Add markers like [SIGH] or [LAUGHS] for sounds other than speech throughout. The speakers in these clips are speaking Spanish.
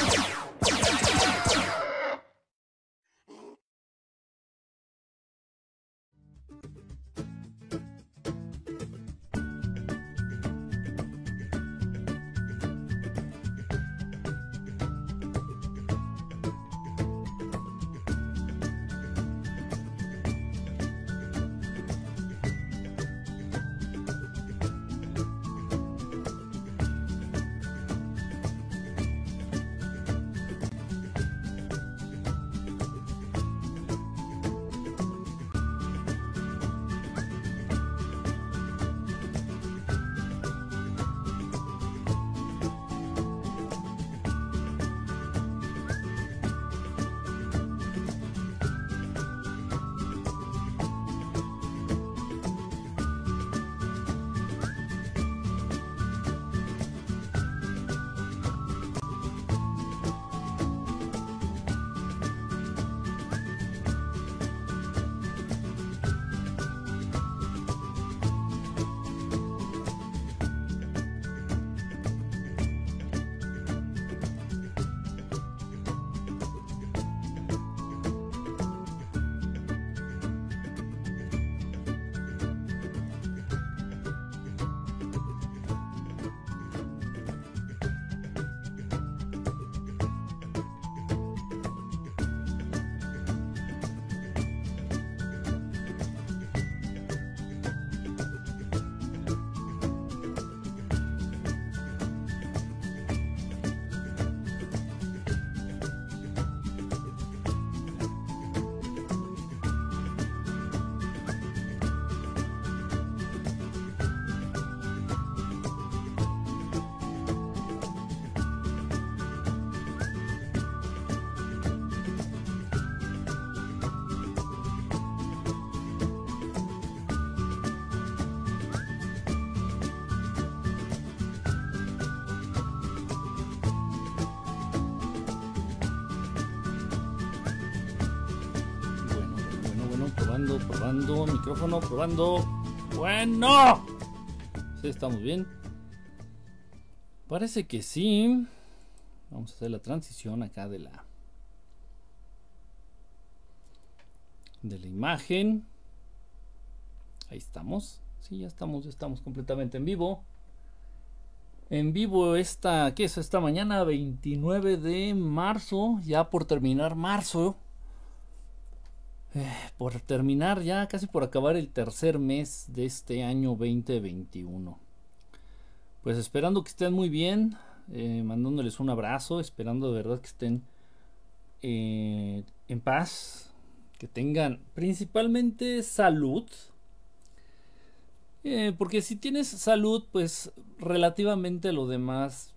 you. Probando. Bueno, ¿sí estamos bien? Parece que sí. Vamos a hacer la transición acá de la de la imagen. Ahí estamos. Sí, ya estamos, ya estamos completamente en vivo. En vivo esta, ¿qué es? Esta mañana 29 de marzo, ya por terminar marzo. Eh, por terminar ya, casi por acabar el tercer mes de este año 2021. Pues esperando que estén muy bien, eh, mandándoles un abrazo, esperando de verdad que estén eh, en paz, que tengan principalmente salud. porque si tienes salud, pues relativamente lo demás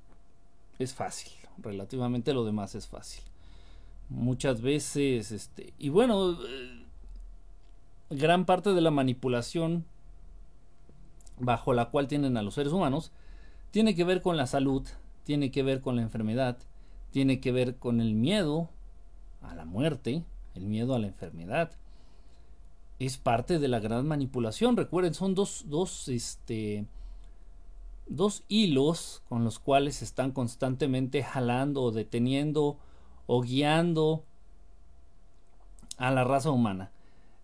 es fácil. Relativamente lo demás es fácil muchas veces este y bueno eh, gran parte de la manipulación bajo la cual tienen a los seres humanos tiene que ver con la salud tiene que ver con la enfermedad tiene que ver con el miedo a la muerte el miedo a la enfermedad. Es parte de la gran manipulación. Recuerden son dos dos este dos hilos con los cuales están constantemente jalando o deteniendo o guiando a la raza humana.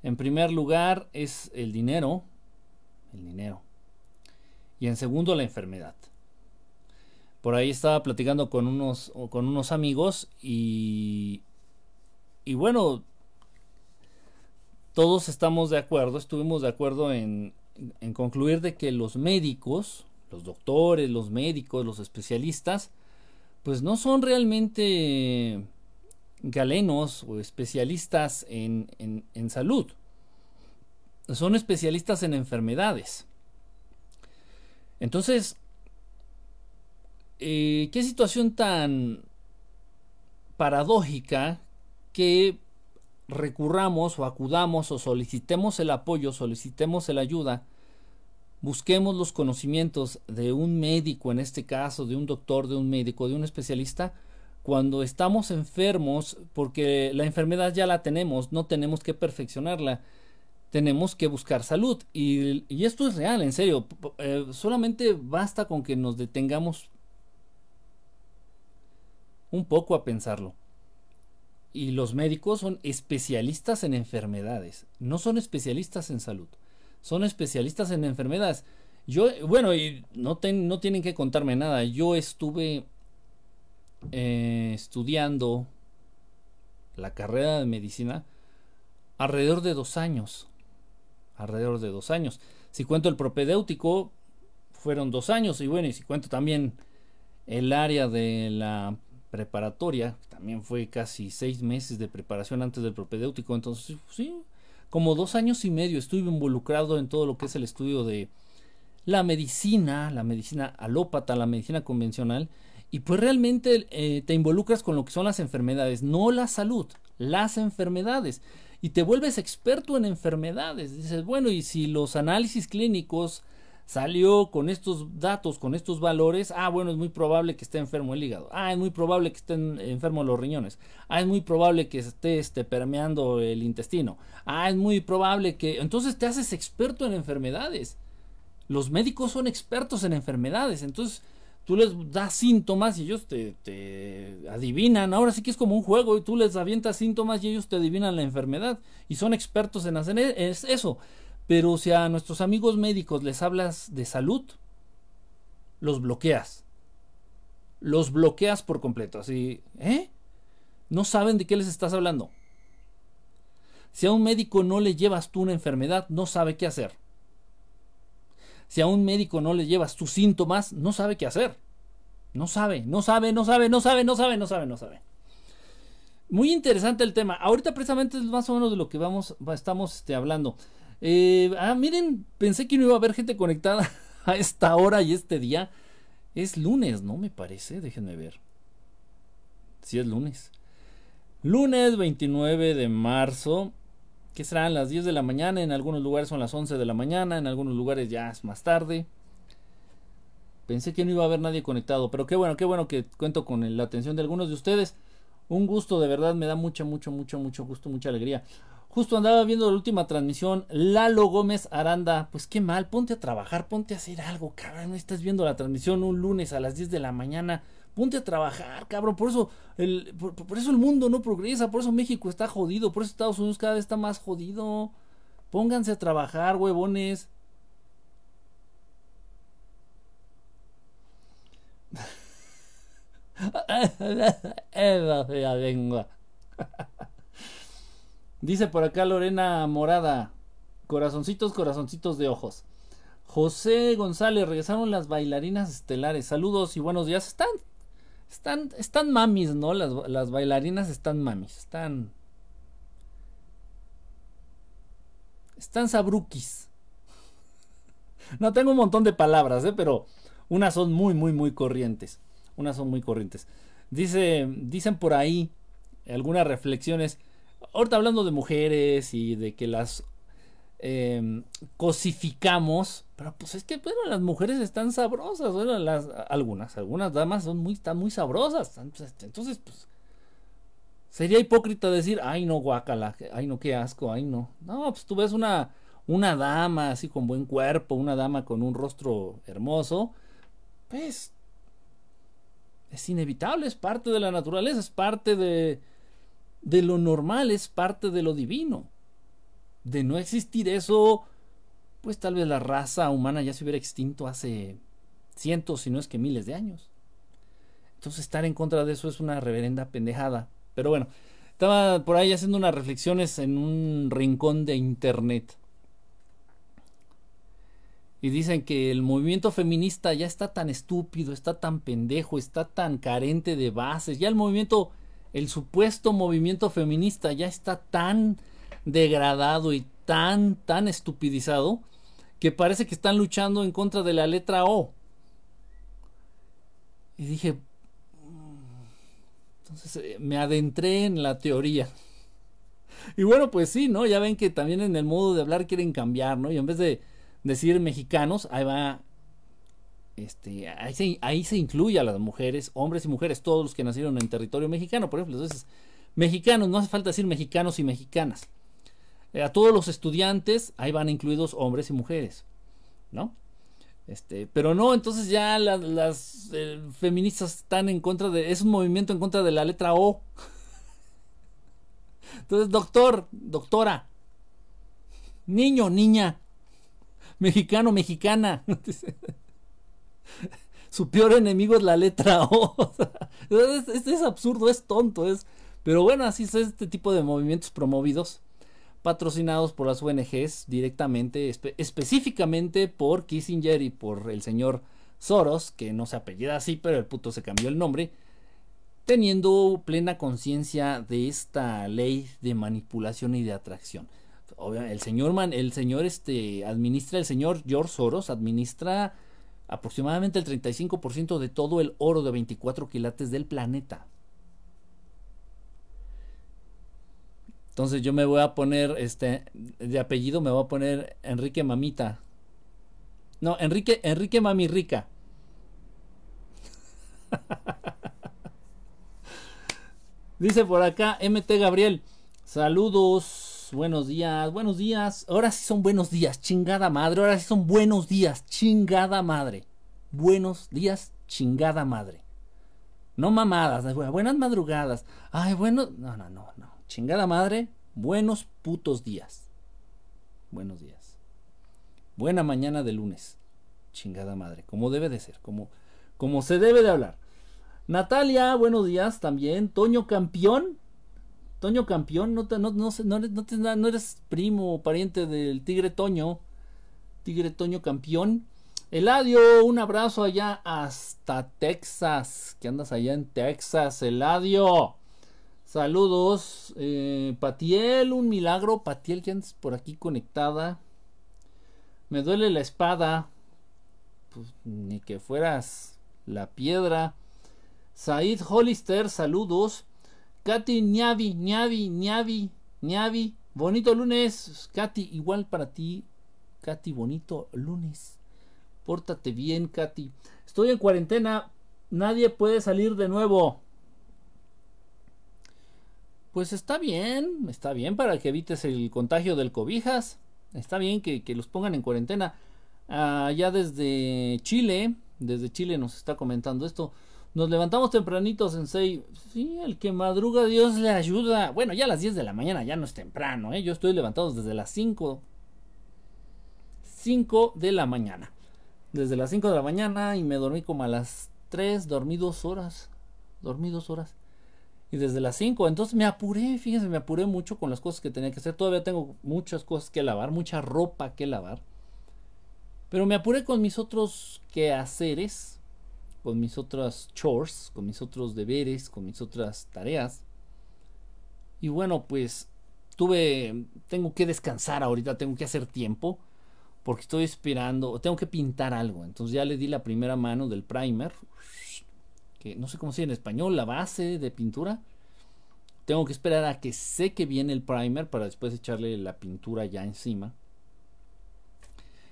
En primer lugar es el dinero, el dinero. Y en segundo la enfermedad. Por ahí estaba platicando con unos, con unos amigos y, y bueno, todos estamos de acuerdo, estuvimos de acuerdo en, en concluir de que los médicos, los doctores, los médicos, los especialistas, pues no son realmente galenos o especialistas en, salud. Son especialistas en enfermedades. Entonces, eh, qué situación tan paradójica que recurramos o acudamos o solicitemos el apoyo, solicitemos la ayuda busquemos los conocimientos de un médico, en este caso, de un doctor, de un médico, de un especialista, cuando estamos enfermos, porque la enfermedad ya la tenemos, no tenemos que perfeccionarla, tenemos que buscar salud. Y, esto es real, en serio, eh, solamente basta con que nos detengamos un poco a pensarlo. Y los médicos son especialistas en enfermedades, no son especialistas en salud, son especialistas en enfermedades. Yo, bueno, y no, no tienen que contarme nada, yo estuve eh, estudiando la carrera de medicina alrededor de dos años. Alrededor de dos años. Si cuento el propedéutico, fueron dos años. Y bueno, y si cuento también el área de la preparatoria, también fue casi seis meses de preparación antes del propedéutico. Entonces, sí, como dos años y medio estuve involucrado en todo lo que es el estudio de la medicina, la medicina alópata, la medicina convencional. Y pues realmente eh, te involucras con lo que son las enfermedades, no la salud, las enfermedades. Y te vuelves experto en enfermedades. Dices, bueno, y si los análisis clínicos salió con estos datos, con estos valores, ah, bueno, es muy probable que esté enfermo el hígado, ah, es muy probable que estén enfermos los riñones, ah, es muy probable que esté, esté permeando el intestino, ah, es muy probable que... Entonces te haces experto en enfermedades. Los médicos son expertos en enfermedades, entonces tú les das síntomas y ellos te, adivinan. Ahora sí que es como un juego y tú les avientas síntomas y ellos te adivinan la enfermedad y son expertos en hacer e, eso. Pero si a nuestros amigos médicos les hablas de salud, los bloqueas. Los bloqueas por completo. Así, ¿eh? No saben de qué les estás hablando. Si a un médico no le llevas tú una enfermedad, no sabe qué hacer. Si a un médico no le llevas tus síntomas, no sabe qué hacer. No sabe, no sabe, no sabe, no sabe, no sabe, no sabe, no sabe. Muy interesante el tema. Ahorita precisamente es más o menos de lo que vamos, estamos este, hablando. Eh, ah, miren, pensé que no iba a haber gente conectada [LAUGHS] a esta hora y este día. Es lunes, ¿no? Me parece. Déjenme ver. Sí, es lunes. Lunes 29 de marzo. Que serán las 10 de la mañana. En algunos lugares son las 11 de la mañana. En algunos lugares ya es más tarde. Pensé que no iba a haber nadie conectado. Pero qué bueno, qué bueno que cuento con la atención de algunos de ustedes. Un gusto, de verdad. Me da mucho, mucho, mucho, mucho gusto, mucha alegría. Justo andaba viendo la última transmisión. Lalo Gómez Aranda. Pues qué mal, ponte a trabajar, ponte a hacer algo, cabrón. Estás viendo la transmisión un lunes a las 10 de la mañana. Ponte a trabajar, cabrón. Por eso el, por, eso el mundo no progresa. Por eso México está jodido. Por eso Estados Unidos cada vez está más jodido. Pónganse a trabajar, huevones. la [LAUGHS] lengua. Dice por acá Lorena Morada. Corazoncitos, corazoncitos de ojos. José González, regresaron las bailarinas estelares. Saludos y buenos días. Están, están, están mamis, ¿no? Las, las bailarinas están mamis. Están. Están sabruquis. No tengo un montón de palabras, ¿eh? pero unas son muy, muy, muy corrientes. Unas son muy corrientes. Dice, dicen por ahí algunas reflexiones ahorita hablando de mujeres y de que las em, cosificamos, pero pues es que bueno, las mujeres están sabrosas, algunas, algunas damas son muy, están muy sabrosas, entonces pues sería hipócrita decir, ay no guacala, ay no qué asco, ay no, no, pues tú ves una, una dama así con buen cuerpo, una dama con un rostro hermoso, pues es inevitable, es parte de la naturaleza, es parte de de lo normal, es parte de lo divino. De no existir eso, pues tal vez la raza humana ya se hubiera extinto hace cientos, si no es que miles de años. Entonces estar en contra de eso es una reverenda pendejada. Pero bueno, estaba por ahí haciendo unas reflexiones en un rincón de internet. Y dicen que el movimiento feminista ya está tan estúpido, está tan pendejo, está tan carente de bases. Ya el movimiento el supuesto movimiento feminista ya está tan degradado y tan, tan estupidizado que parece que están luchando en contra de la letra O. Y dije, mm". entonces eh, me adentré en la teoría. Y bueno, pues sí, ¿no? Ya ven que también en el modo de hablar quieren cambiar, ¿no? Y en vez de decir mexicanos, ahí va este, ahí, se, incluye a las mujeres, hombres y mujeres, todos los que nacieron en territorio mexicano, por ejemplo. Entonces, mexicanos, no hace falta decir mexicanos y mexicanas. Eh, a todos los estudiantes, ahí van incluidos hombres y mujeres, ¿no? Este, pero no, entonces ya las, eh, feministas están en contra de. Es un movimiento en contra de la letra O. [LAUGHS] Entonces, doctor, doctora, niño, niña, mexicano, mexicana. [LAUGHS] Su peor enemigo es la letra O. [LAUGHS] es, absurdo, es tonto, es. Pero bueno, así es este tipo de movimientos promovidos patrocinados por las ONGs directamente, específicamente por Kissinger y por el señor Soros, que no se apellida así, pero el puto se cambió el nombre, teniendo plena conciencia de esta ley de manipulación y de atracción. el señor man, el señor este administra, el señor George Soros administra aproximadamente el 35% de todo el oro de 24 quilates del planeta. Entonces yo me voy a poner, este, de apellido me voy a poner Enrique Mamita. No, Enrique, Enrique Mami Rica. [LAUGHS] Dice por acá MT Gabriel. Saludos, buenos días, buenos días. Ahora sí son buenos días, chingada madre. Ahora sí son buenos días, chingada madre. Buenos días, chingada madre. No mamadas, buenas madrugadas. Ay, bueno, no, no, no, no. Chingada madre, buenos putos días. Buenos días. Buena mañana de lunes. Chingada madre, como debe de ser, como, como se debe de hablar. Natalia, buenos días también. Toño Campeón. Toño Campeón, no, no, no, no, no eres primo o pariente del Tigre Toño. Tigre Toño Campeón. Eladio, un abrazo allá hasta Texas. Que andas allá en Texas, Eladio. Saludos. Eh, Patiel, un milagro. Patiel, que andas por aquí conectada. Me duele la espada. Pues, ni que fueras la piedra. Said Hollister, saludos. Katy Ñavi, Ñavi, Ñavi, Ñavi. Bonito lunes. Katy, igual para ti. Katy, bonito lunes. Pórtate bien, Katy. Estoy en cuarentena. Nadie puede salir de nuevo. Pues está bien, está bien para que evites el contagio del cobijas. Está bien que, los pongan en cuarentena. Ah, ya desde Chile, desde Chile nos está comentando esto. Nos levantamos tempranitos en 6. Sí, el que madruga Dios le ayuda. Bueno, ya a las 10 de la mañana ya no es temprano, ¿eh? Yo estoy levantado desde las 5. 5 de la mañana. Desde las 5 de la mañana y me dormí como a las 3, dormí dos horas. Dormí dos horas y desde las 5. Entonces me apuré, fíjense, me apuré mucho con las cosas que tenía que hacer. Todavía tengo muchas cosas que lavar, mucha ropa que lavar. Pero me apuré con mis otros quehaceres, con mis otras chores, con mis otros deberes, con mis otras tareas. Y bueno, pues tuve, tengo que descansar ahorita, tengo que hacer tiempo, porque estoy esperando, tengo que pintar algo. Entonces ya le di la primera mano del primer que no sé cómo se en español, la base de pintura. Tengo que esperar a que seque bien el primer para después echarle la pintura ya encima.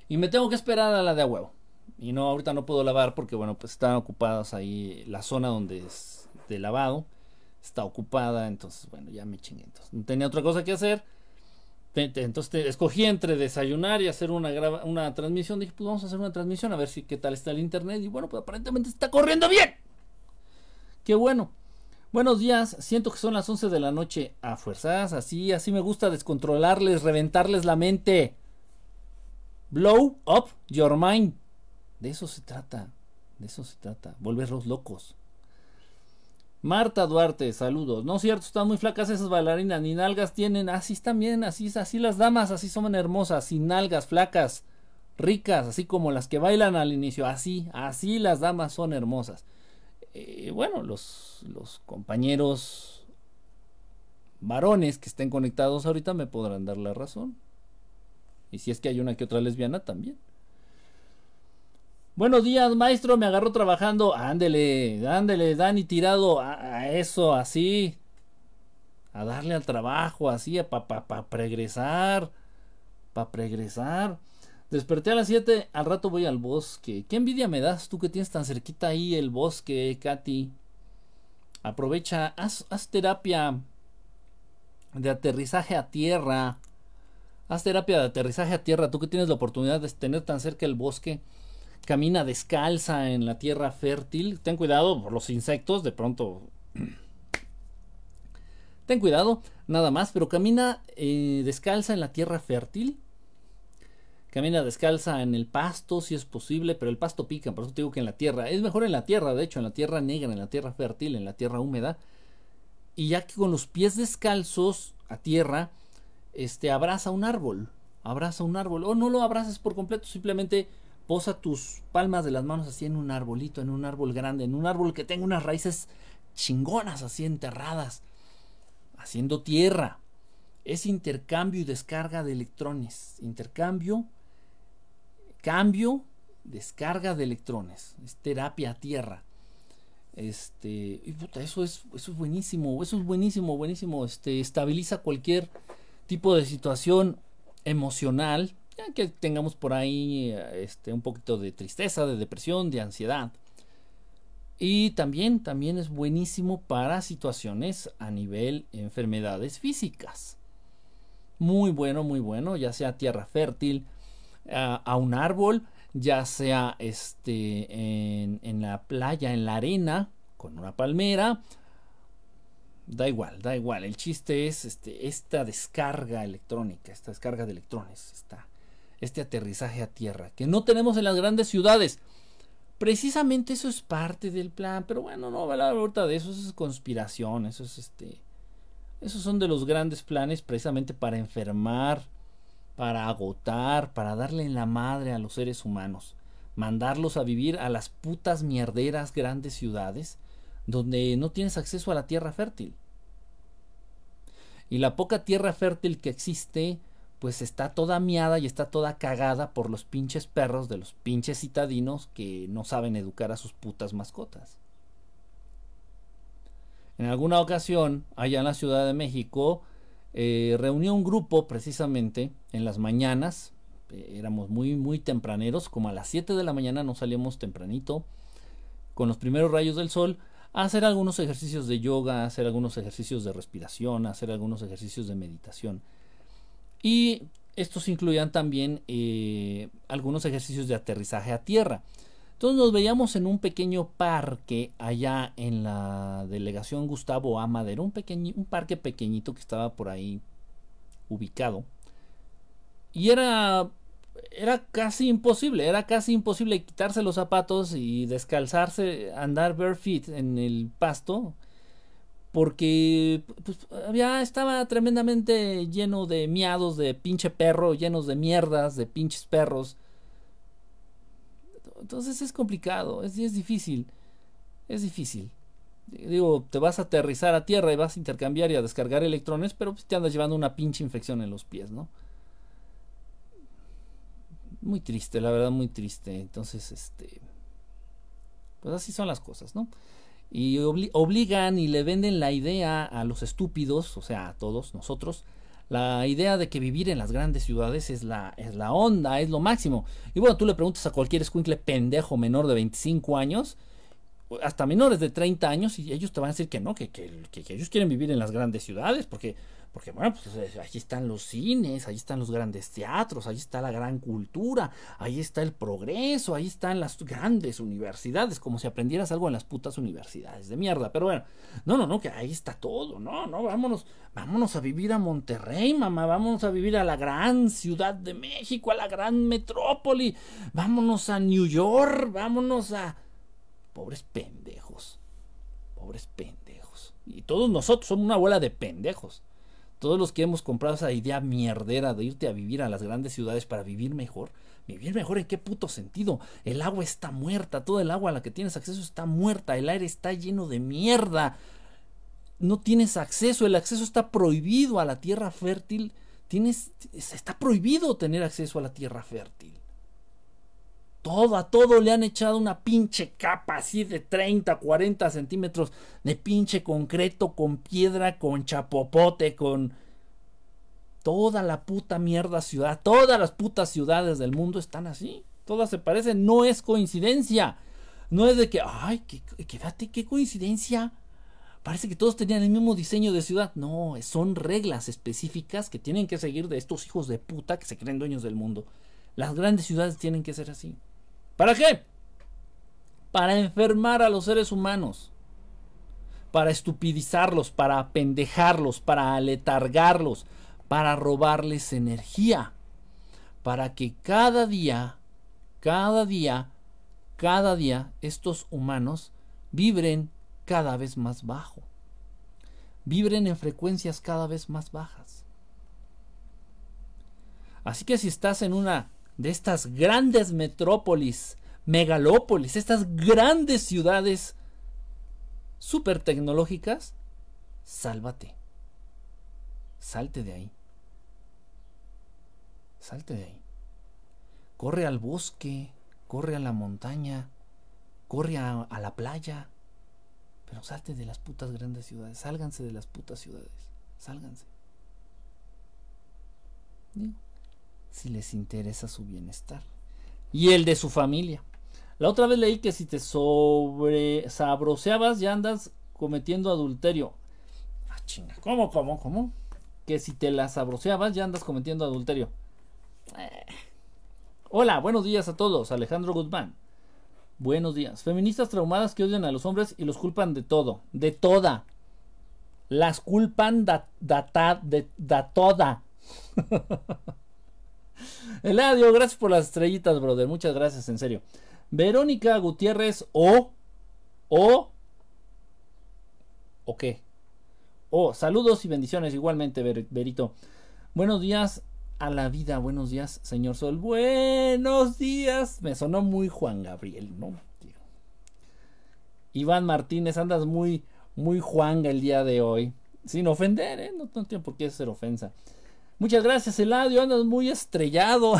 Y me tengo que esperar a la de a huevo. Y no, ahorita no puedo lavar porque, bueno, pues están ocupadas ahí la zona donde es de lavado. Está ocupada, entonces, bueno, ya me chingué. Entonces, no tenía otra cosa que hacer. Entonces escogí entre desayunar y hacer una, una transmisión. Dije, pues vamos a hacer una transmisión a ver si qué tal está el internet. Y bueno, pues aparentemente está corriendo bien. Qué bueno. Buenos días, siento que son las 11 de la noche. A fuerzas, así, así me gusta descontrolarles, reventarles la mente. Blow up your mind. De eso se trata, de eso se trata, volverlos locos. Marta Duarte, saludos. No es cierto, están muy flacas esas bailarinas, ni nalgas tienen. Así están bien, así, así las damas, así son hermosas, sin nalgas, flacas, ricas, así como las que bailan al inicio. Así, así las damas son hermosas. Eh, bueno, los, compañeros varones que estén conectados ahorita me podrán dar la razón. Y si es que hay una que otra lesbiana también. Buenos días, maestro. Me agarró trabajando. Ándele, ándele, Dani, tirado a, eso, así. A darle al trabajo, así, para pa, pregresar. Para pregresar. Desperté a las 7, al rato voy al bosque. ¿Qué envidia me das tú que tienes tan cerquita ahí el bosque, Katy? Aprovecha, haz, terapia de aterrizaje a tierra. Haz terapia de aterrizaje a tierra, tú que tienes la oportunidad de tener tan cerca el bosque. camina descalza en la tierra fértil. Ten cuidado por los insectos, de pronto. Ten cuidado, nada más, pero camina eh, descalza en la tierra fértil. Camina descalza en el pasto, si es posible, pero el pasto pica, por eso te digo que en la tierra. Es mejor en la tierra, de hecho, en la tierra negra, en la tierra fértil, en la tierra húmeda. Y ya que con los pies descalzos a tierra, este, abraza un árbol. Abraza un árbol. O no lo abrazas por completo, simplemente posa tus palmas de las manos así en un arbolito, en un árbol grande, en un árbol que tenga unas raíces chingonas así enterradas, haciendo tierra. Es intercambio y descarga de electrones. Intercambio, cambio, descarga de electrones. Es terapia a tierra. Este, eso es, eso es buenísimo, eso es buenísimo, buenísimo. Este, estabiliza cualquier tipo de situación emocional que tengamos por ahí este, un poquito de tristeza, de depresión, de ansiedad. Y también, también es buenísimo para situaciones a nivel enfermedades físicas. Muy bueno, muy bueno, ya sea tierra fértil, a, un árbol, ya sea este, en, en la playa, en la arena, con una palmera, Da igual, da igual. El chiste es este, esta descarga electrónica, esta descarga de electrones, esta, este aterrizaje a tierra, que no tenemos en las grandes ciudades. Precisamente eso es parte del plan, pero bueno, no hablar ahorita de eso, eso es conspiración, eso es este. Esos son de los grandes planes precisamente para enfermar, para agotar, para darle en la madre a los seres humanos, mandarlos a vivir a las putas mierderas grandes ciudades donde no tienes acceso a la tierra fértil. Y la poca tierra fértil que existe, pues está toda miada y está toda cagada por los pinches perros de los pinches citadinos que no saben educar a sus putas mascotas. En alguna ocasión, allá en la Ciudad de México, eh, reunió un grupo precisamente en las mañanas, eh, éramos muy, muy tempraneros, como a las 7 de la mañana nos salíamos tempranito, con los primeros rayos del sol, hacer algunos ejercicios de yoga, hacer algunos ejercicios de respiración, hacer algunos ejercicios de meditación. Y estos incluían también eh, algunos ejercicios de aterrizaje a tierra. Entonces nos veíamos en un pequeño parque allá en la delegación Gustavo Amadero, un, pequeño, un parque pequeñito que estaba por ahí ubicado. Y era era casi imposible, era casi imposible quitarse los zapatos y descalzarse, andar barefoot en el pasto, porque pues, ya estaba tremendamente lleno de miados de pinche perro, llenos de mierdas, de pinches perros. Entonces es complicado, es, es difícil, es difícil. Digo, te vas a aterrizar a tierra y vas a intercambiar y a descargar electrones, pero pues, te andas llevando una pinche infección en los pies, ¿no? muy triste, la verdad muy triste. Entonces, este, pues así son las cosas, ¿no? Y obligan y le venden la idea a los estúpidos, o sea, a todos nosotros, la idea de que vivir en las grandes ciudades es la, es la onda, es lo máximo. Y bueno, tú le preguntas a cualquier escuincle pendejo menor de 25 años, hasta menores de 30 años, y ellos te van a decir que no, que, que, que ellos quieren vivir en las grandes ciudades, porque porque bueno, pues eh, allí están los cines, allí están los grandes teatros, allí está la gran cultura, ahí está el progreso, ahí están las grandes universidades, como si aprendieras algo en las putas universidades de mierda. Pero bueno, no, no, no, que ahí está todo, no, no, vámonos, vámonos a vivir a Monterrey, mamá, vámonos a vivir a la gran ciudad de México, a la gran metrópoli, vámonos a New York, vámonos a... Pobres pendejos, pobres pendejos. Y todos nosotros somos una abuela de pendejos. Todos los que hemos comprado esa idea mierdera de irte a vivir a las grandes ciudades para vivir mejor. ¿Vivir mejor en qué puto sentido? El agua está muerta, todo el agua a la que tienes acceso está muerta, el aire está lleno de mierda. No tienes acceso, el acceso está prohibido a la tierra fértil. Tienes, está prohibido tener acceso a la tierra fértil. Todo, a todo le han echado una pinche capa así de 30, 40 centímetros de pinche concreto, con piedra, con chapopote, con toda la puta mierda ciudad. Todas las putas ciudades del mundo están así. Todas se parecen. No es coincidencia. No es de que, ay, quédate, qué coincidencia. Parece que todos tenían el mismo diseño de ciudad. No, son reglas específicas que tienen que seguir de estos hijos de puta que se creen dueños del mundo. Las grandes ciudades tienen que ser así. ¿Para qué? Para enfermar a los seres humanos. Para estupidizarlos, para apendejarlos, para aletargarlos, para robarles energía. Para que cada día, cada día, cada día estos humanos vibren cada vez más bajo. Vibren en frecuencias cada vez más bajas. Así que si estás en una de estas grandes metrópolis, megalópolis, estas grandes ciudades super tecnológicas, sálvate. Salte de ahí. Salte de ahí. Corre al bosque, corre a la montaña, corre a, la playa. Pero salte de las putas grandes ciudades. Sálganse de las putas ciudades. Sálganse. Si les interesa su bienestar. Y el de su familia. La otra vez leí que si te sobre sabroseabas ya andas cometiendo adulterio. Ah, chinga. ¿Cómo, cómo, cómo? Que si te la sabroseabas ya andas cometiendo adulterio. Eh. Hola, buenos días a todos. Alejandro Guzmán. Buenos días. Feministas traumadas que odian a los hombres y los culpan de todo. De toda. Las culpan da, de, da toda. [LAUGHS] Eladio, gracias por las estrellitas, brother. Muchas gracias, en serio. Verónica Gutiérrez o. O. ¿O qué? Oh, saludos y bendiciones igualmente, Berito. Buenos días a la vida. Buenos días, señor Sol. Buenos días. Me sonó muy Juan Gabriel, ¿no? Iván Martínez, andas muy, muy Juanga el día de hoy. Sin ofender, ¿eh? No, no tiene por qué ser ofensa. Muchas gracias, Eladio. Andas muy estrellado.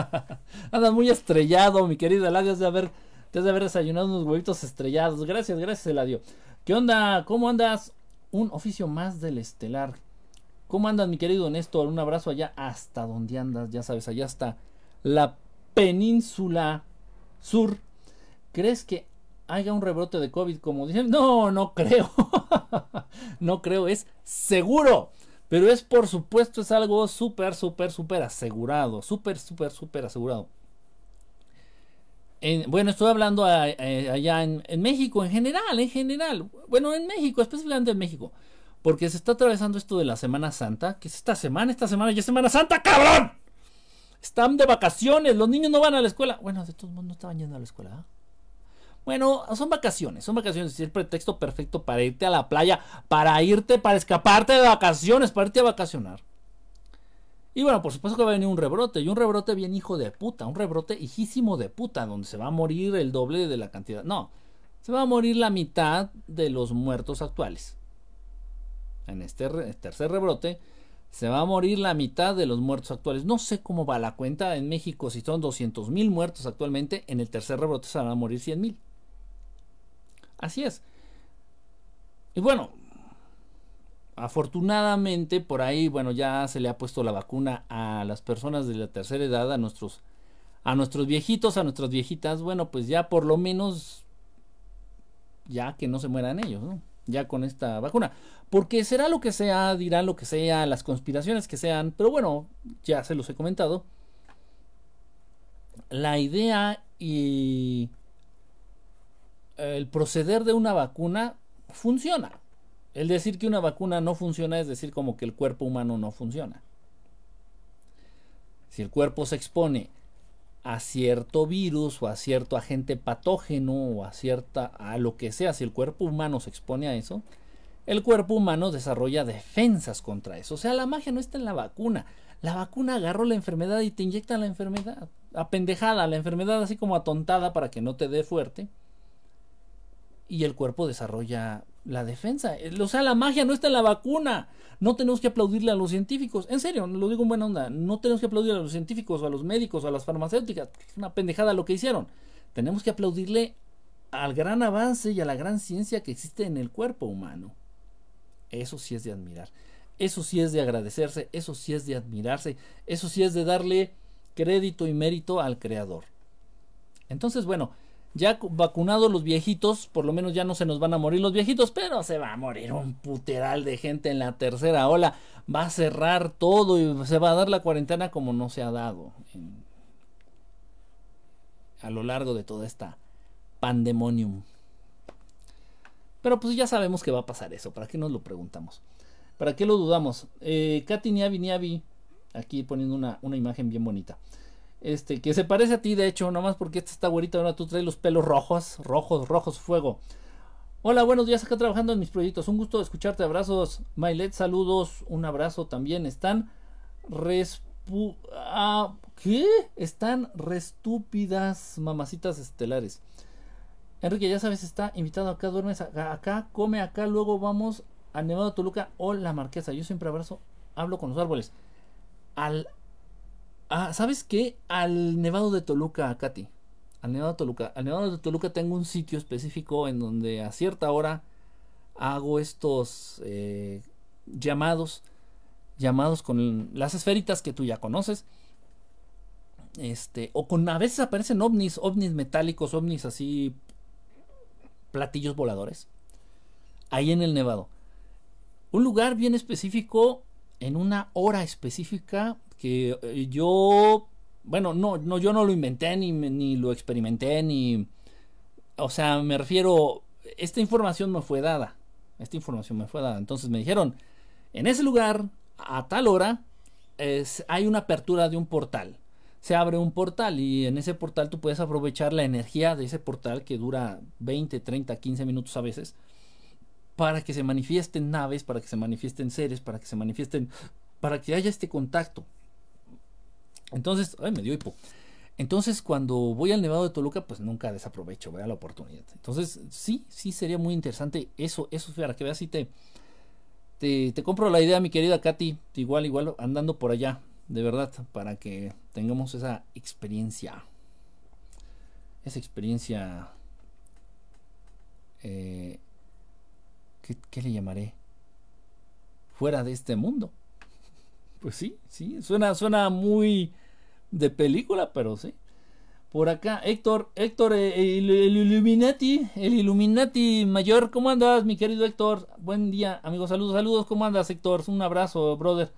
[LAUGHS] andas muy estrellado, mi querido Eladio. Has de haber, te has de haber desayunado unos huevitos estrellados. Gracias, gracias, Eladio. ¿Qué onda? ¿Cómo andas? Un oficio más del estelar. ¿Cómo andas, mi querido Néstor? Un abrazo allá hasta donde andas, ya sabes, allá está la península sur. ¿Crees que haya un rebrote de COVID como dicen? No, no creo. [LAUGHS] no creo, es seguro. Pero es por supuesto, es algo súper, súper, súper asegurado. Súper, súper, súper asegurado. bueno, estoy hablando allá en, México en general, en general. Bueno, en México, específicamente en México. Porque se está atravesando esto de la Semana Santa. que es esta semana? Esta semana ya es Semana Santa, cabrón. Están de vacaciones, los niños no van a la escuela. Bueno, de todos modos no estaban yendo a la escuela. ¿ah? Bueno, son vacaciones, son vacaciones. Es el pretexto perfecto para irte a la playa, para irte, para escaparte de vacaciones, para irte a vacacionar. Y bueno, por supuesto que va a venir un rebrote, y un rebrote bien hijo de puta, un rebrote hijísimo de puta, donde se va a morir el doble de la cantidad. No, se va a morir la mitad de los muertos actuales en este tercer rebrote, se va a morir la mitad de los muertos actuales. No sé cómo va la cuenta en México, si son 200 mil muertos actualmente, en el tercer rebrote se van a morir 100 mil. Así es. Y bueno, afortunadamente por ahí, bueno, ya se le ha puesto la vacuna a las personas de la tercera edad, a nuestros, a nuestros viejitos, a nuestras viejitas, bueno, pues ya por lo menos, ya que no se mueran ellos, ¿no? ya con esta vacuna. Porque será lo que sea, dirán lo que sea, las conspiraciones que sean, pero bueno, ya se los he comentado. La idea y el proceder de una vacuna funciona. El decir que una vacuna no funciona es decir como que el cuerpo humano no funciona. Si el cuerpo se expone a cierto virus o a cierto agente patógeno o a cierta a lo que sea, si el cuerpo humano se expone a eso, el cuerpo humano desarrolla defensas contra eso. O sea, la magia no está en la vacuna. La vacuna agarró la enfermedad y te inyecta la enfermedad. Apendejada, la enfermedad así como atontada para que no te dé fuerte. Y el cuerpo desarrolla la defensa. O sea, la magia no está en la vacuna. No tenemos que aplaudirle a los científicos. En serio, lo digo en buena onda. No tenemos que aplaudirle a los científicos, a los médicos, a las farmacéuticas. Es una pendejada lo que hicieron. Tenemos que aplaudirle al gran avance y a la gran ciencia que existe en el cuerpo humano. Eso sí es de admirar. Eso sí es de agradecerse. Eso sí es de admirarse. Eso sí es de darle crédito y mérito al creador. Entonces, bueno, ya vacunados los viejitos, por lo menos ya no se nos van a morir los viejitos, pero se va a morir un puteral de gente en la tercera ola. Va a cerrar todo y se va a dar la cuarentena como no se ha dado a lo largo de toda esta pandemonium. Pero pues ya sabemos que va a pasar eso, ¿para qué nos lo preguntamos? ¿Para qué lo dudamos? Eh, Katy Niavi Niavi, aquí poniendo una, una, imagen bien bonita. Este, que se parece a ti, de hecho, nomás porque esta está güerita, ahora tú traes los pelos rojos, rojos, rojos, fuego. Hola, buenos días, acá trabajando en mis proyectos. Un gusto escucharte, abrazos. Mailet, saludos, un abrazo también. Están respu ah, ¿Qué? Están restúpidas mamacitas estelares. Enrique, ya sabes, está invitado acá, duermes acá, come acá, luego vamos al Nevado Toluca o la Marquesa. Yo siempre abrazo, hablo con los árboles. Al. Ah, ¿Sabes qué? Al Nevado de Toluca, Katy. Al Nevado de Toluca. Al Nevado de Toluca tengo un sitio específico en donde a cierta hora hago estos eh, llamados. Llamados con las esferitas que tú ya conoces. Este, o con a veces aparecen ovnis, ovnis metálicos, ovnis así platillos voladores. Ahí en el Nevado. Un lugar bien específico, en una hora específica, que eh, yo, bueno, no, no, yo no lo inventé, ni, ni lo experimenté, ni... O sea, me refiero, esta información me fue dada. Esta información me fue dada. Entonces me dijeron, en ese lugar, a tal hora, es, hay una apertura de un portal se abre un portal y en ese portal tú puedes aprovechar la energía de ese portal que dura 20, 30, 15 minutos a veces para que se manifiesten naves, para que se manifiesten seres, para que se manifiesten, para que haya este contacto. Entonces, ay, me dio hipo. Entonces, cuando voy al Nevado de Toluca, pues nunca desaprovecho, vea la oportunidad. Entonces, sí, sí sería muy interesante eso, eso para que veas si te, te, te compro la idea, mi querida Katy, igual, igual, andando por allá de verdad, para que tengamos esa experiencia. Esa experiencia... Eh, ¿qué, le llamaré? Fuera de este mundo. Pues sí, sí, suena, suena muy de película, pero sí. Por acá, Héctor, Héctor, eh, el, el, Illuminati, el Illuminati mayor, ¿cómo andas, mi querido Héctor? Buen día, amigos, saludos, saludos, ¿cómo andas, Héctor? Un abrazo, brother.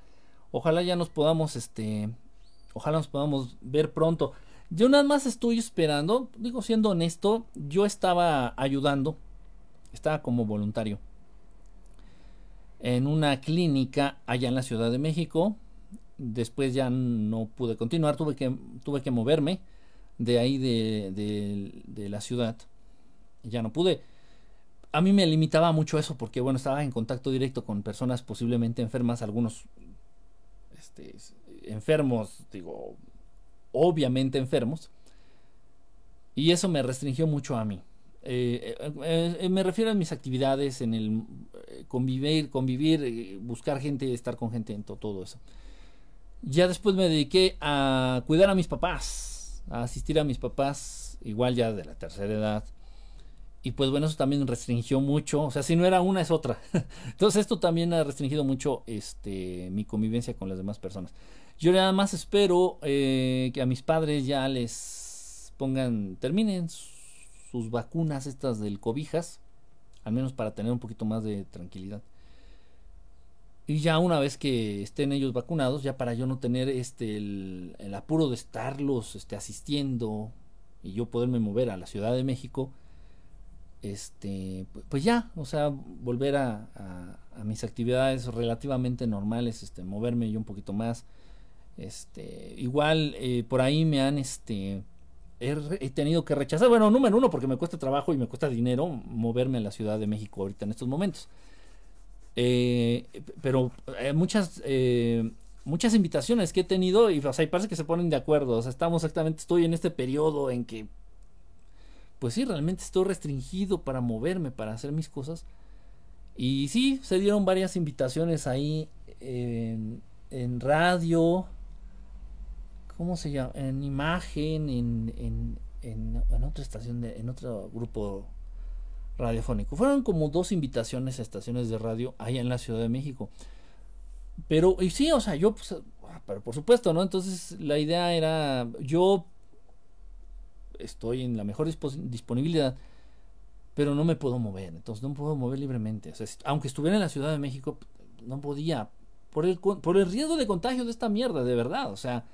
Ojalá ya nos podamos, este, ojalá nos podamos ver pronto. Yo nada más estoy esperando, digo siendo honesto, yo estaba ayudando, estaba como voluntario en una clínica allá en la Ciudad de México. Después ya no pude continuar, tuve que, tuve que moverme de ahí de, de, la ciudad. Ya no pude. A mí me limitaba mucho eso porque, bueno, estaba en contacto directo con personas posiblemente enfermas, algunos este, enfermos, digo, obviamente enfermos. Y eso me restringió mucho a mí. Eh, eh, eh, me refiero a mis actividades, en el convivir, convivir, buscar gente, estar con gente, en todo eso. Ya después me dediqué a cuidar a mis papás, a asistir a mis papás, igual ya de la tercera edad. Y pues bueno, eso también restringió mucho. O sea, si no era una, es otra. [LAUGHS] Entonces esto también ha restringido mucho este, mi convivencia con las demás personas. Yo nada más espero que a mis padres ya les pongan, terminen sus vacunas estas del cobijas. Al menos para tener un poquito más de tranquilidad. Y ya una vez que estén ellos vacunados, ya para yo no tener este el, el apuro de estarlos este, asistiendo y yo poderme mover a la Ciudad de México este, pues ya, o sea, volver a, a, mis actividades relativamente normales, este, moverme yo un poquito más. Este, igual eh, por ahí me han, este, he, tenido que rechazar, bueno, número uno, porque me cuesta trabajo y me cuesta dinero moverme a la Ciudad de México ahorita en estos momentos. Eh, pero eh, muchas, muchas invitaciones que he tenido y o sea, parece que se ponen de acuerdo, o sea, estamos exactamente, estoy en este periodo en que pues sí, realmente estoy restringido para moverme, para hacer mis cosas. Y sí, se dieron varias invitaciones ahí en, radio, ¿cómo se llama? En imagen, en, en, en, otra estación, de, en otro grupo radiofónico. Fueron como dos invitaciones a estaciones de radio allá en la Ciudad de México. Pero, y sí, o sea, yo, pues, ah, pero por supuesto, ¿no? Entonces la idea era, yo estoy en la mejor disponibilidad, pero no me puedo mover, entonces no puedo mover libremente. aunque estuviera en la Ciudad de México, no podía, por el, por el riesgo de contagio de esta mierda, de verdad, o sea,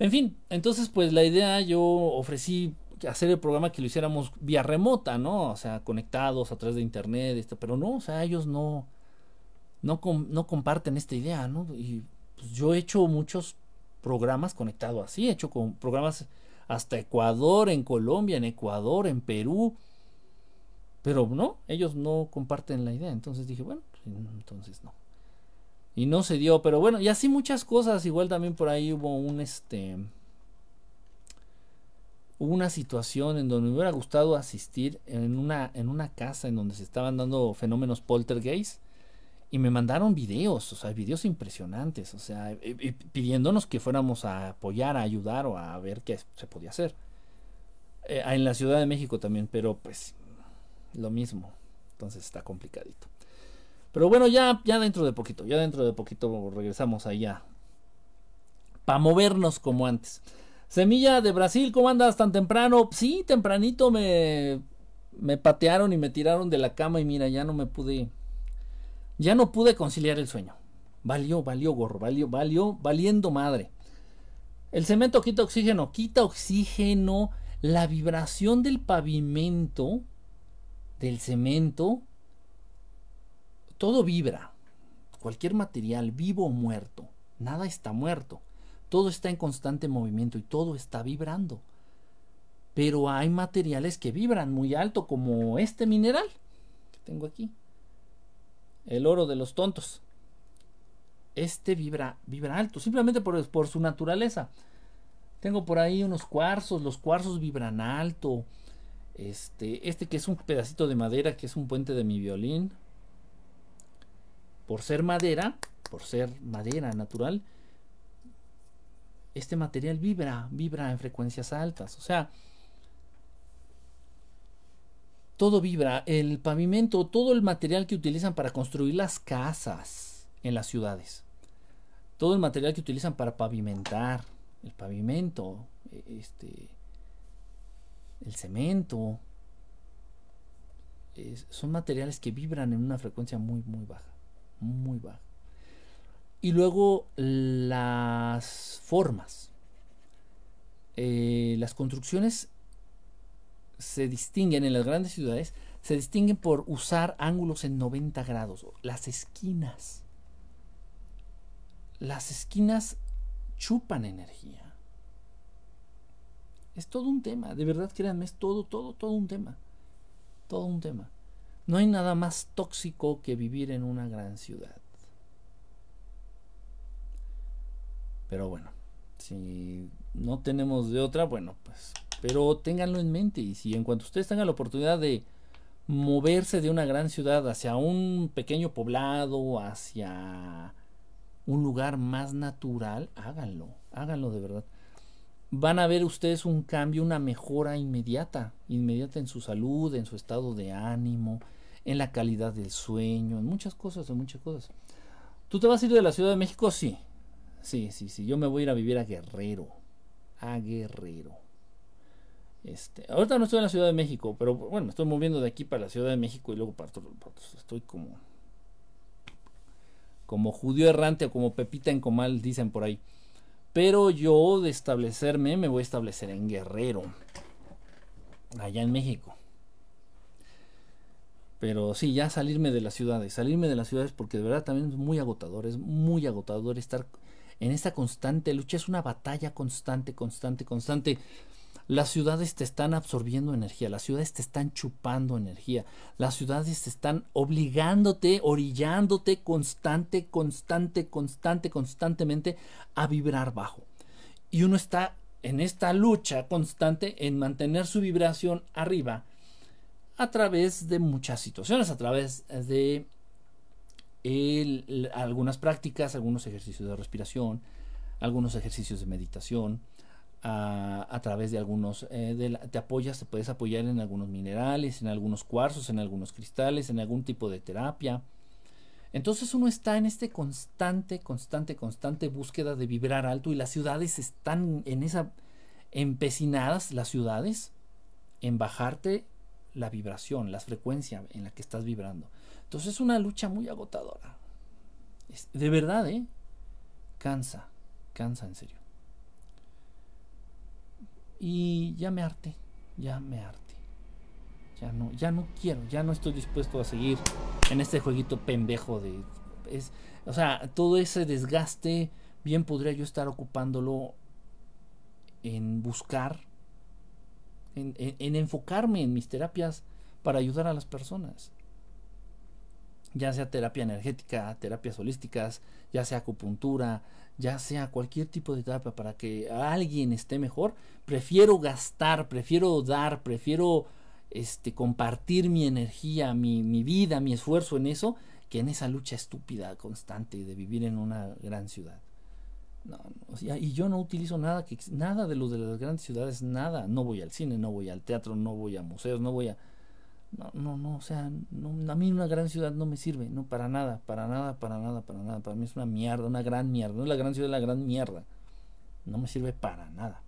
En fin, entonces pues la idea yo ofrecí hacer el programa que lo hiciéramos vía remota, ¿no? O sea, conectados a través de internet, esto, pero no, o sea, ellos no, no, no comparten esta idea, ¿no? Y pues, yo he hecho muchos programas conectados así, he hecho programas hasta Ecuador, en Colombia, en Ecuador, en Perú, pero no, ellos no comparten la idea, entonces dije, bueno, pues, entonces no. Y no se dio, pero bueno, y así muchas cosas, igual también por ahí hubo un este una situación en donde me hubiera gustado asistir en una, en una casa en donde se estaban dando fenómenos poltergeist y me mandaron videos, o sea, videos impresionantes, o sea, pidiéndonos que fuéramos a apoyar, a ayudar o a ver qué se podía hacer. Eh, en la Ciudad de México también, pero pues lo mismo, entonces está complicadito. Pero bueno, ya, ya dentro de poquito, ya dentro de poquito regresamos allá. Para movernos como antes. Semilla de Brasil, ¿cómo andas tan temprano? Sí, tempranito me, me patearon y me tiraron de la cama y mira, ya no me pude, ya no pude conciliar el sueño. Valió, valió gorro, valió, valió, valiendo madre. El cemento quita oxígeno, quita oxígeno, la vibración del pavimento, del cemento, todo vibra. Cualquier material, vivo o muerto, nada está muerto. Todo está en constante movimiento y todo está vibrando. Pero hay materiales que vibran muy alto, como este mineral que tengo aquí. El oro de los tontos. Este vibra, vibra alto, simplemente por, por su naturaleza. Tengo por ahí unos cuarzos, los cuarzos vibran alto. Este, este que es un pedacito de madera, que es un puente de mi violín. Por ser madera, por ser madera natural, este material vibra, vibra en frecuencias altas. O sea, todo vibra. El pavimento, todo el material que utilizan para construir las casas en las ciudades. Todo el material que utilizan para pavimentar. El pavimento, este, el cemento. son materiales que vibran en una frecuencia muy, muy baja. Muy baja. Y luego las formas. Eh, las construcciones se distinguen en las grandes ciudades, se distinguen por usar ángulos en 90 grados. Las esquinas. Las esquinas chupan energía. Es todo un tema, de verdad créanme, es todo, todo, todo un tema. Todo un tema. No hay nada más tóxico que vivir en una gran ciudad. Pero bueno, si no tenemos de otra, bueno, pues, pero ténganlo en mente y si en cuanto ustedes tengan la oportunidad de moverse de una gran ciudad hacia un pequeño poblado, hacia un lugar más natural, háganlo, háganlo de verdad. Van a ver ustedes un cambio, una mejora inmediata, inmediata en su salud, en su estado de ánimo, en la calidad del sueño, en muchas cosas, en muchas cosas. ¿Tú te vas a ir de la Ciudad de México? Sí, Sí, sí, sí. Yo me voy a ir a vivir a Guerrero. A Guerrero. Este, ahorita no estoy en la Ciudad de México, pero bueno, me estoy moviendo de aquí para la Ciudad de México y luego para Estoy como. Como judío errante o como Pepita en Comal, dicen por ahí. Pero yo de establecerme, me voy a establecer en Guerrero. Allá en México. Pero sí, ya salirme de las ciudades. Salirme de las ciudades porque de verdad también es muy agotador. Es muy agotador estar en esta constante lucha, es una batalla constante, constante, constante. Las ciudades te están absorbiendo energía, las ciudades te están chupando energía, las ciudades te están obligándote, orillándote constante, constante, constante, constantemente a vibrar bajo. Y uno está en esta lucha constante en mantener su vibración arriba a través de muchas situaciones, a través de algunas prácticas, algunos ejercicios de respiración, algunos ejercicios de meditación, a, través de algunos, eh, te apoyas, te puedes apoyar en algunos minerales, en algunos cuarzos, en algunos cristales, en algún tipo de terapia. Entonces uno está en este constante, constante, constante búsqueda de vibrar alto y las ciudades están en esa empecinadas, las ciudades, en bajarte la vibración, la frecuencia en la que estás vibrando. Entonces es una lucha muy agotadora. de verdad, ¿eh? Cansa, cansa en serio. Y ya me harté, ya me harté. Ya no, ya no quiero, ya no estoy dispuesto a seguir en este jueguito pendejo de... Es, o sea, todo ese desgaste, bien podría yo estar ocupándolo en buscar, en, en enfocarme en mis terapias para ayudar a las personas ya sea terapia energética, terapias holísticas, ya sea acupuntura, ya sea cualquier tipo de terapia para que alguien esté mejor, prefiero gastar, prefiero dar, prefiero este, compartir mi energía, mi, mi vida, mi esfuerzo en eso, que en esa lucha estúpida, constante de vivir en una gran ciudad. No, y yo no utilizo nada que nada de lo de las grandes ciudades, nada. No voy al cine, no voy al teatro, no voy a museos, no voy a no, no, no, o sea, no, a mí una gran ciudad no me sirve, no, para nada, para nada, para nada, para nada. Para mí es una mierda, una gran mierda. No es la gran ciudad, es la gran mierda. No me sirve para nada.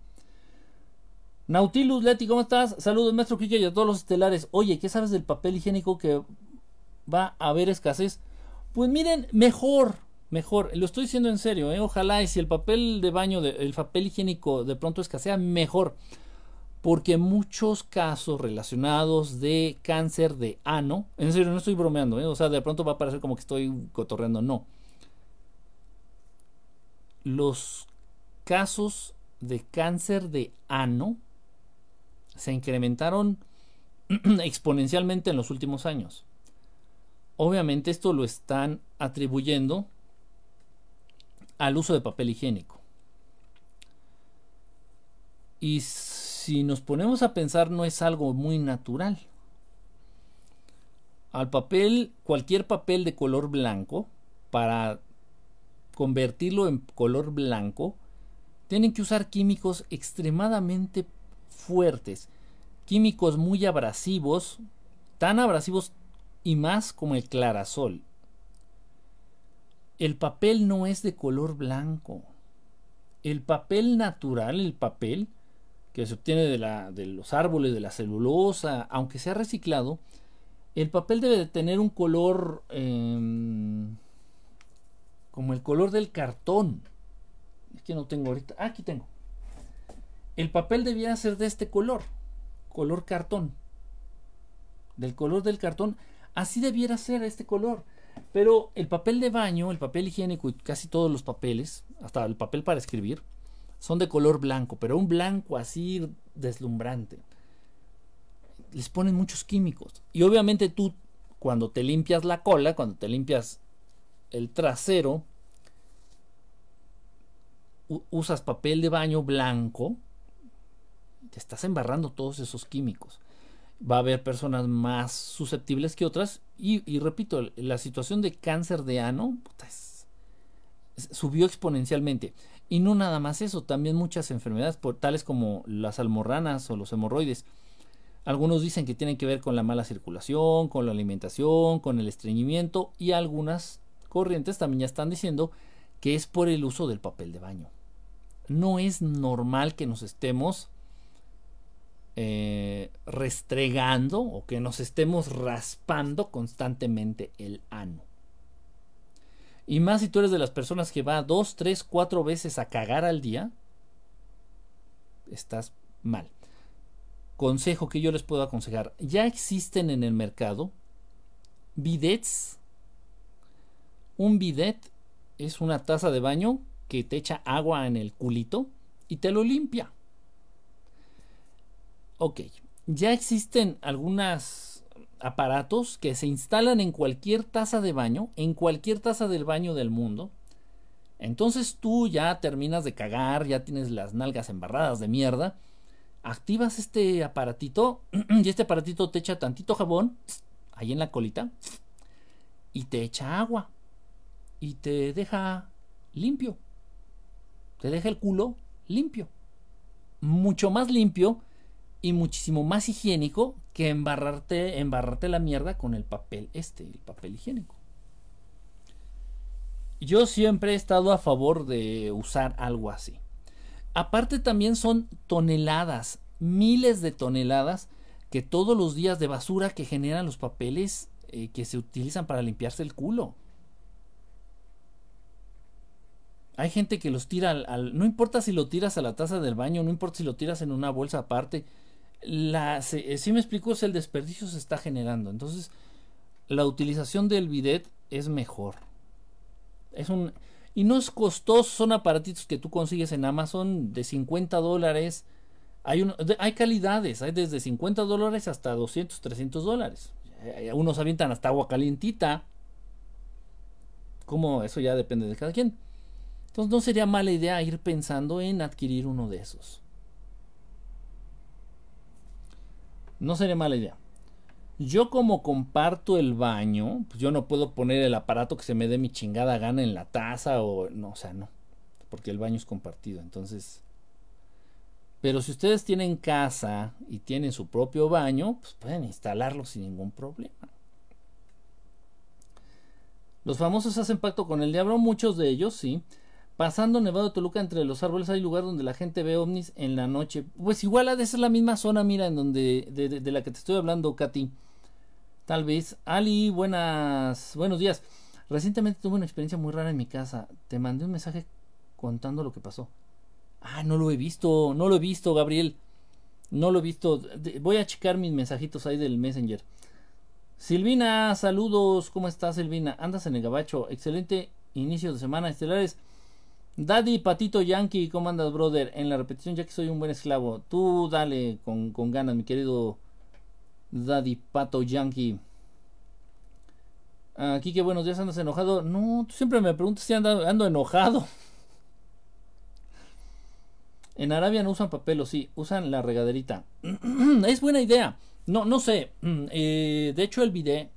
Nautilus Leti, ¿cómo estás? Saludos, maestro Kike y a todos los estelares. Oye, ¿qué sabes del papel higiénico que va a haber escasez? Pues miren, mejor, mejor. Lo estoy diciendo en serio, ¿eh? Ojalá y si el papel de baño, de, el papel higiénico de pronto escasea, mejor porque muchos casos relacionados de cáncer de ano, en serio, no estoy bromeando, ¿eh? o sea, de pronto va a parecer como que estoy cotorreando, no. Los casos de cáncer de ano se incrementaron [CLEARS THROAT] exponencialmente en los últimos años. Obviamente esto lo están atribuyendo al uso de papel higiénico. Y si nos ponemos a pensar no es algo muy natural. Al papel, cualquier papel de color blanco, para convertirlo en color blanco, tienen que usar químicos extremadamente fuertes, químicos muy abrasivos, tan abrasivos y más como el clarasol. El papel no es de color blanco. El papel natural, el papel, que se obtiene de, la, de los árboles, de la celulosa, aunque sea reciclado, el papel debe de tener un color em, como el color del cartón. Que no tengo ahorita. Ah, aquí tengo. El papel debía ser de este color, color cartón. Del color del cartón, así debiera ser este color. Pero el papel de baño, el papel higiénico y casi todos los papeles, hasta el papel para escribir, son de color blanco, pero un blanco así deslumbrante. Les ponen muchos químicos. Y obviamente tú, cuando te limpias la cola, cuando te limpias el trasero, usas papel de baño blanco, te estás embarrando todos esos químicos. Va a haber personas más susceptibles que otras. Y, repito, la situación de cáncer de ano subió exponencialmente. Y no nada más eso, también muchas enfermedades, por, tales como las almorranas o los hemorroides. Algunos dicen que tienen que ver con la mala circulación, con la alimentación, con el estreñimiento y algunas corrientes también ya están diciendo que es por el uso del papel de baño. No es normal que nos estemos eh, restregando o que nos estemos raspando constantemente el ano. Y más si tú eres de las personas que va dos, tres, cuatro veces a cagar al día, estás mal. Consejo que yo les puedo aconsejar. Ya existen en el mercado bidets. Un bidet es una taza de baño que te echa agua en el culito y te lo limpia. Ok, ya existen algunas aparatos que se instalan en cualquier taza de baño, en cualquier taza del baño del mundo. Entonces tú ya terminas de cagar, ya tienes las nalgas embarradas de mierda. Activas este aparatito [CLEARS THROAT] y este aparatito te echa tantito jabón [SNIFFS] ahí en la colita y te echa agua y te deja limpio. Te deja el culo limpio. Mucho más limpio y muchísimo más higiénico que embarrarte, embarrarte la mierda con el papel este, el papel higiénico. Yo siempre he estado a favor de usar algo así. Aparte también son toneladas, miles de toneladas que todos los días de basura que generan los papeles eh, que se utilizan para limpiarse el culo. Hay gente que los tira al, No importa si lo tiras a la taza del baño, no importa si lo tiras en una bolsa aparte. La, eh, si me explico, es el desperdicio se está generando. Entonces, la utilización del bidet es mejor. Es un. Y no es costoso, son aparatitos que tú consigues en Amazon de 50 dólares. Hay, hay calidades, hay desde 50 dólares hasta 200, 300 dólares. Eh, unos avientan hasta agua calientita. Como eso ya depende de cada quien. Entonces no sería mala idea ir pensando en adquirir uno de esos. No sería mala idea. Yo como comparto el baño, pues yo no puedo poner el aparato que se me dé mi chingada gana en la taza o no, o sea, no, porque el baño es compartido, entonces pero si ustedes tienen casa y tienen su propio baño, pues pueden instalarlo sin ningún problema. Los famosos hacen pacto con el diablo, muchos de ellos, sí. Pasando Nevado de Toluca entre los árboles hay lugar donde la gente ve ovnis en la noche. Pues igual ha de ser la misma zona, mira, en donde de, la que te estoy hablando, Katy. Tal vez. Ali, buenas, buenos días. Recientemente tuve una experiencia muy rara en mi casa. Te mandé un mensaje contando lo que pasó. Ah, no lo he visto, no lo he visto, Gabriel. No lo he visto. Voy a checar mis mensajitos ahí del Messenger. Silvina, saludos. ¿Cómo estás, Silvina? Andas en el gabacho. Excelente inicio de semana, estelares. Daddy Patito Yankee, ¿cómo andas, brother? En la repetición, ya que soy un buen esclavo. Tú dale con, con ganas, mi querido Daddy Pato Yankee. Aquí que buenos días, andas enojado. No, tú siempre me preguntas si ando, enojado. [LAUGHS] En Arabia no usan papel, o sí, usan la regaderita. [CLEARS THROAT] es buena idea. No, no sé. [CLEARS THROAT] Eh, de hecho, el bidet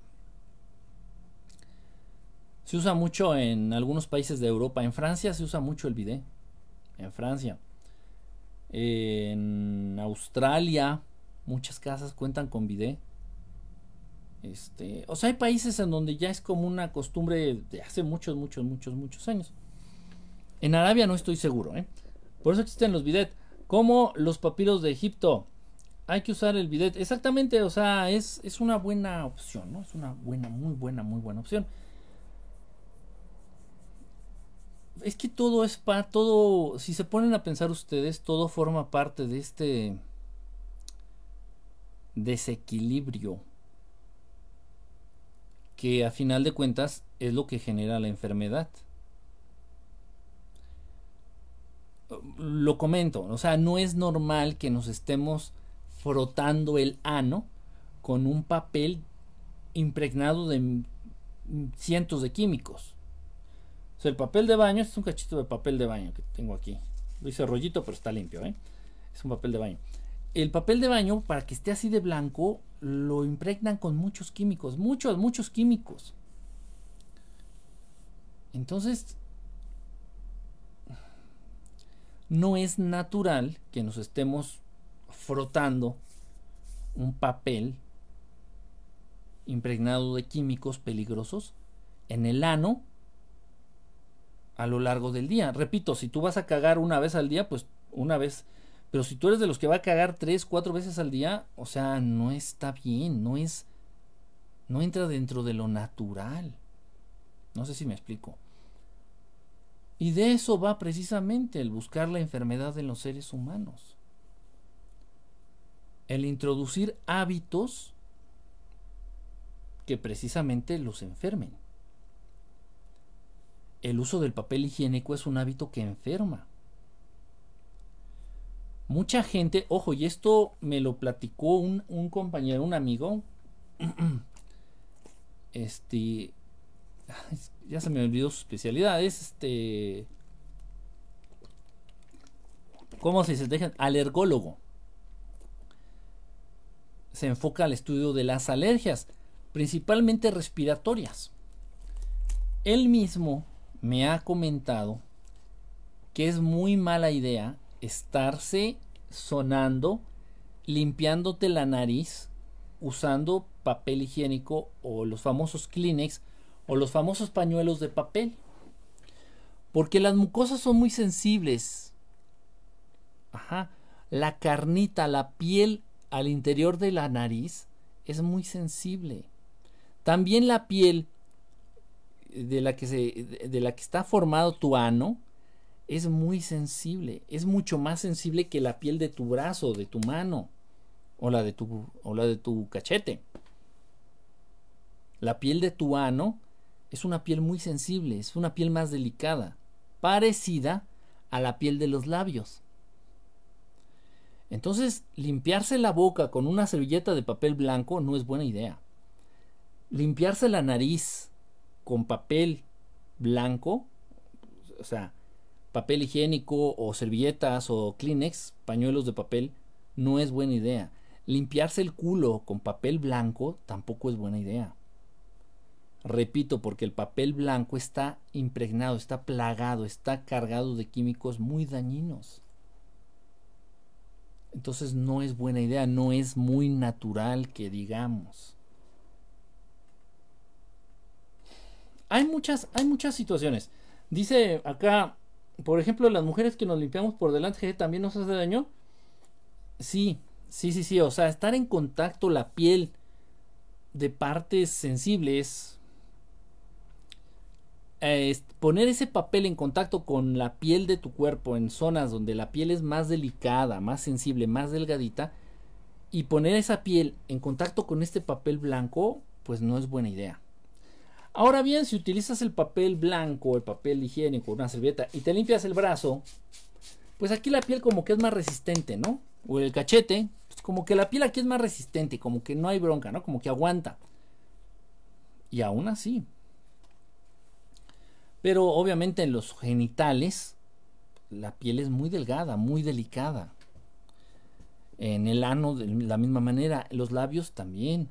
se usa mucho en algunos países de Europa. En Francia se usa mucho el bidet. En Francia. En Australia muchas casas cuentan con bidet. Este, o sea, hay países en donde ya es como una costumbre de hace muchos, muchos, muchos, muchos años. En Arabia no estoy seguro, ¿eh? Por eso existen los bidet. Como los papiros de Egipto. Hay que usar el bidet. Exactamente, o sea, es, es una buena opción, ¿no? Es una buena, muy buena, muy buena opción. Es que todo es para todo, si se ponen a pensar ustedes, todo forma parte de este desequilibrio que a final de cuentas es lo que genera la enfermedad. Lo comento, o sea, no es normal que nos estemos frotando el ano con un papel impregnado de cientos de químicos. El papel de baño, este es un cachito de papel de baño que tengo aquí. Lo hice rollito, pero está limpio, ¿eh? Es un papel de baño. El papel de baño, para que esté así de blanco, lo impregnan con muchos químicos, muchos, muchos químicos. Entonces, no es natural que nos estemos frotando un papel impregnado de químicos peligrosos en el ano a lo largo del día. Repito, si tú vas a cagar una vez al día, pues una vez. Pero si tú eres de los que va a cagar tres, cuatro veces al día, o sea, no está bien, no es. No entra dentro de lo natural. No sé si me explico. Y de eso va precisamente el buscar la enfermedad en los seres humanos. El introducir hábitos que precisamente los enfermen el uso del papel higiénico es un hábito que enferma. Mucha gente, ojo, y esto me lo platicó un, compañero, un amigo. [CLEARS THROAT] Este. Ya se me olvidó su especialidad. Es este. ¿Cómo se dice? Alergólogo. Se enfoca al estudio de las alergias, principalmente respiratorias. Él mismo me ha comentado que es muy mala idea estarse sonando, limpiándote la nariz usando papel higiénico o los famosos Kleenex o los famosos pañuelos de papel. Porque las mucosas son muy sensibles. Ajá. La carnita, la piel al interior de la nariz es muy sensible. También la piel de la que, se, de la que está formado tu ano es muy sensible, es mucho más sensible que la piel de tu brazo, de tu mano o la de tu, o la de tu cachete. La piel de tu ano es una piel muy sensible, es una piel más delicada, parecida a la piel de los labios. Entonces, limpiarse la boca con una servilleta de papel blanco no es buena idea. Limpiarse la nariz con papel blanco, o sea, papel higiénico o servilletas o Kleenex, pañuelos de papel, no es buena idea. Limpiarse el culo con papel blanco tampoco es buena idea. Repito, porque el papel blanco está impregnado, está plagado, está cargado de químicos muy dañinos. Entonces no es buena idea, no es muy natural que digamos. Hay muchas, hay muchas situaciones. Dice acá, por ejemplo, las mujeres que nos limpiamos por delante, ¿también nos hace daño? Sí, sí, sí, sí. O sea, estar en contacto la piel de partes sensibles poner ese papel en contacto con la piel de tu cuerpo en zonas donde la piel es más delicada, más sensible, más delgadita, y poner esa piel en contacto con este papel blanco, pues no es buena idea. Ahora bien, si utilizas el papel blanco, el papel higiénico, una servilleta, y te limpias el brazo, pues aquí la piel como que es más resistente, ¿no? O el cachete, pues como que la piel aquí es más resistente, como que no hay bronca, ¿no? Como que aguanta. Y aún así, pero obviamente en los genitales la piel es muy delgada, muy delicada. En el ano de la misma manera, los labios también.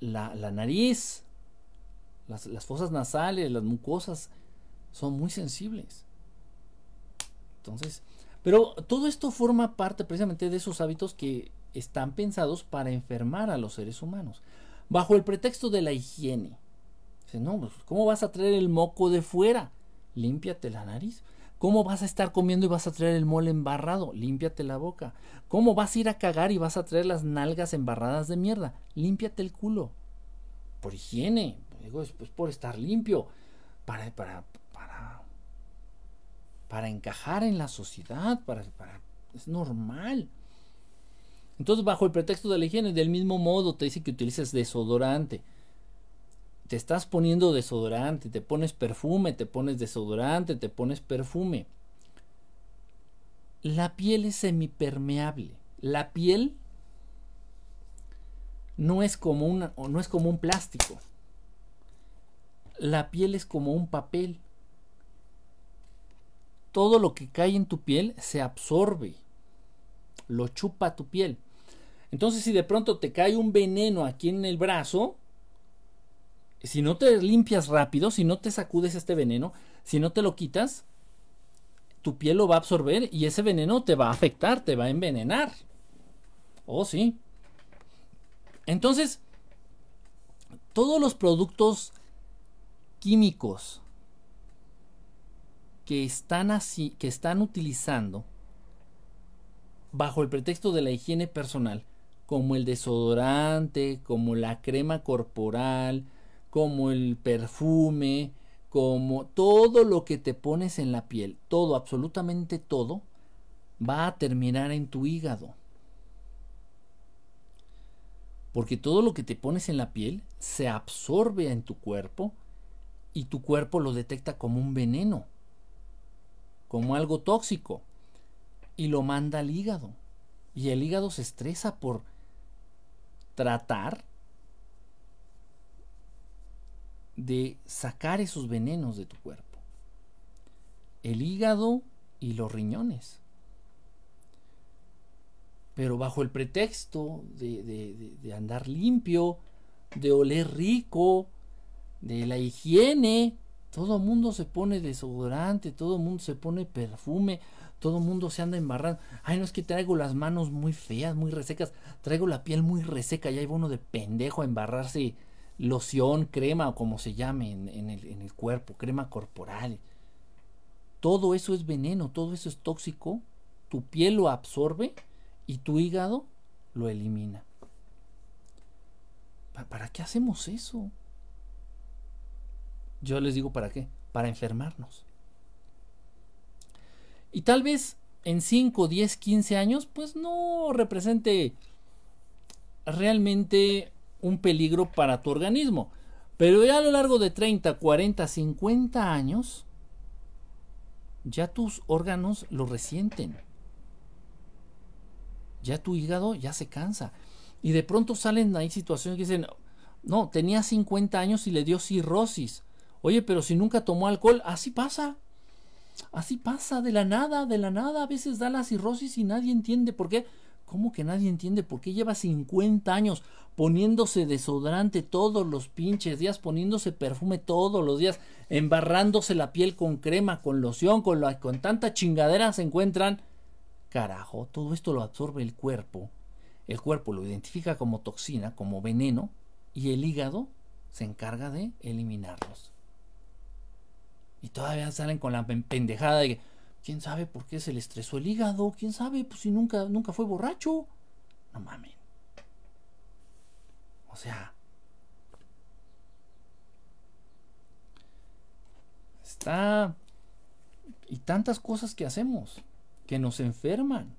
La, nariz, las, las fosas nasales, las mucosas son muy sensibles. Entonces, pero todo esto forma parte precisamente de esos hábitos que están pensados para enfermar a los seres humanos, bajo el pretexto de la higiene. Dice, no, pues, ¿cómo vas a traer el moco de fuera? Límpiate la nariz. ¿Cómo vas a estar comiendo y vas a traer el mole embarrado? Límpiate la boca. ¿Cómo vas a ir a cagar y vas a traer las nalgas embarradas de mierda? Límpiate el culo. Por higiene. Digo, es pues, por estar limpio. Para, para, para, para encajar en la sociedad. Para, para, es normal. Entonces, bajo el pretexto de la higiene, del mismo modo te dice que utilices desodorante te estás poniendo desodorante, te pones perfume, te pones desodorante, te pones perfume. La piel es semipermeable. La piel no es como una, no es como un plástico. La piel es como un papel. Todo lo que cae en tu piel se absorbe. Lo chupa tu piel. Entonces si de pronto te cae un veneno aquí en el brazo, si no te limpias rápido, si no te sacudes este veneno, si no te lo quitas, tu piel lo va a absorber y ese veneno te va a afectar, te va a envenenar. Oh, sí. Entonces, todos los productos químicos que están así, que están utilizando bajo el pretexto de la higiene personal, como el desodorante, como la crema corporal, como el perfume, como todo lo que te pones en la piel, todo, absolutamente todo, va a terminar en tu hígado. Porque todo lo que te pones en la piel se absorbe en tu cuerpo y tu cuerpo lo detecta como un veneno, como algo tóxico, y lo manda al hígado. Y el hígado se estresa por tratar de sacar esos venenos de tu cuerpo. El hígado y los riñones. Pero bajo el pretexto de, andar limpio, de oler rico, de la higiene, todo mundo se pone desodorante, todo mundo se pone perfume, todo mundo se anda embarrando. Ay, no es que traigo las manos muy feas, muy resecas, traigo la piel muy reseca, y hay uno de pendejo a embarrarse loción, crema o como se llame en, el, en el cuerpo, crema corporal. Todo eso es veneno, todo eso es tóxico. Tu piel lo absorbe y tu hígado lo elimina. ¿Para qué hacemos eso? Yo les digo para qué. Para enfermarnos. Y tal vez en 5, 10, 15 años, pues no represente realmente un peligro para tu organismo. Pero ya a lo largo de 30, 40, 50 años, ya tus órganos lo resienten. Ya tu hígado ya se cansa. Y de pronto salen ahí situaciones que dicen, no, tenía 50 años y le dio cirrosis. Oye, pero si nunca tomó alcohol, así pasa. Así pasa, de la nada, de la nada. A veces da la cirrosis y nadie entiende por qué. ¿Cómo que nadie entiende por qué lleva 50 años poniéndose desodorante todos los pinches días, poniéndose perfume todos los días, embarrándose la piel con crema, con loción, con, la, con tanta chingadera se encuentran? Carajo, todo esto lo absorbe el cuerpo. El cuerpo lo identifica como toxina, como veneno, y el hígado se encarga de eliminarlos. Y todavía salen con la pendejada de que ¿Quién sabe por qué se le estresó el hígado? ¿Quién sabe? Pues si nunca, nunca fue borracho. No mames. O sea. Está. Y tantas cosas que hacemos. Que nos enferman.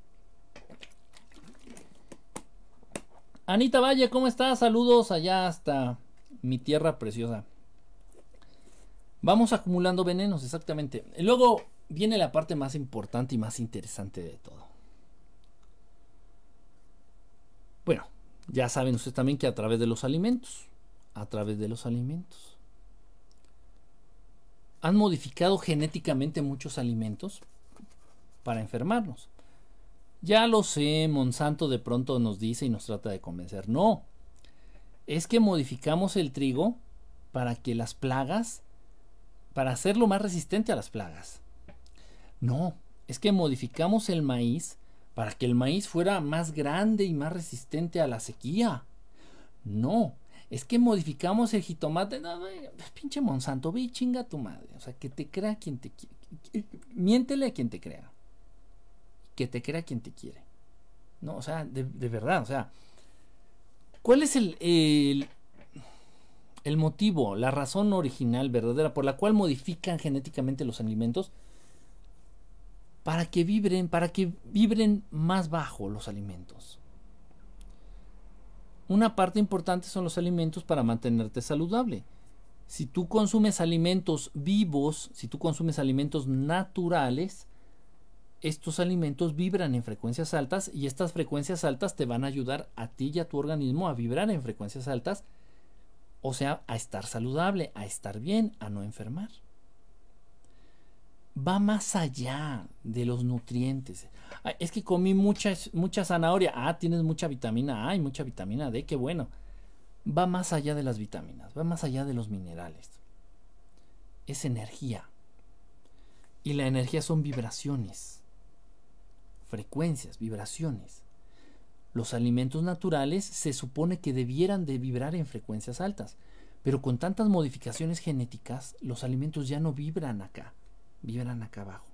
Anita Valle, ¿cómo estás? Saludos allá hasta mi tierra preciosa. Vamos acumulando venenos, exactamente. luego viene la parte más importante y más interesante de todo. Bueno, ya saben ustedes también que a través de los alimentos, a través de los alimentos, han modificado genéticamente muchos alimentos para enfermarnos. Ya lo sé, Monsanto de pronto nos dice y nos trata de convencer. No, es que modificamos el trigo para que las plagas, para hacerlo más resistente a las plagas. No, es que modificamos el maíz para que el maíz fuera más grande y más resistente a la sequía. No, es que modificamos el jitomate. No, pinche Monsanto, ve y chinga tu madre. O sea, que te crea quien te quiere. Miéntele a quien te crea. Que te crea quien te quiere. No, o sea, de, verdad, o sea. ¿Cuál es el, el, el motivo, la razón original, verdadera, por la cual modifican genéticamente los alimentos? Para que vibren, para que vibren más bajo los alimentos. Una parte importante son los alimentos para mantenerte saludable. Si tú consumes alimentos vivos, si tú consumes alimentos naturales, estos alimentos vibran en frecuencias altas y estas frecuencias altas te van a ayudar a ti y a tu organismo a vibrar en frecuencias altas, o sea, a estar saludable, a estar bien, a no enfermar va más allá de los nutrientes. Es que comí mucha, mucha zanahoria. Ah, tienes mucha vitamina A y mucha vitamina D, qué bueno. Va más allá de las vitaminas, va más allá de los minerales. Es energía. Y la energía son vibraciones, frecuencias, vibraciones. Los alimentos naturales se supone que debieran de vibrar en frecuencias altas, pero con tantas modificaciones genéticas, los alimentos ya no vibran acá vibran acá abajo.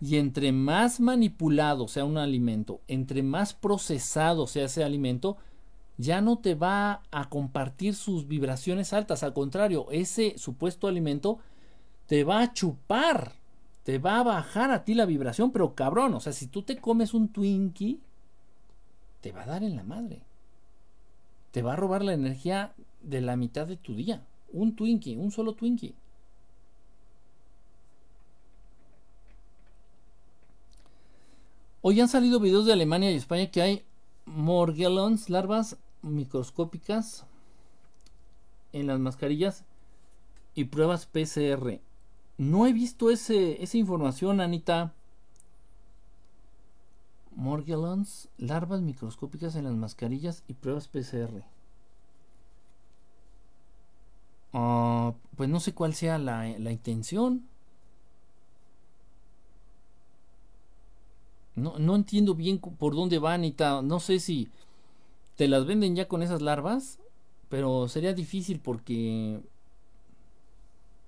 Y entre más manipulado sea un alimento, entre más procesado sea ese alimento, ya no te va a compartir sus vibraciones altas. Al contrario, ese supuesto alimento te va a chupar, te va a bajar a ti la vibración, pero cabrón, o sea, si tú te comes un Twinkie, te va a dar en la madre. Te va a robar la energía de la mitad de tu día. Un Twinkie, un solo Twinkie. Hoy han salido videos de Alemania y España que hay morgellons, larvas microscópicas en las mascarillas y pruebas PCR. No he visto ese, esa información, Anita. Morgellons, larvas microscópicas en las mascarillas y pruebas PCR. Ah, pues no sé cuál sea la, intención. No, no entiendo bien por dónde van Anita. No sé si te las venden ya con esas larvas, pero sería difícil porque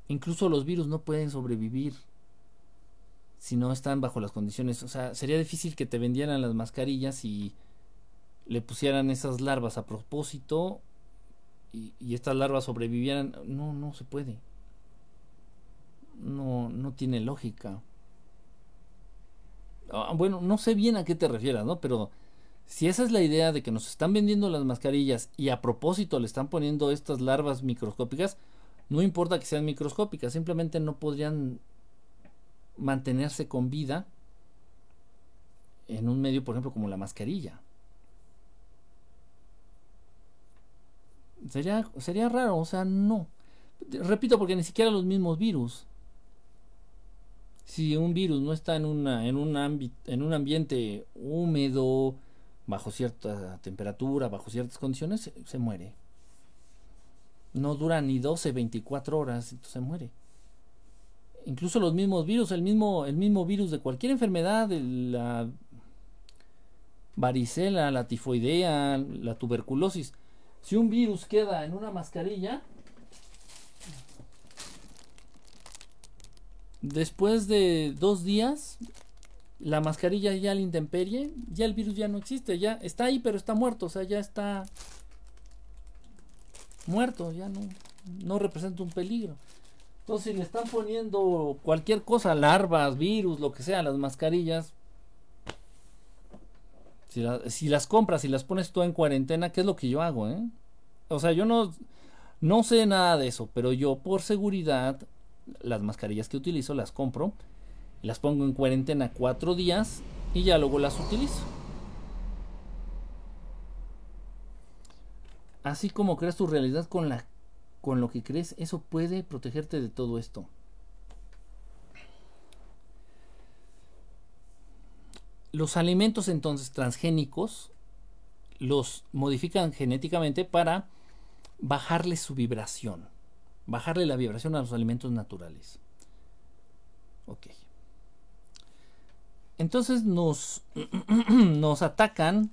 incluso los virus no pueden sobrevivir si no están bajo las condiciones. O sea, sería difícil que te vendieran las mascarillas y le pusieran esas larvas a propósito y, estas larvas sobrevivieran, no, no se puede. no, no tiene lógica. Ah, bueno, no sé bien a qué te refieras, ¿no? Pero si esa es la idea de que nos están vendiendo las mascarillas y a propósito le están poniendo estas larvas microscópicas, no importa que sean microscópicas, simplemente no podrían mantenerse con vida en un medio, por ejemplo, como la mascarilla. Sería, sería raro, o sea, no. Repito, porque ni siquiera los mismos virus. Si un virus no está en, una, en, un, en un ambiente húmedo, bajo cierta temperatura, bajo ciertas condiciones, se, muere. No dura ni 12, 24 horas, se muere. Incluso los mismos virus, el mismo, el mismo virus de cualquier enfermedad, la varicela, la tifoidea, la tuberculosis, si un virus queda en una mascarilla, después de dos días, la mascarilla ya la intemperie, ya el virus ya no existe, ya está ahí, pero está muerto, o sea, ya está muerto, ya no, no representa un peligro. Entonces, si le están poniendo cualquier cosa, larvas, virus, lo que sea, las mascarillas, si, las compras y las pones tú en cuarentena, ¿qué es lo que yo hago? Eh? O sea, yo no, no sé nada de eso, pero yo por seguridad, las mascarillas que utilizo las compro, las pongo en cuarentena cuatro días y ya luego las utilizo. Así como creas tu realidad con, la, con lo que crees, eso puede protegerte de todo esto. Los alimentos entonces transgénicos los modifican genéticamente para bajarle su vibración, bajarle la vibración a los alimentos naturales. Ok. Entonces nos, [CLEARS THROAT] nos atacan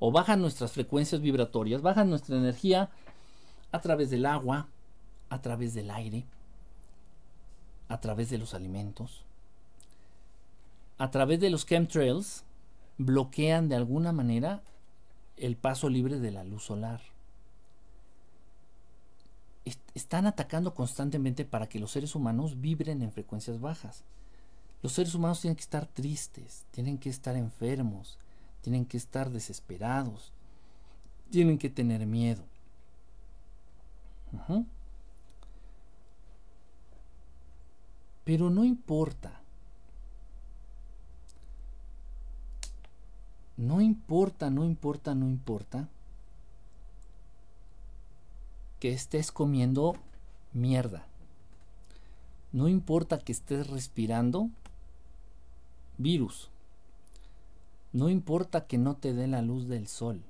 o bajan nuestras frecuencias vibratorias, bajan nuestra energía a través del agua, a través del aire, a través de los alimentos a través de los chemtrails bloquean de alguna manera el paso libre de la luz solar. están atacando constantemente para que los seres humanos vibren en frecuencias bajas. Los seres humanos tienen que estar tristes, tienen que estar enfermos, tienen que estar desesperados, tienen que tener miedo. Pero no importa No importa, no importa, no importa que estés comiendo mierda. No importa que estés respirando virus. No importa que no te dé la luz del sol.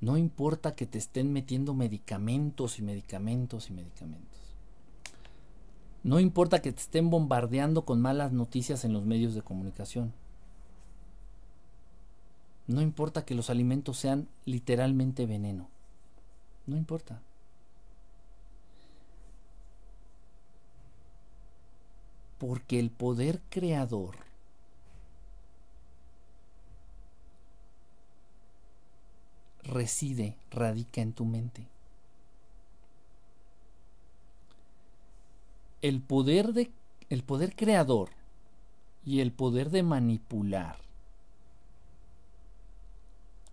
No importa que te estén metiendo medicamentos y medicamentos y medicamentos. No importa que te estén bombardeando con malas noticias en los medios de comunicación. No importa que los alimentos sean literalmente veneno. No importa. Porque el poder creador reside, radica en tu mente. El poder de el poder creador y el poder de manipular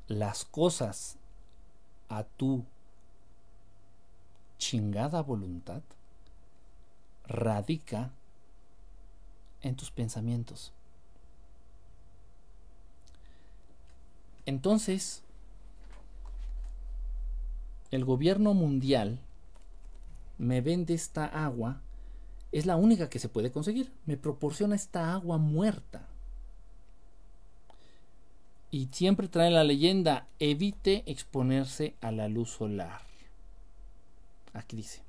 las cosas a tu chingada voluntad radica en tus pensamientos. Entonces, el gobierno mundial me vende esta agua es la única que se puede conseguir. Me proporciona esta agua muerta. Y siempre trae la leyenda, evite exponerse a la luz solar. Aquí dice.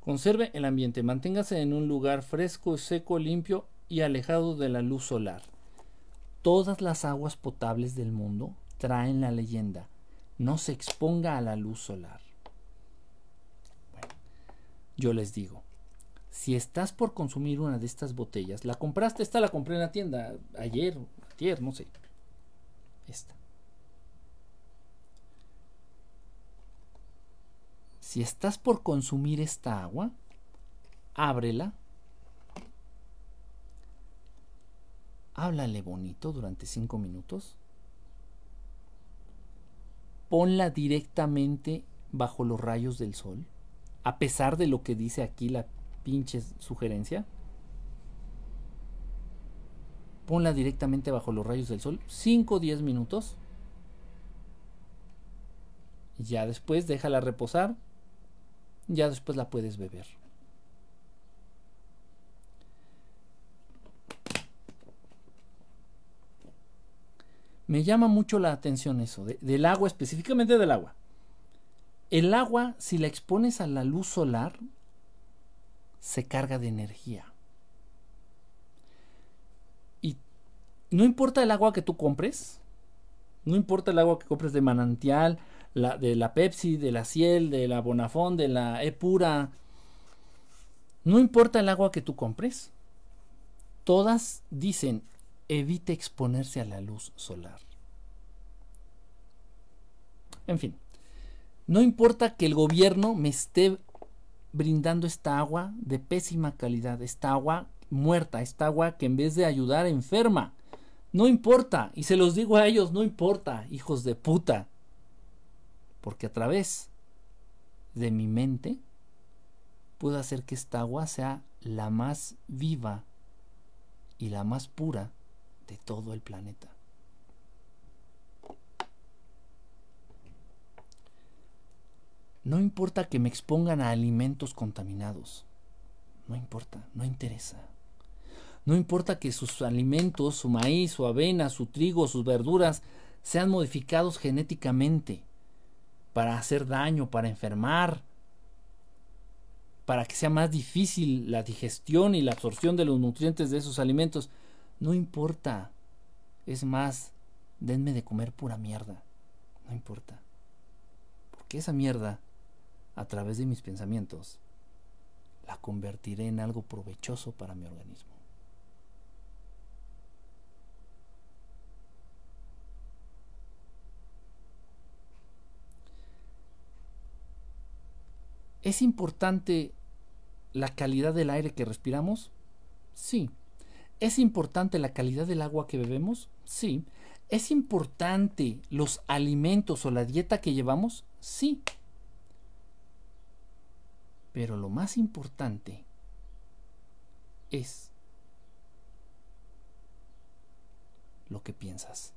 Conserve el ambiente, manténgase en un lugar fresco, seco, limpio y alejado de la luz solar. Todas las aguas potables del mundo traen la leyenda, no se exponga a la luz solar. Yo les digo, si estás por consumir una de estas botellas, la compraste, esta la compré en la tienda ayer, ayer, no sé. Esta. Si estás por consumir esta agua, ábrela, háblale bonito durante cinco minutos, ponla directamente bajo los rayos del sol, a pesar de lo que dice aquí la pinche sugerencia. Ponla directamente bajo los rayos del sol, 5 o 10 minutos. Y ya después déjala reposar. Ya después la puedes beber. Me llama mucho la atención eso, del agua, específicamente del agua. El agua, si la expones a la luz solar, se carga de energía. Y no importa el agua que tú compres, no importa el agua que compres de manantial, de la Pepsi, de la Ciel, de la Bonafón, de la Epura, no importa el agua que tú compres, todas dicen evite exponerse a la luz solar. En fin, no importa que el gobierno me esté brindando esta agua de pésima calidad, esta agua muerta, esta agua que en vez de ayudar enferma. No importa, y se los digo a ellos, no importa, hijos de puta, porque a través de mi mente puedo hacer que esta agua sea la más viva y la más pura de todo el planeta. No importa que me expongan a alimentos contaminados. No importa, no interesa. No importa que sus alimentos, su maíz, su avena, su trigo, sus verduras, sean modificados genéticamente para hacer daño, para enfermar, para que sea más difícil la digestión y la absorción de los nutrientes de esos alimentos. No importa. Es más, denme de comer pura mierda. No importa. Porque esa mierda, a través de mis pensamientos, la convertiré en algo provechoso para mi organismo. ¿Es importante la calidad del aire que respiramos? Sí. ¿Es importante la calidad del agua que bebemos? Sí. ¿Es importante los alimentos o la dieta que llevamos? Sí. Pero lo más importante es lo que piensas.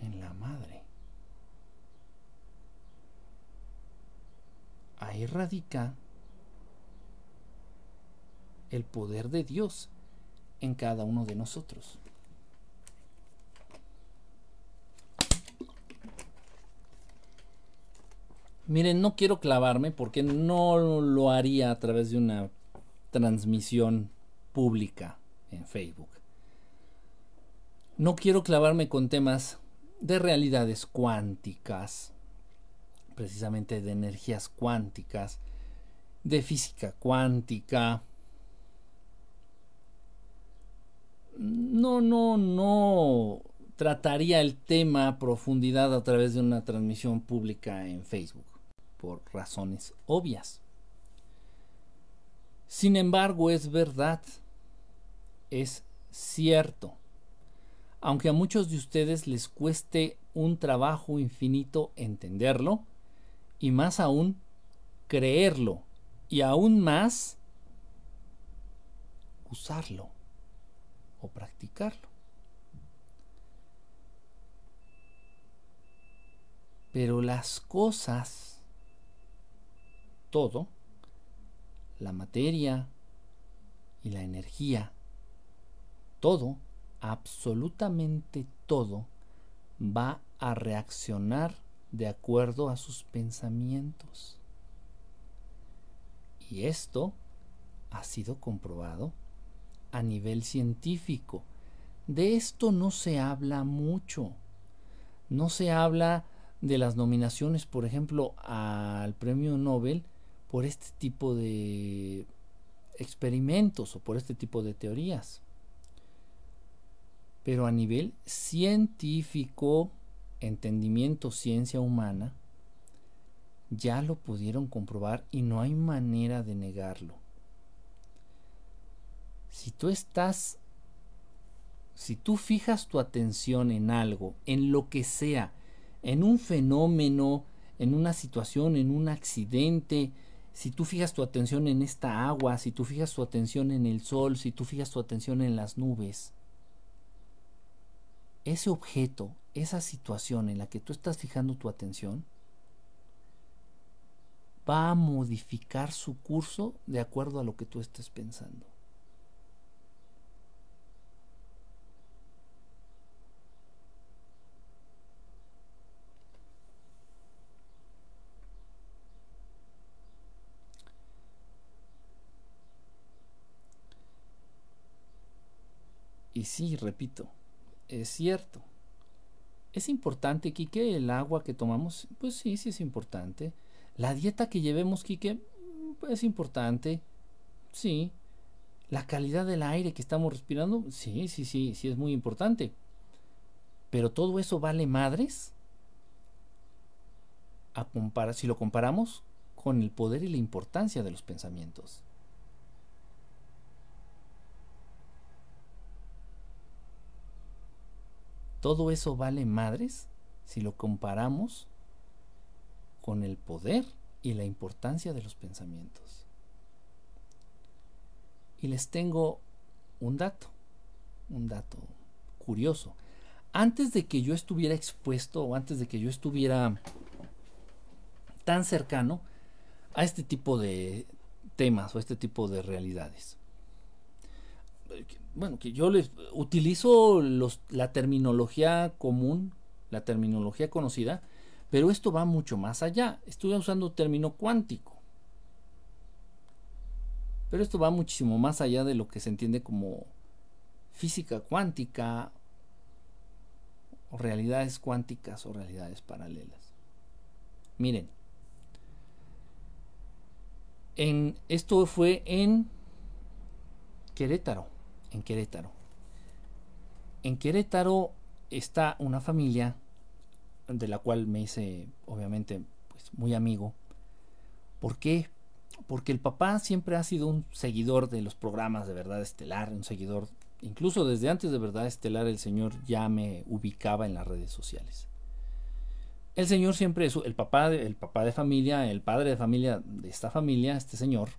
En la madre. Ahí radica el poder de Dios en cada uno de nosotros. Miren, no quiero clavarme porque no lo haría a través de una transmisión pública en Facebook. No quiero clavarme con temas de realidades cuánticas, precisamente de energías cuánticas, de física cuántica, no, no, no trataría el tema a profundidad a través de una transmisión pública en Facebook, por razones obvias. Sin embargo, es verdad, es cierto. Aunque a muchos de ustedes les cueste un trabajo infinito entenderlo, y más aún creerlo, y aún más usarlo o practicarlo. Pero las cosas, todo, la materia y la energía, todo, absolutamente todo, va a reaccionar de acuerdo a sus pensamientos. Y esto ha sido comprobado a nivel científico. De esto no se habla mucho. No se habla de las nominaciones, por ejemplo, al premio Nobel por este tipo de experimentos o por este tipo de teorías. Pero a nivel científico entendimiento, ciencia humana, ya lo pudieron comprobar y no hay manera de negarlo. Si tú estás, si tú fijas tu atención en algo, en lo que sea, en un fenómeno, en una situación, en un accidente, si tú fijas tu atención en esta agua, si tú fijas tu atención en el sol, si tú fijas tu atención en las nubes, ese objeto, esa situación en la que tú estás fijando tu atención, va a modificar su curso de acuerdo a lo que tú estés pensando. Sí, repito, es cierto. ¿Es importante, Quique, el agua que tomamos? Pues sí, sí es importante. La dieta que llevemos, Quique, pues es importante. Sí. La calidad del aire que estamos respirando, sí, sí, sí, sí es muy importante. Pero todo eso vale madres a si lo comparamos con el poder y la importancia de los pensamientos. Todo eso vale madres si lo comparamos con el poder y la importancia de los pensamientos. Y les tengo un dato, un dato curioso. Antes de que yo estuviera expuesto o antes de que yo estuviera tan cercano a este tipo de temas o a este tipo de realidades, bueno, que yo les utilizo la terminología común, la terminología conocida, pero esto va mucho más allá. Estoy usando término cuántico. Pero esto va muchísimo más allá de lo que se entiende como física cuántica o realidades cuánticas o realidades paralelas. Miren, en, esto fue en Querétaro en Querétaro. En Querétaro está una familia de la cual me hice obviamente pues, muy amigo. ¿Por qué? Porque el papá siempre ha sido un seguidor de los programas de Verdad Estelar, un seguidor, incluso desde antes de Verdad Estelar el señor ya me ubicaba en las redes sociales. El señor siempre, el papá, el papá de familia, el padre de familia de esta familia, este señor,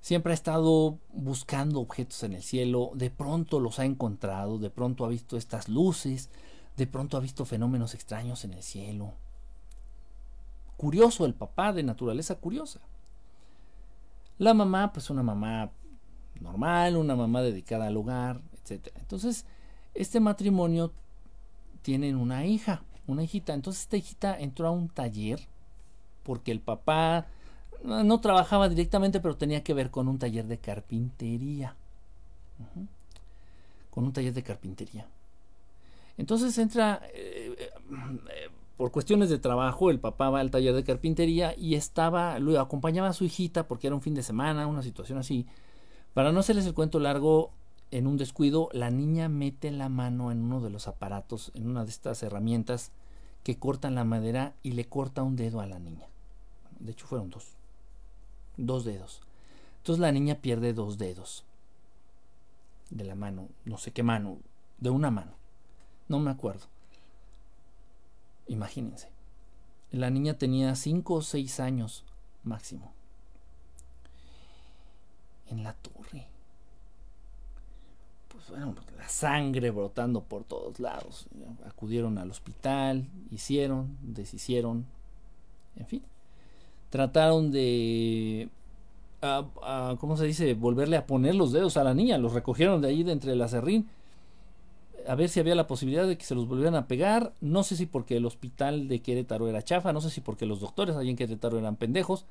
Siempre ha estado buscando objetos en el cielo, de pronto los ha encontrado, de pronto ha visto estas luces, de pronto ha visto fenómenos extraños en el cielo. Curioso el papá, de naturaleza curiosa. La mamá, pues una mamá normal, una mamá dedicada al hogar, etc. Entonces, este matrimonio tienen una hija, una hijita. Entonces esta hijita entró a un taller porque el papá no trabajaba directamente, pero tenía que ver con un taller de carpintería. Con un taller de carpintería. Entonces entra, eh, eh, por cuestiones de trabajo, el papá va al taller de carpintería y estaba, lo acompañaba a su hijita porque era un fin de semana, una situación así. Para no hacerles el cuento largo, en un descuido, la niña mete la mano en uno de los aparatos, en una de estas herramientas que cortan la madera y le corta un dedo a la niña. De hecho, fueron dos dos dedos. Entonces la niña pierde dos dedos de la mano, no sé qué mano, de una mano. No me acuerdo. Imagínense. La niña tenía cinco o seis años máximo. En la torre. Pues bueno, la sangre brotando por todos lados. Acudieron al hospital, hicieron, deshicieron, en fin trataron de, ¿cómo se dice?, volverle a poner los dedos a la niña, los recogieron de ahí de entre el acerrín, a ver si había la posibilidad de que se los volvieran a pegar, no sé si porque el hospital de Querétaro era chafa, no sé si porque los doctores allí en Querétaro eran pendejos,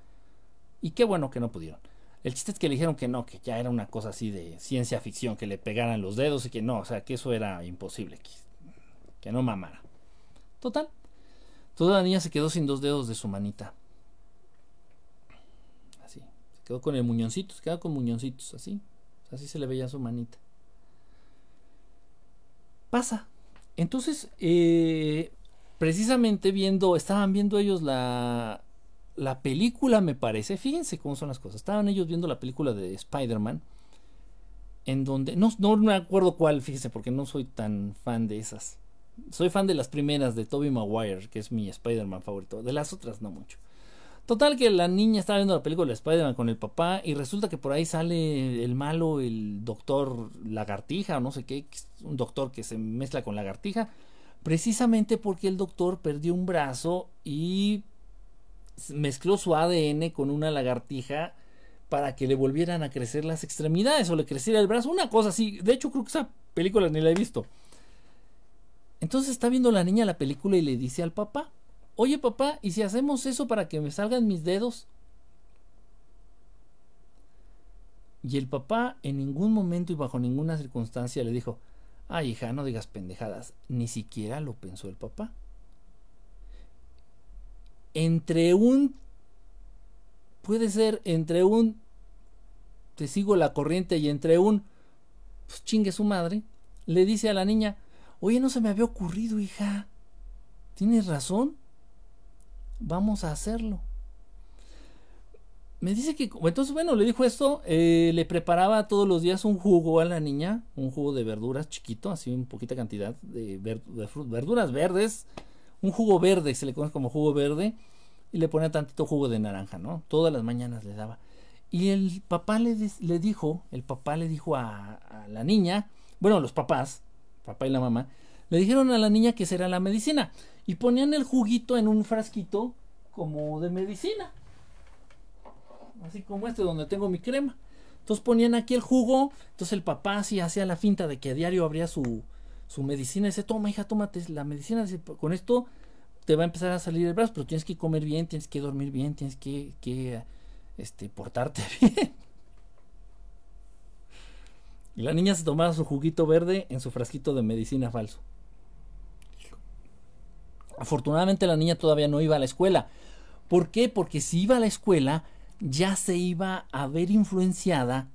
y qué bueno que no pudieron. El chiste es que le dijeron que no, que ya era una cosa así de ciencia ficción, que le pegaran los dedos y que no, o sea, que eso era imposible, que, que no mamara. Total. Toda la niña se quedó sin dos dedos de su manita. Quedó con el muñoncito, se quedó con muñoncitos, así. Así se le veía su manita. Pasa. Entonces, eh, precisamente viendo, estaban viendo ellos la, la película, me parece, fíjense cómo son las cosas, estaban ellos viendo la película de Spider-Man, en donde, no, no me acuerdo cuál, fíjense, porque no soy tan fan de esas. Soy fan de las primeras de Tobey Maguire, que es mi Spider-Man favorito, de las otras no mucho. Total que la niña estaba viendo la película de Spider-Man con el papá y resulta que por ahí sale el malo, el doctor lagartija o no sé qué, un doctor que se mezcla con lagartija, precisamente porque el doctor perdió un brazo y mezcló su ADN con una lagartija para que le volvieran a crecer las extremidades o le creciera el brazo, una cosa así. De hecho, creo que esa película ni la he visto. Entonces está viendo la niña la película y le dice al papá, Oye papá, ¿y si hacemos eso para que me salgan mis dedos? Y el papá en ningún momento y bajo ninguna circunstancia le dijo, ay hija, no digas pendejadas. Ni siquiera lo pensó el papá. Entre un... Puede ser entre un... Te sigo la corriente y entre un... Pues chingue su madre. Le dice a la niña, oye, no se me había ocurrido, hija. ¿Tienes razón? Vamos a hacerlo. Me dice que, entonces bueno, le dijo esto, eh, le preparaba todos los días un jugo a la niña, un jugo de verduras chiquito, así un poquita cantidad de, verduras verdes, un jugo verde, se le conoce como jugo verde, y le ponía tantito jugo de naranja, ¿no? Todas las mañanas le daba. Y el papá le, le dijo, el papá le dijo a, a la niña, bueno, los papás, papá y la mamá, le dijeron a la niña que será la medicina y ponían el juguito en un frasquito como de medicina. Así como este donde tengo mi crema. Entonces ponían aquí el jugo, entonces el papá así hacía la finta de que a diario abría su, su medicina y dice, toma hija, tómate la medicina, con esto te va a empezar a salir el brazo, pero tienes que comer bien, tienes que dormir bien, tienes que, que este, portarte [LAUGHS] bien. Y la niña se tomaba su juguito verde en su frasquito de medicina falso. Afortunadamente la niña todavía no iba a la escuela. ¿Por qué? Porque si iba a la escuela ya se iba a ver influenciada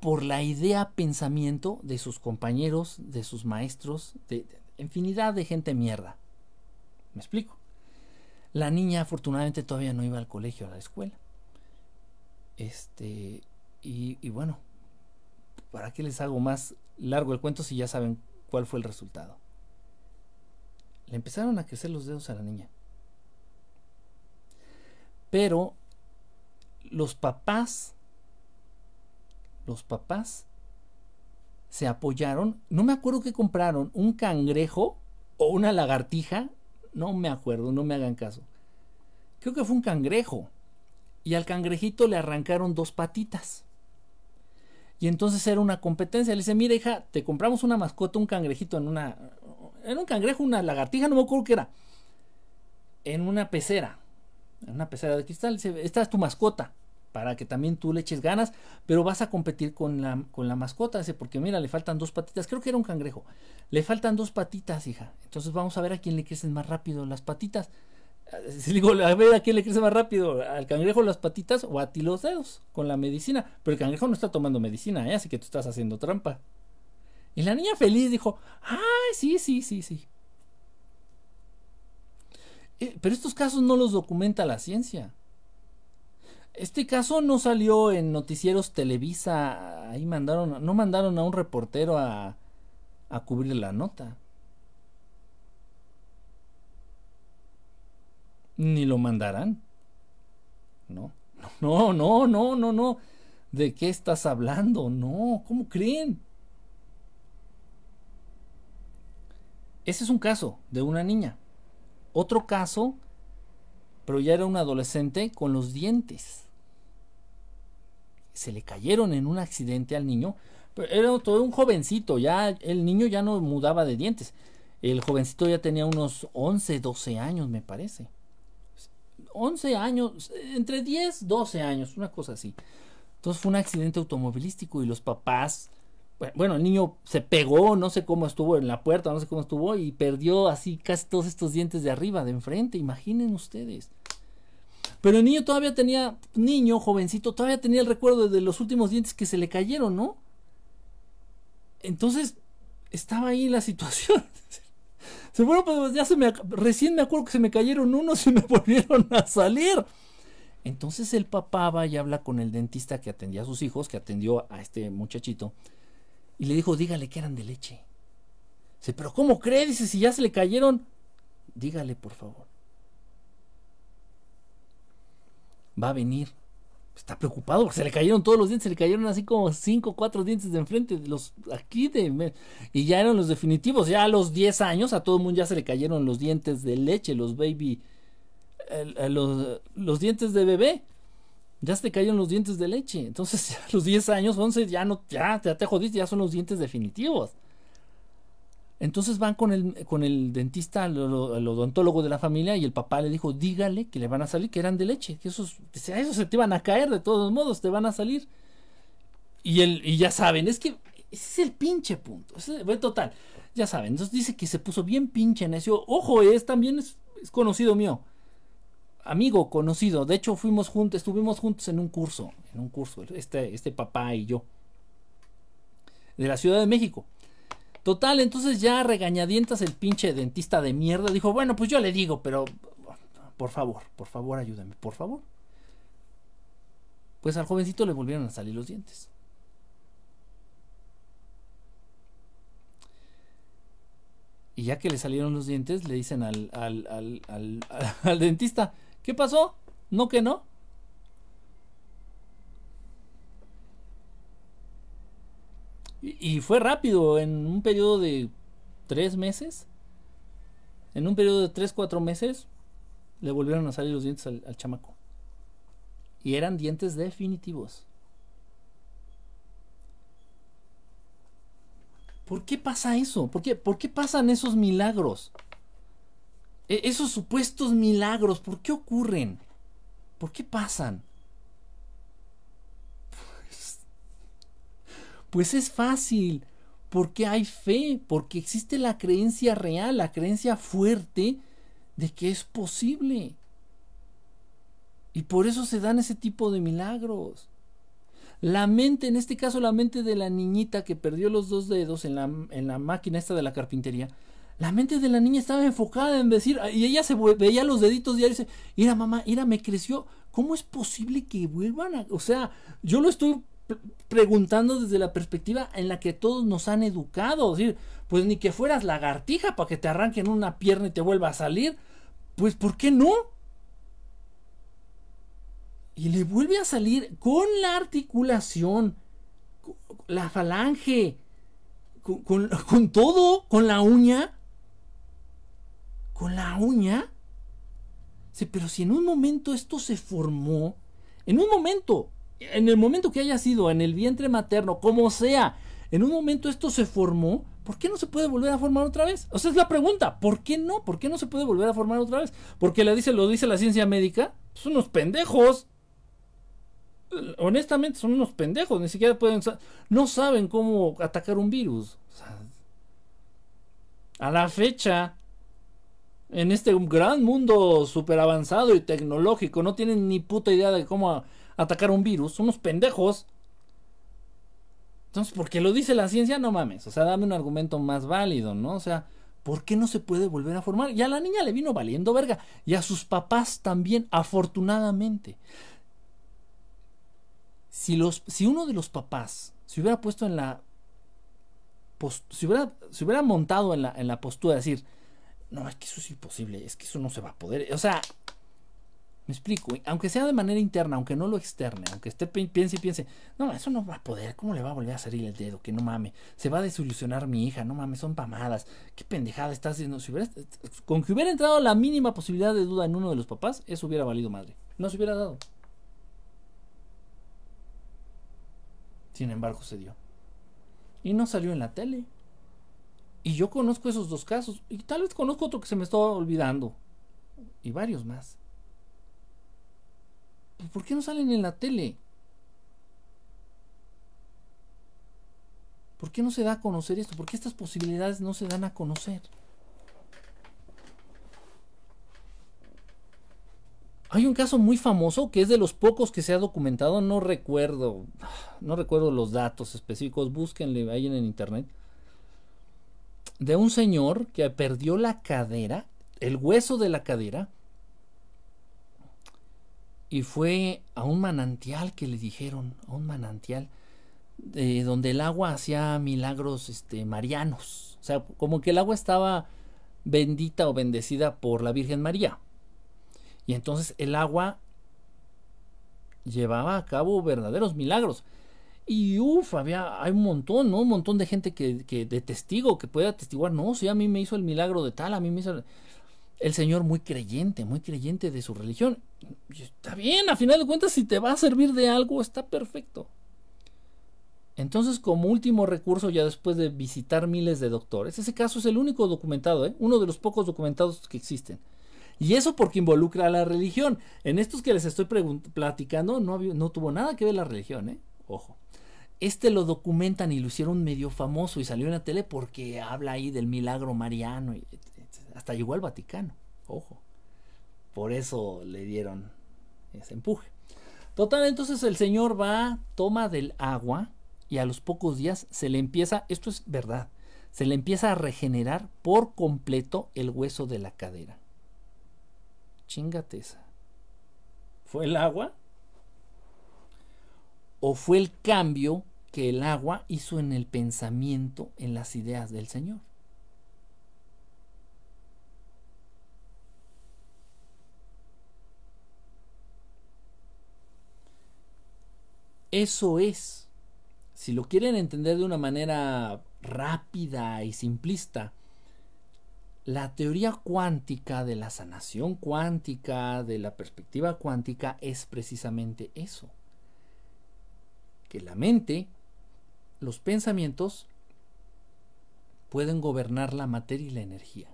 por la idea pensamiento de sus compañeros, de sus maestros, de, infinidad de gente mierda. ¿Me explico? La niña afortunadamente todavía no iba al colegio, a la escuela. Este, y, y bueno, ¿para qué les hago más largo el cuento si ya saben cuál fue el resultado? Le empezaron a crecer los dedos a la niña. Pero los papás, los papás se apoyaron, no me acuerdo que compraron, un cangrejo o una lagartija, no me acuerdo, no me hagan caso. Creo que fue un cangrejo. Y al cangrejito le arrancaron dos patitas. Y entonces era una competencia. Le dice, mira hija, te compramos una mascota, un cangrejito en una, era un cangrejo, una lagartija, no me acuerdo qué era. En una pecera. En una pecera de cristal. Esta es tu mascota. Para que también tú le eches ganas. Pero vas a competir con la, con la mascota. Dice, porque mira, le faltan dos patitas. Creo que era un cangrejo. Le faltan dos patitas, hija. Entonces vamos a ver a quién le crecen más rápido las patitas. Si digo, a ver a quién le crece más rápido, al cangrejo las patitas o a ti los dedos con la medicina. Pero el cangrejo no está tomando medicina, ¿eh? así que tú estás haciendo trampa. Y la niña feliz dijo, ay, sí, sí, sí, sí. Eh, pero estos casos no los documenta la ciencia. Este caso no salió en noticieros Televisa, ahí mandaron, no mandaron a un reportero a, a cubrir la nota. Ni lo mandarán. No, no, no, no, no, no. ¿De qué estás hablando? No, ¿cómo creen? Ese es un caso de una niña. Otro caso, pero ya era un adolescente con los dientes. Se le cayeron en un accidente al niño. Pero era todo un jovencito, ya el niño ya no mudaba de dientes. El jovencito ya tenía unos 11, 12 años, me parece. 11 años, entre 10, 12 años, una cosa así. Entonces fue un accidente automovilístico y los papás bueno, el niño se pegó, no sé cómo estuvo en la puerta, no sé cómo estuvo, y perdió así casi todos estos dientes de arriba, de enfrente, imaginen ustedes. Pero el niño todavía tenía, niño, jovencito, todavía tenía el recuerdo de los últimos dientes que se le cayeron, ¿no? Entonces, estaba ahí la situación. [LAUGHS] Bueno, pues ya se me, recién me acuerdo que se me cayeron unos y me [LAUGHS] volvieron a salir. Entonces el papá va y habla con el dentista que atendía a sus hijos, que atendió a este muchachito, y le dijo, dígale que eran de leche. Dice, pero ¿cómo cree? Dice, si ya se le cayeron, dígale por favor. Va a venir está preocupado porque se le cayeron todos los dientes, se le cayeron así como cinco o cuatro dientes de enfrente, los aquí de y ya eran los definitivos, ya a los 10 años a todo el mundo ya se le cayeron los dientes de leche, los baby los, los, dientes de bebé. Ya se le cayeron los dientes de leche. Entonces, [LAUGHS] a los 10 años, 11 ya no ya, ya te jodiste, ya son los dientes definitivos. Entonces van con el, con el dentista, el, odontólogo de la familia, y el papá le dijo, dígale que le van a salir, que eran de leche, que esos, esos se te van a caer de todos modos, te van a salir. Y, el, y ya saben, es que ese es el pinche punto. Es, total, ya saben. Entonces dice que se puso bien pinche necio. Ojo, es también es, conocido mío. Amigo, conocido. De hecho, fuimos juntos, estuvimos juntos en un curso, en un curso, este, este papá y yo. De la Ciudad de México. Total, entonces ya regañadientas el pinche dentista de mierda dijo, bueno, pues yo le digo, pero por favor, por favor ayúdame, por favor. Pues al jovencito le volvieron a salir los dientes. Y ya que le salieron los dientes, le dicen al, al, al, al [LAUGHS] dentista, ¿qué pasó? ¿No que no? Y, fue rápido, en un periodo de tres meses. En un periodo de tres, cuatro meses, le volvieron a salir los dientes al, chamaco. Y eran dientes definitivos. ¿Por qué pasa eso? ¿Por qué, ¿Por qué pasan esos milagros? E, esos supuestos milagros, ¿por qué ocurren? ¿Por qué pasan? Pues es fácil, porque hay fe, porque existe la creencia real, la creencia fuerte de que es posible. Y por eso se dan ese tipo de milagros. La mente, en este caso la mente de la niñita que perdió los dos dedos en la, en la máquina esta de la carpintería, la mente de la niña estaba enfocada en decir, y ella se veía los deditos y dice, mira mamá, mira, me creció, ¿cómo es posible que vuelvan a...? O sea, yo lo estoy preguntando desde la perspectiva en la que todos nos han educado. decir, pues ni que fueras lagartija para que te arranquen una pierna y te vuelva a salir. Pues ¿por qué no? Y le vuelve a salir con la articulación, la falange, con, con todo, con la uña. Con la uña. Sí, pero si en un momento esto se formó, en un momento, en el momento que haya sido en el vientre materno, como sea, en un momento esto se formó, ¿por qué no se puede volver a formar otra vez? O sea, es la pregunta, ¿por qué no? ¿Por qué no se puede volver a formar otra vez? Porque le dice, lo dice la ciencia médica, son unos pendejos. Honestamente, son unos pendejos, ni siquiera pueden, no saben cómo atacar un virus. a la fecha, en este gran mundo super avanzado y tecnológico, no tienen ni puta idea de cómo atacar un virus, son unos pendejos. Entonces, porque lo dice la ciencia, no mames. O sea, dame un argumento más válido, ¿no? O sea, ¿por qué no se puede volver a formar? Y a la niña le vino valiendo verga. Y a sus papás también, afortunadamente. Si, los, si uno de los papás se hubiera puesto en la. Si hubiera, se hubiera montado en la, en la postura de decir, no, es que eso es imposible, es que eso no se va a poder. O sea, me explico, aunque sea de manera interna, aunque no lo externe, aunque esté piense y piense, no, eso no va a poder, ¿cómo le va a volver a salir el dedo? Que no mame, se va a desilusionar mi hija, no mames, son pamadas, qué pendejada estás haciendo. Si hubiera, con que hubiera entrado la mínima posibilidad de duda en uno de los papás, eso hubiera valido madre, no se hubiera dado. Sin embargo, se dio. Y no salió en la tele. Y yo conozco esos dos casos, y tal vez conozco otro que se me está olvidando, y varios más. Pues, ¿Por qué no salen en la tele? ¿Por qué no se da a conocer esto? ¿Por qué estas posibilidades no se dan a conocer? Hay un caso muy famoso que es de los pocos que se ha documentado, no recuerdo, no recuerdo los datos específicos, búsquenle ahí en el internet. De un señor que perdió la cadera, el hueso de la cadera, y fue a un manantial que le dijeron, a un manantial, eh, donde el agua hacía milagros este, marianos. O sea, como que el agua estaba bendita o bendecida por la Virgen María. Y entonces el agua llevaba a cabo verdaderos milagros. Y uff, había, hay un montón, ¿no? Un montón de gente que, que de testigo, que puede atestiguar, no, si a mí me hizo el milagro de tal, a mí me hizo... El, Señor muy creyente, muy creyente de su religión. está bien, a final de cuentas, si te va a servir de algo, está perfecto. Entonces, como último recurso, ya después de visitar miles de doctores, ese caso es el único documentado, ¿eh? uno de los pocos documentados que existen. Y eso porque involucra a la religión. En estos que les estoy platicando, no, no tuvo nada que ver la religión, ¿eh? Ojo. Este lo documentan y lo hicieron medio famoso y salió en la tele porque habla ahí del milagro mariano y hasta llegó al Vaticano. Ojo. Por eso le dieron ese empuje. Total, entonces el señor va, toma del agua y a los pocos días se le empieza, esto es verdad, se le empieza a regenerar por completo el hueso de la cadera. Chingate esa. ¿Fue el agua? ¿O fue el cambio que el agua hizo en el pensamiento, en las ideas del Señor. Eso es, si lo quieren entender de una manera rápida y simplista, la teoría cuántica de la sanación cuántica, de la perspectiva cuántica, es precisamente eso. Que la mente los pensamientos pueden gobernar la materia y la energía.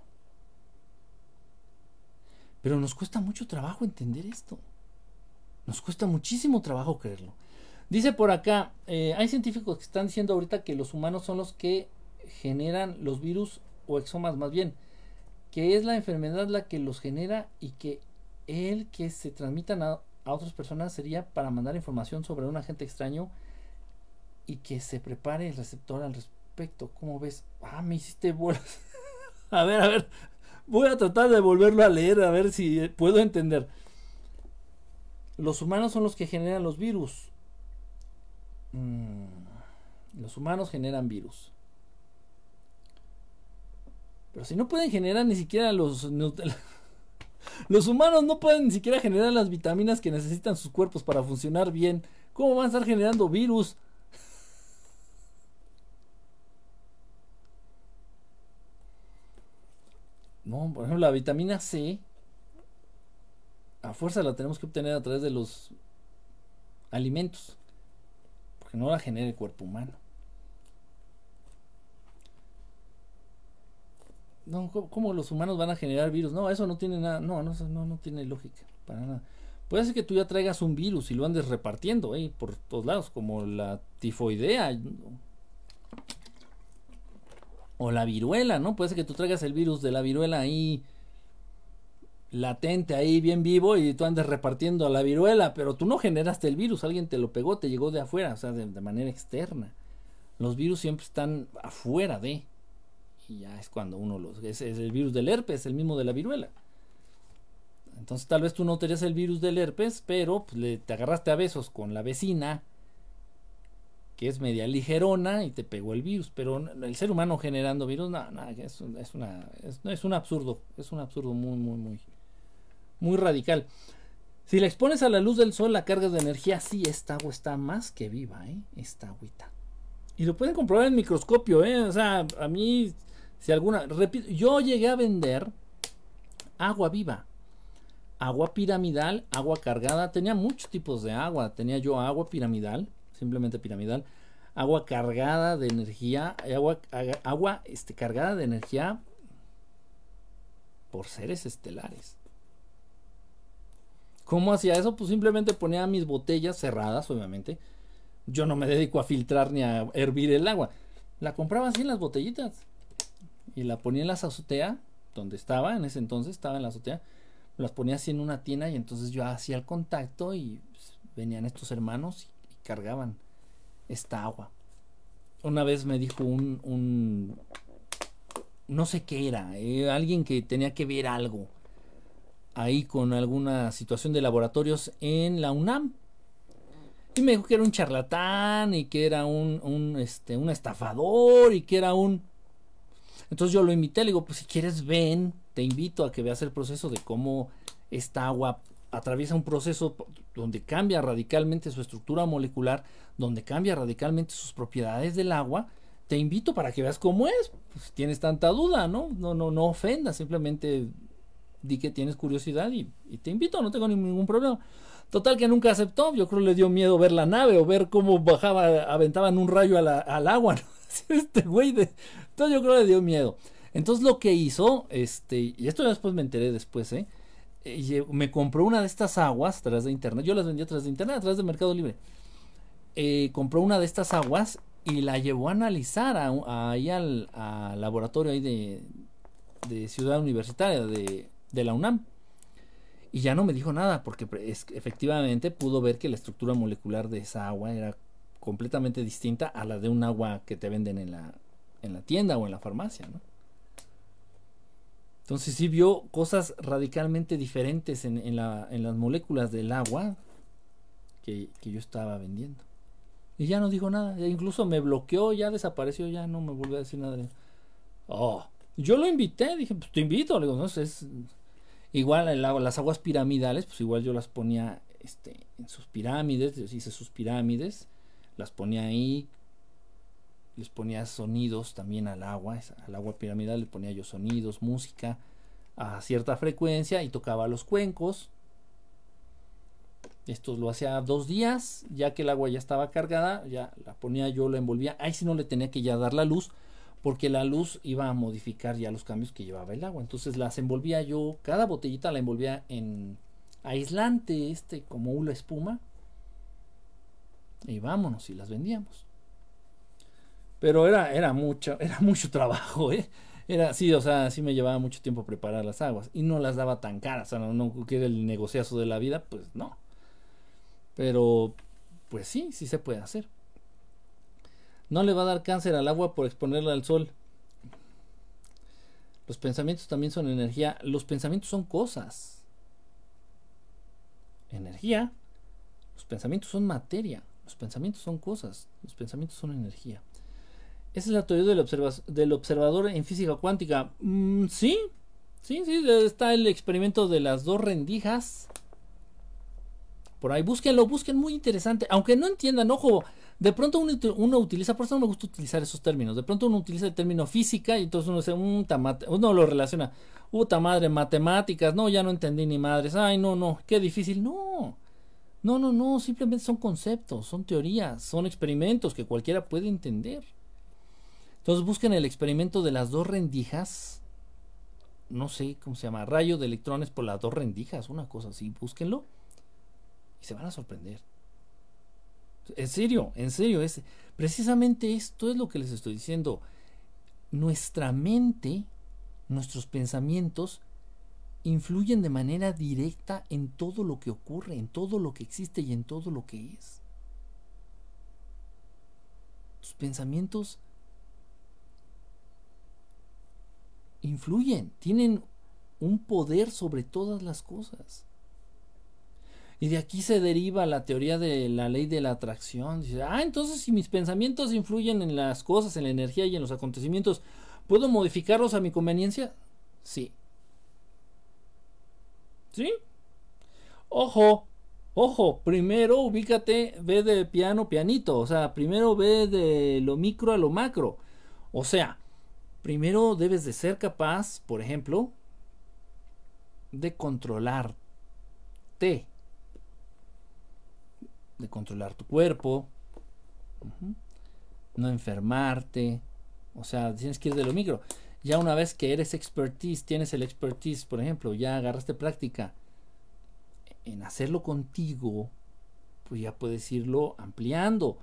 Pero nos cuesta mucho trabajo entender esto. Nos cuesta muchísimo trabajo creerlo. Dice por acá, eh, hay científicos que están diciendo ahorita que los humanos son los que generan los virus o exomas más bien, que es la enfermedad la que los genera y que el que se transmitan a, a otras personas sería para mandar información sobre un agente extraño y que se prepare el receptor al respecto. ¿Cómo ves? Ah, me hiciste bolas. [LAUGHS] a ver, a ver. Voy a tratar de volverlo a leer a ver si puedo entender. Los humanos son los que generan los virus. Mm, los humanos generan virus. Pero si no pueden generar ni siquiera los... [LAUGHS] Los humanos no pueden ni siquiera generar las vitaminas que necesitan sus cuerpos para funcionar bien. ¿Cómo van a estar generando virus? No, por ejemplo, la vitamina C, a fuerza la tenemos que obtener a través de los alimentos, porque no la genera el cuerpo humano. No, ¿cómo los humanos van a generar virus? No, eso no tiene nada, no, no, no, no tiene lógica, para nada. Puede ser que tú ya traigas un virus y lo andes repartiendo ¿eh? por todos lados, como la tifoidea o la viruela, ¿no? Puede ser que tú traigas el virus de la viruela ahí latente, ahí bien vivo y tú andes repartiendo la viruela, pero tú no generaste el virus, alguien te lo pegó, te llegó de afuera, o sea, de, manera externa. Los virus siempre están afuera de. Y ya es cuando uno los... Es, es el virus del herpes, el mismo de la viruela. Entonces tal vez tú no tenías el virus del herpes, pero pues, le, te agarraste a besos con la vecina que es media ligerona y te pegó el virus, pero el ser humano generando virus, no, no, es, es, una, es, un absurdo, es un absurdo muy, muy, muy, radical. Si le expones a la luz del sol la carga de energía, sí, esta agua está más que viva, ¿eh? Esta agüita. Y lo pueden comprobar en microscopio, ¿eh? O sea, a mí, si alguna, repito, yo llegué a vender agua viva, agua piramidal, agua cargada, tenía muchos tipos de agua, tenía yo agua piramidal, simplemente piramidal, agua cargada de energía, agua, agua este, cargada de energía por seres estelares. ¿Cómo hacía eso? Pues simplemente ponía mis botellas cerradas, obviamente. Yo no me dedico a filtrar ni a hervir el agua. La compraba así en las botellitas. Y la ponía en la azotea, donde estaba, en ese entonces estaba en la azotea. Las ponía así en una tina y entonces yo hacía el contacto y pues, venían estos hermanos cargaban esta agua. Una vez me dijo un, no sé qué era, eh, alguien que tenía que ver algo ahí con alguna situación de laboratorios en la UNAM. Y me dijo que era un charlatán y que era un, un, este, un estafador y que era un... Entonces yo lo invité, le digo, pues si quieres ven, te invito a que veas el proceso de cómo esta agua atraviesa un proceso donde cambia radicalmente su estructura molecular, donde cambia radicalmente sus propiedades del agua, te invito para que veas cómo es. Pues, tienes tanta duda, ¿no? No, no, no ofendas, simplemente di que tienes curiosidad y, te invito, no tengo ningún problema. Total que nunca aceptó, yo creo que le dio miedo ver la nave o ver cómo bajaba, aventaban un rayo al agua, [LAUGHS] Este güey de... Entonces yo creo que le dio miedo. Entonces lo que hizo, este, y esto después me enteré después, ¿eh? Eh me compró una de estas aguas a través de internet. Yo las vendí a través de internet, a través de Mercado Libre. Eh, compró una de estas aguas y la llevó a analizar ahí al, laboratorio ahí de, Ciudad Universitaria de, la UNAM. Y ya no me dijo nada porque efectivamente pudo ver que la estructura molecular de esa agua era completamente distinta a la de un agua que te venden en la, en la tienda o en la farmacia. ¿no? Entonces sí vio cosas radicalmente diferentes en, en, la, en las moléculas del agua que, yo estaba vendiendo. Y ya no dijo nada. Incluso me bloqueó, ya desapareció, ya no me volvió a decir nada. Oh, yo lo invité, dije, pues te invito. Le digo, no, es igual las aguas piramidales, pues igual yo las ponía este, en sus pirámides, hice sus pirámides, las ponía ahí, les ponía sonidos también al agua, al agua piramidal le ponía yo sonidos, música a cierta frecuencia y tocaba los cuencos. Esto lo hacía dos días, ya que el agua ya estaba cargada, ya la ponía yo, la envolvía. Ahí sí no le tenía que ya dar la luz, porque la luz iba a modificar ya los cambios que llevaba el agua. Entonces las envolvía yo, cada botellita la envolvía en aislante, este como una espuma. Y vámonos, y las vendíamos. Pero era, era mucho, era [LAUGHS] mucho trabajo, ¿eh? Era, sí, o sea, sí me llevaba mucho tiempo preparar las aguas. Y no las daba tan caras. O sea, no, no que el negociazo de la vida, pues no. Pero, pues sí, sí se puede hacer. No le va a dar cáncer al agua por exponerla al sol. Los pensamientos también son energía. Los pensamientos son cosas. Energía. Los pensamientos son materia. Los pensamientos son cosas. Los pensamientos son energía. Esa es la teoría del, observador en física cuántica. Mm, sí, sí, sí, está el experimento de las dos rendijas. Por ahí, búsquenlo, busquen, muy interesante. Aunque no entiendan, ojo, de pronto uno, utiliza, por eso no me gusta utilizar esos términos. De pronto uno utiliza el término física y entonces uno dice, un uno lo relaciona. Puta madre, matemáticas, no, ya no entendí ni madres. Ay, no, no, qué difícil. No, no, no, no, simplemente son conceptos, son teorías, son experimentos que cualquiera puede entender. Entonces busquen el experimento de las dos rendijas. No sé cómo se llama. Rayo de electrones por las dos rendijas. Una cosa así. Búsquenlo. Y se van a sorprender. En serio, en serio. Es, precisamente esto es lo que les estoy diciendo. Nuestra mente, nuestros pensamientos, influyen de manera directa en todo lo que ocurre, en todo lo que existe y en todo lo que es. Tus pensamientos influyen, tienen un poder sobre todas las cosas. Y de aquí se deriva la teoría de la ley de la atracción. Ah, entonces si mis pensamientos influyen en las cosas, en la energía y en los acontecimientos, ¿puedo modificarlos a mi conveniencia? Sí. ¿Sí? Ojo, ojo, primero ubícate, ve de piano, pianito. O sea, primero ve de lo micro a lo macro. O sea, Primero debes de ser capaz, por ejemplo, de controlarte, de controlar tu cuerpo, no enfermarte, o sea, tienes que ir de lo micro. Ya una vez que eres expertise, tienes el expertise, por ejemplo, ya agarraste práctica en hacerlo contigo, pues ya puedes irlo ampliando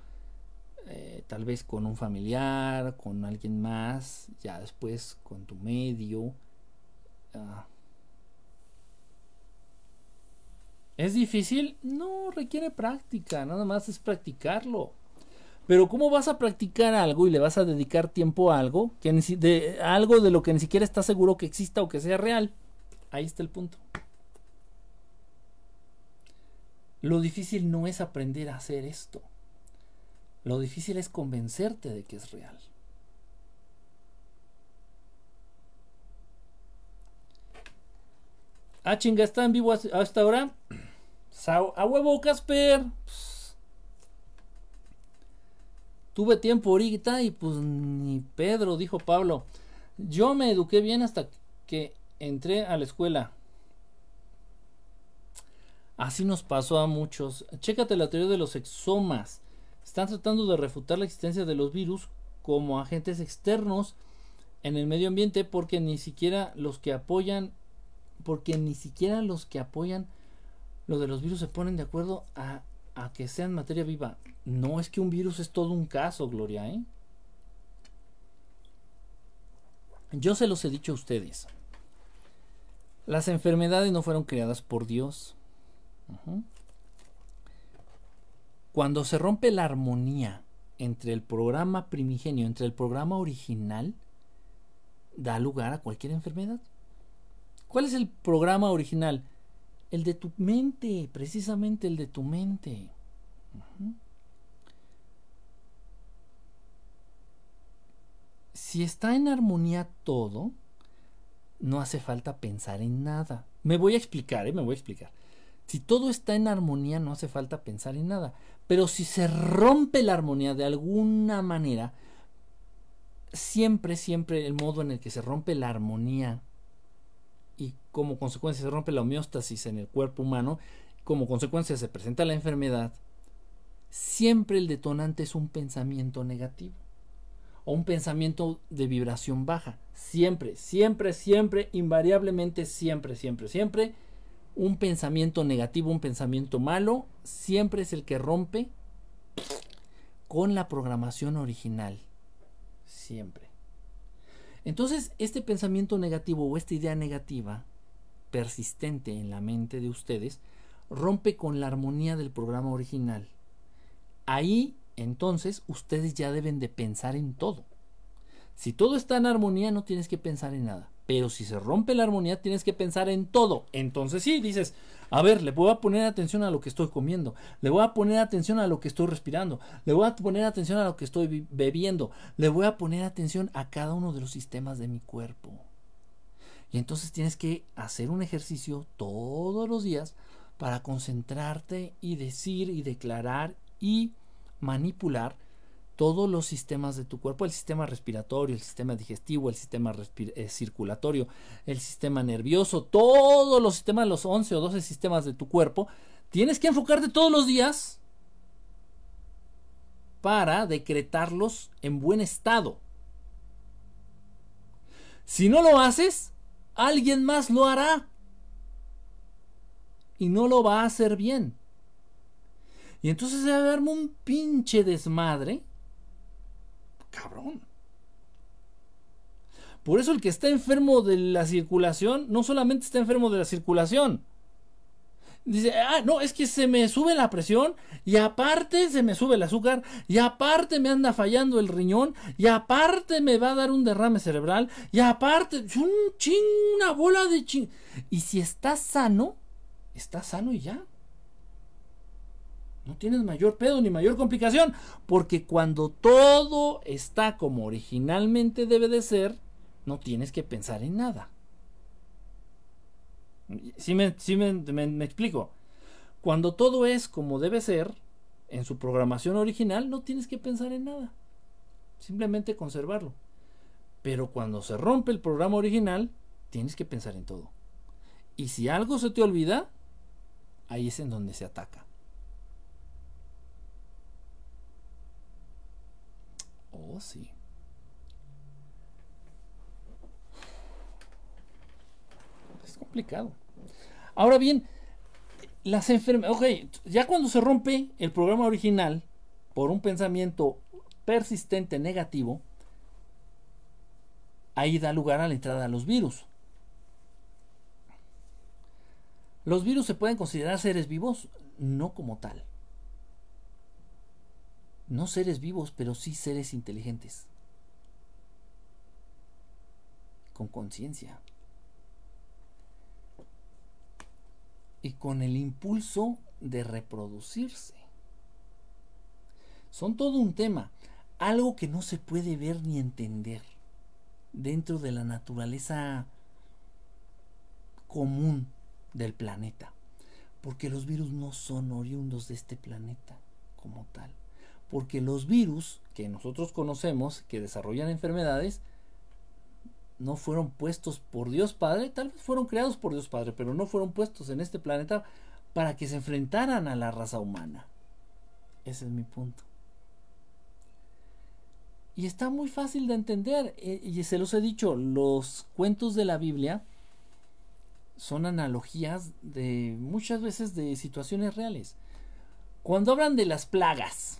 eh, tal vez con un familiar, con alguien más, ya después con tu medio. Ah. ¿Es difícil? No, requiere práctica, nada más es practicarlo. Pero ¿cómo vas a practicar algo y le vas a dedicar tiempo a algo, que de, algo de lo que ni siquiera estás seguro que exista o que sea real? Ahí está el punto. Lo difícil no es aprender a hacer esto. Lo difícil es convencerte de que es real. Ah, chinga, está en vivo hasta ahora. A huevo, Casper. Tuve tiempo ahorita y pues ni Pedro, dijo Pablo. Yo me eduqué bien hasta que entré a la escuela. Así nos pasó a muchos. Chécate la teoría de los exomas. Están tratando de refutar la existencia de los virus como agentes externos en el medio ambiente porque ni siquiera los que apoyan porque ni siquiera los que apoyan lo de los virus se ponen de acuerdo a, a que sean materia viva. No es que un virus es todo un caso, Gloria, ¿eh? Yo se los he dicho a ustedes. Las enfermedades no fueron creadas por Dios. Cuando se rompe la armonía entre el programa primigenio, entre el programa original, da lugar a cualquier enfermedad. ¿Cuál es el programa original? El de tu mente, precisamente el de tu mente. Si está en armonía todo, no hace falta pensar en nada. Me voy a explicar, ¿eh? me voy a explicar. Si todo está en armonía, no hace falta pensar en nada. Pero si se rompe la armonía de alguna manera, siempre, siempre el modo en el que se rompe la armonía y como consecuencia se rompe la homeostasis en el cuerpo humano, como consecuencia se presenta la enfermedad, siempre el detonante es un pensamiento negativo o un pensamiento de vibración baja. Siempre, siempre, siempre, invariablemente, siempre, siempre, siempre, un pensamiento negativo, un pensamiento malo, siempre es el que rompe con la programación original. Siempre. Entonces, este pensamiento negativo o esta idea negativa persistente en la mente de ustedes rompe con la armonía del programa original. Ahí, entonces, ustedes ya deben de pensar en todo. Si todo está en armonía, no tienes que pensar en nada. Pero si se rompe la armonía, tienes que pensar en todo. Entonces sí, dices, a ver, le voy a poner atención a lo que estoy comiendo, le voy a poner atención a lo que estoy respirando, le voy a poner atención a lo que estoy bebiendo, le voy a poner atención a cada uno de los sistemas de mi cuerpo. Y entonces tienes que hacer un ejercicio todos los días para concentrarte y decir y declarar y manipular todos los sistemas de tu cuerpo, el sistema respiratorio, el sistema digestivo, el sistema eh, circulatorio, el sistema nervioso, todos los sistemas, los 11 o 12 sistemas de tu cuerpo, tienes que enfocarte todos los días para decretarlos en buen estado. Si no lo haces, alguien más lo hará. Y no lo va a hacer bien. Y entonces se va a darme un pinche desmadre cabrón. Por eso el que está enfermo de la circulación no solamente está enfermo de la circulación. Dice, ah, no, es que se me sube la presión y aparte se me sube el azúcar y aparte me anda fallando el riñón y aparte me va a dar un derrame cerebral y aparte, un ching, una bola de ching. Y si está sano, está sano y ya. No tienes mayor pedo ni mayor complicación. Porque cuando todo está como originalmente debe de ser, no tienes que pensar en nada. Si me, me, explico. Cuando todo es como debe ser, en su programación original, no tienes que pensar en nada. Simplemente conservarlo. Pero cuando se rompe el programa original, tienes que pensar en todo. Y si algo se te olvida, ahí es en donde se ataca. Es complicado. Ahora bien, las enfermedades. Ya cuando se rompe el programa original por un pensamiento persistente negativo, ahí da lugar a la entrada de los virus. ¿Los virus se pueden considerar seres vivos? No como tal. No seres vivos, pero sí seres inteligentes. Con conciencia. Y con el impulso de reproducirse. Son todo un tema, algo que no se puede ver ni entender dentro de la naturaleza común del planeta. Porque los virus no son oriundos de este planeta como tal. Porque los virus que nosotros conocemos, que desarrollan enfermedades, no fueron puestos por Dios Padre, tal vez fueron creados por Dios Padre, pero no fueron puestos en este planeta para que se enfrentaran a la raza humana. Ese es mi punto. Y está muy fácil de entender, eh, y se los he dicho, los cuentos de la Biblia son analogías de muchas veces de situaciones reales. Cuando hablan de las plagas,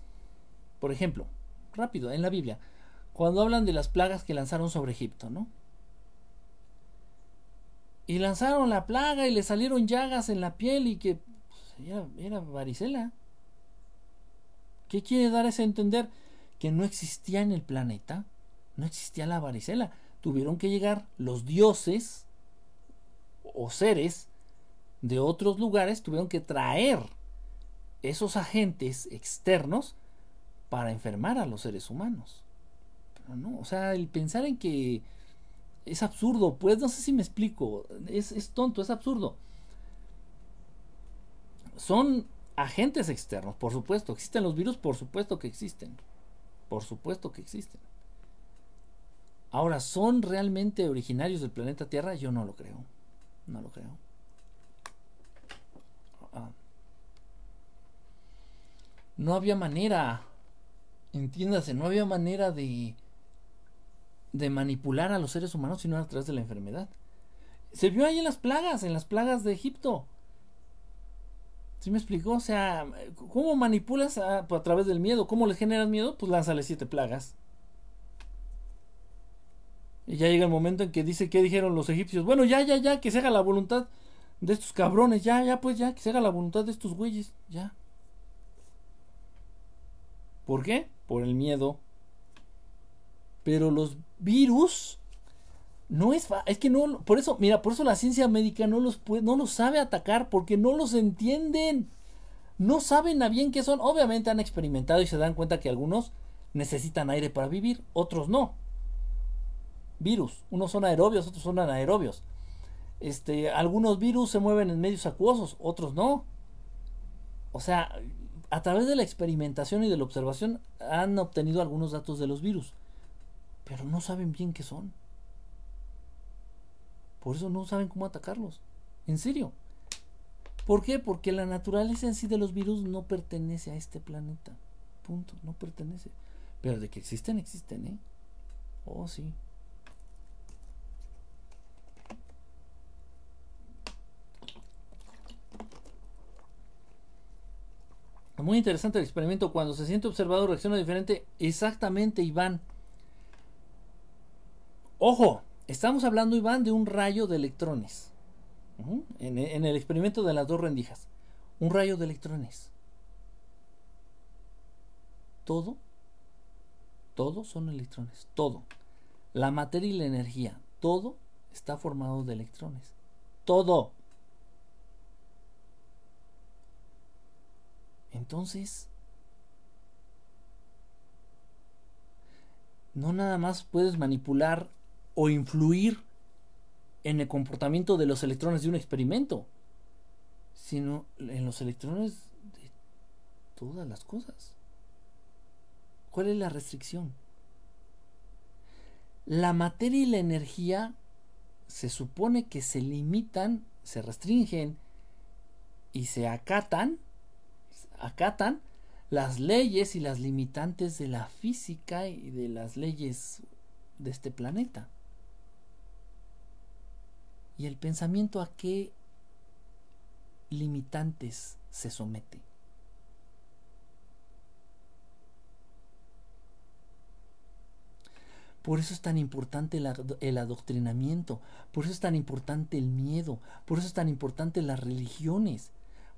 por ejemplo, rápido, en la Biblia, cuando hablan de las plagas que lanzaron sobre Egipto, ¿no? Y lanzaron la plaga y le salieron llagas en la piel y que pues, era, era varicela. ¿Qué quiere dar ese entender? Que no existía en el planeta, no existía la varicela. Tuvieron que llegar los dioses o seres de otros lugares, tuvieron que traer esos agentes externos para enfermar a los seres humanos. Pero no, o sea, el pensar en que es absurdo, pues no sé si me explico, es, es tonto, es absurdo. Son agentes externos, por supuesto. ¿Existen los virus? Por supuesto que existen. Por supuesto que existen. Ahora, ¿son realmente originarios del planeta Tierra? Yo no lo creo. No lo creo. Ah. No había manera, entiéndase, no había manera de, de manipular a los seres humanos si no era a través de la enfermedad. Se vio ahí en las plagas, en las plagas de Egipto. ¿Sí me explicó? O sea, ¿cómo manipulas a, a través del miedo? ¿Cómo le generas miedo? Pues lánzale siete plagas. Y ya llega el momento en que dice que dijeron los egipcios, bueno, ya, ya, ya, que se haga la voluntad de estos cabrones, ya, ya, pues ya, que se haga la voluntad de estos güeyes, ya. ¿Por qué? Por el miedo. Pero los virus no es es que no por eso, mira, por eso la ciencia médica no los puede, no los sabe atacar porque no los entienden. No saben a bien qué son. Obviamente han experimentado y se dan cuenta que algunos necesitan aire para vivir, otros no virus. Unos son aerobios, otros son anaerobios. Este, algunos virus se mueven en medios acuosos, otros no. O sea, a través de la experimentación y de la observación han obtenido algunos datos de los virus, pero no saben bien qué son. Por eso no saben cómo atacarlos. En serio. ¿Por qué? Porque la naturaleza en sí de los virus no pertenece a este planeta. Punto, no pertenece. Pero de que existen, existen, ¿eh? Oh, sí. Muy interesante el experimento. Cuando se siente observado reacciona diferente. Exactamente, Iván. Ojo, estamos hablando, Iván, de un rayo de electrones. en, el experimento de las dos rendijas. Un rayo de electrones. Todo, todo son electrones. Todo. La materia y la energía. Todo está formado de electrones. Todo. Entonces, no nada más puedes manipular o influir en el comportamiento de los electrones de un experimento, sino en los electrones de todas las cosas. ¿Cuál es la restricción? La materia y la energía se supone que se limitan, se restringen y se acatan acatan las leyes y las limitantes de la física y de las leyes de este planeta. ¿Y el pensamiento a qué limitantes se somete? Por eso es tan importante el, adoctrinamiento, por eso es tan importante el miedo, por eso es tan importante las religiones,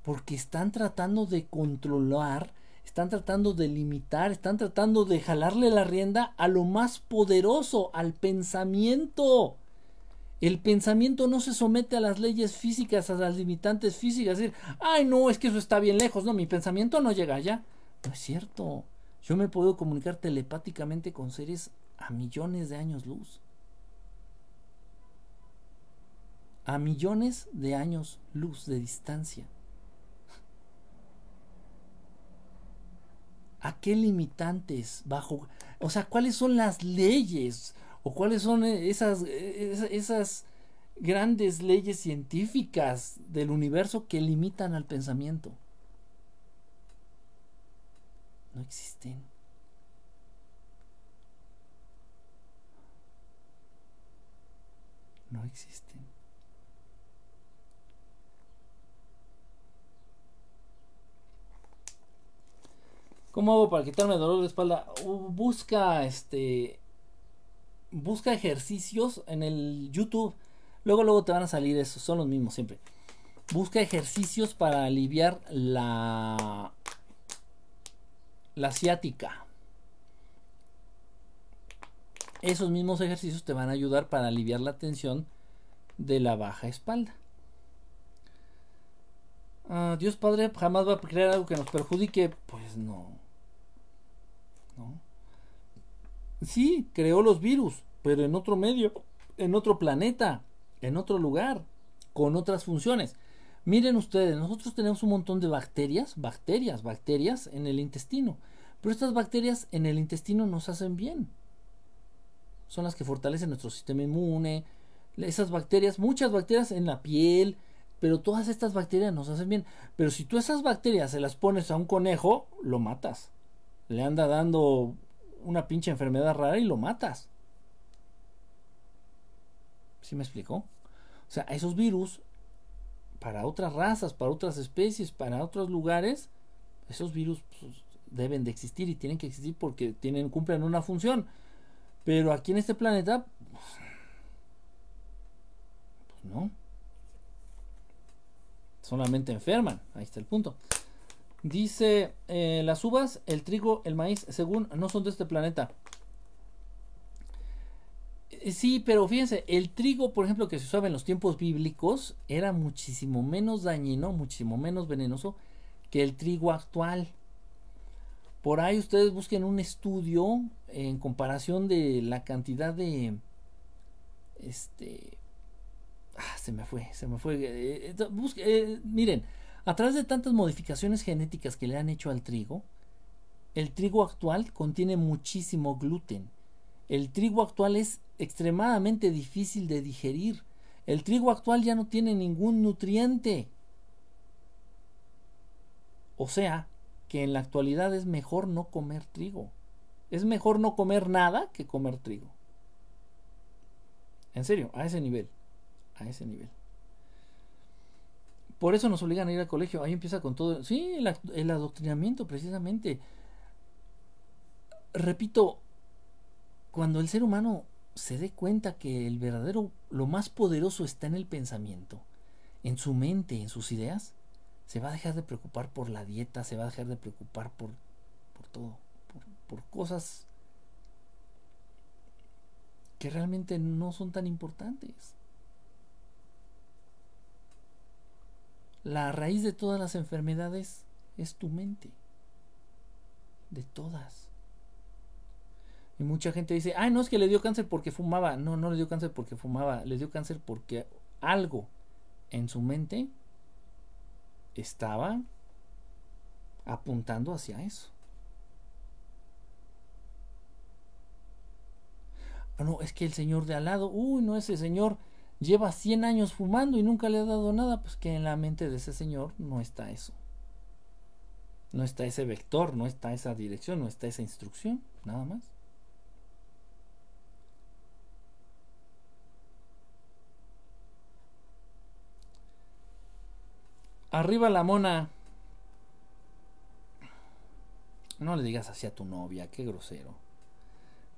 porque están tratando de controlar, están tratando de limitar, están tratando de jalarle la rienda a lo más poderoso, al pensamiento. El pensamiento no se somete a las leyes físicas, a las limitantes físicas. Es decir, ay, no, es que eso está bien lejos. No, mi pensamiento no llega allá. No es cierto. Yo me puedo comunicar telepáticamente con seres a millones de años luz. A millones de años luz de distancia. ¿A qué limitantes bajo? O sea, ¿cuáles son las leyes? ¿O cuáles son esas, esas grandes leyes científicas del universo que limitan al pensamiento? No existen. No existen. ¿Cómo hago para quitarme el dolor de espalda? busca este busca ejercicios en el YouTube. Luego luego te van a salir esos, son los mismos siempre. Busca ejercicios para aliviar la la ciática. Esos mismos ejercicios te van a ayudar para aliviar la tensión de la baja espalda. Ah, Dios Padre jamás va a crear algo que nos perjudique. Pues no. No. Sí, creó los virus, pero en otro medio, en otro planeta, en otro lugar, con otras funciones. Miren ustedes, nosotros tenemos un montón de bacterias, bacterias, bacterias en el intestino. Pero estas bacterias en el intestino nos hacen bien. Son las que fortalecen nuestro sistema inmune. Esas bacterias, muchas bacterias en la piel, pero todas estas bacterias nos hacen bien. Pero si tú esas bacterias se las pones a un conejo, lo matas. Le anda dando una pinche enfermedad rara y lo matas. ¿Sí me explicó? O sea, esos virus, para otras razas, para otras especies, para otros lugares, esos virus pues, deben de existir y tienen que existir porque tienen, cumplen una función. Pero aquí en este planeta, pues, no. Solamente enferman. Ahí está el punto. Dice, eh, las uvas, el trigo, el maíz, según no son de este planeta. Eh, sí, pero fíjense, el trigo, por ejemplo, que se usaba en los tiempos bíblicos, era muchísimo menos dañino, muchísimo menos venenoso que el trigo actual. Por ahí ustedes busquen un estudio en comparación de la cantidad de este ah, se me fue, se me fue. Eh, miren, a través de tantas modificaciones genéticas que le han hecho al trigo, el trigo actual contiene muchísimo gluten. El trigo actual es extremadamente difícil de digerir. El trigo actual ya no tiene ningún nutriente. O sea, que en la actualidad es mejor no comer trigo. Es mejor no comer nada que comer trigo. En serio, a ese nivel. A ese nivel. Por eso nos obligan a ir al colegio. Ahí empieza con todo. Sí, el, adoctrinamiento, precisamente. Repito, cuando el ser humano se dé cuenta que el verdadero, lo más poderoso está en el pensamiento, en su mente, en sus ideas, se va a dejar de preocupar por la dieta, se va a dejar de preocupar por, por todo, por, cosas que realmente no son tan importantes. La raíz de todas las enfermedades es tu mente. De todas. Y mucha gente dice, ay, no es que le dio cáncer porque fumaba. No, no le dio cáncer porque fumaba. Le dio cáncer porque algo en su mente estaba apuntando hacia eso. Ah, no, es que el señor de al lado, uy, no, ese señor lleva 100 años fumando y nunca le ha dado nada, pues que en la mente de ese señor no está eso. No está ese vector, no está esa dirección, no está esa instrucción, nada más. Arriba la mona. No le digas así a tu novia, qué grosero.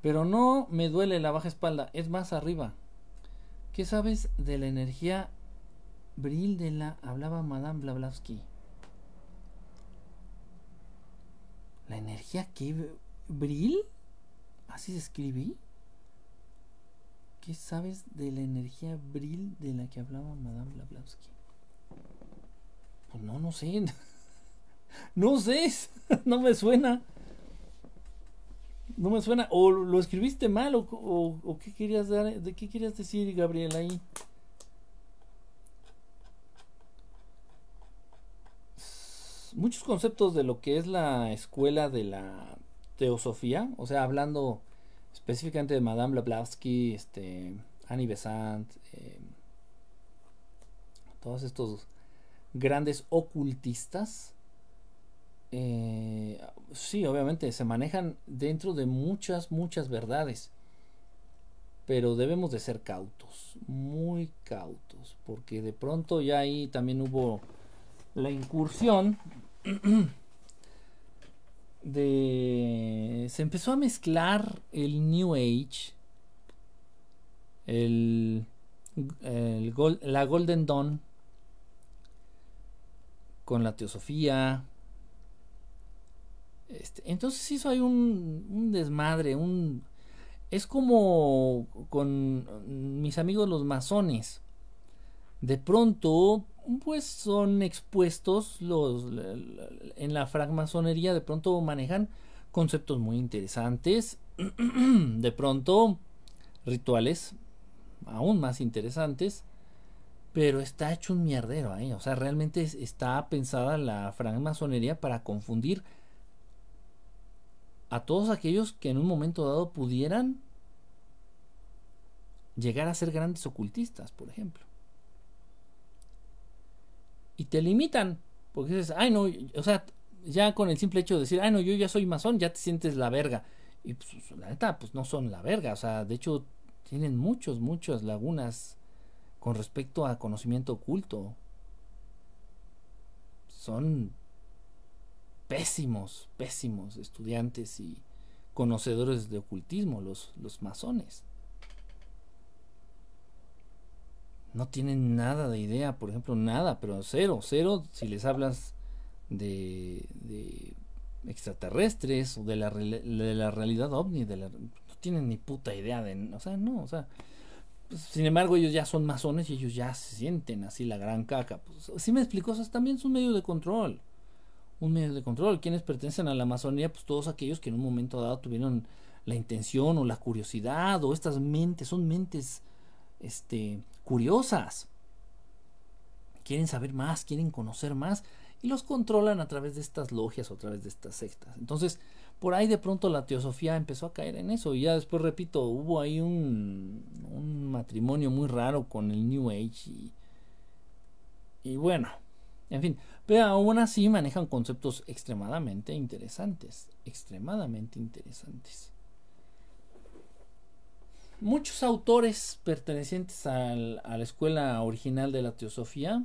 Pero no me duele la baja espalda, es más arriba. ¿Qué sabes de la energía bril de la hablaba Madame Blavatsky? La energía que bril, así se escribí. ¿Qué sabes de la energía bril de la que hablaba Madame Blavatsky? Pues no, no sé. [LAUGHS] no sé, [LAUGHS] no me suena. No me suena. O lo escribiste mal, o, o, qué querías dar, de qué querías decir, Gabriel, ahí. Muchos conceptos de lo que es la escuela de la teosofía, o sea, hablando específicamente de Madame Blavatsky, este, Annie Besant, eh, todos estos grandes ocultistas, eh, sí, obviamente se manejan dentro de muchas, muchas verdades, pero debemos de ser cautos, muy cautos, porque de pronto ya ahí también hubo la incursión [CLEARS THROAT] de se empezó a mezclar el New Age, el, el la Golden Dawn con la teosofía. Este, entonces hizo ahí un, desmadre, un es como con mis amigos los masones. De pronto pues son expuestos los en la francmasonería de pronto manejan conceptos muy interesantes [CLEARS THROAT] de pronto rituales aún más interesantes pero está hecho un mierdero ahí o sea realmente está pensada la francmasonería para confundir a todos aquellos que en un momento dado pudieran llegar a ser grandes ocultistas por ejemplo y te limitan. Porque dices, ay no, o sea, ya con el simple hecho de decir, ay no, yo ya soy masón, ya te sientes la verga. Y pues, la neta, pues no son la verga. O sea, de hecho, tienen muchos, muchas lagunas con respecto a conocimiento oculto. Son pésimos, pésimos estudiantes y conocedores de ocultismo, los, los masones. no tienen nada de idea, por ejemplo, nada, pero cero, cero si les hablas de, extraterrestres o de la, de la realidad ovni, de la, no tienen ni puta idea de, o sea, no, o sea, pues, sin embargo ellos ya son masones y ellos ya se sienten así la gran caca, pues sí me explico, eso también es un medio de control, un medio de control, quienes pertenecen a la masonía, pues todos aquellos que en un momento dado tuvieron la intención o la curiosidad o estas mentes, son mentes, este, curiosas. Quieren saber más, quieren conocer más y los controlan a través de estas logias o a través de estas sectas. Entonces, por ahí de pronto la teosofía empezó a caer en eso y ya después, repito, hubo ahí un, un matrimonio muy raro con el New Age y, y bueno, en fin, pero aún así manejan conceptos extremadamente interesantes, extremadamente interesantes muchos autores pertenecientes a la escuela original de la teosofía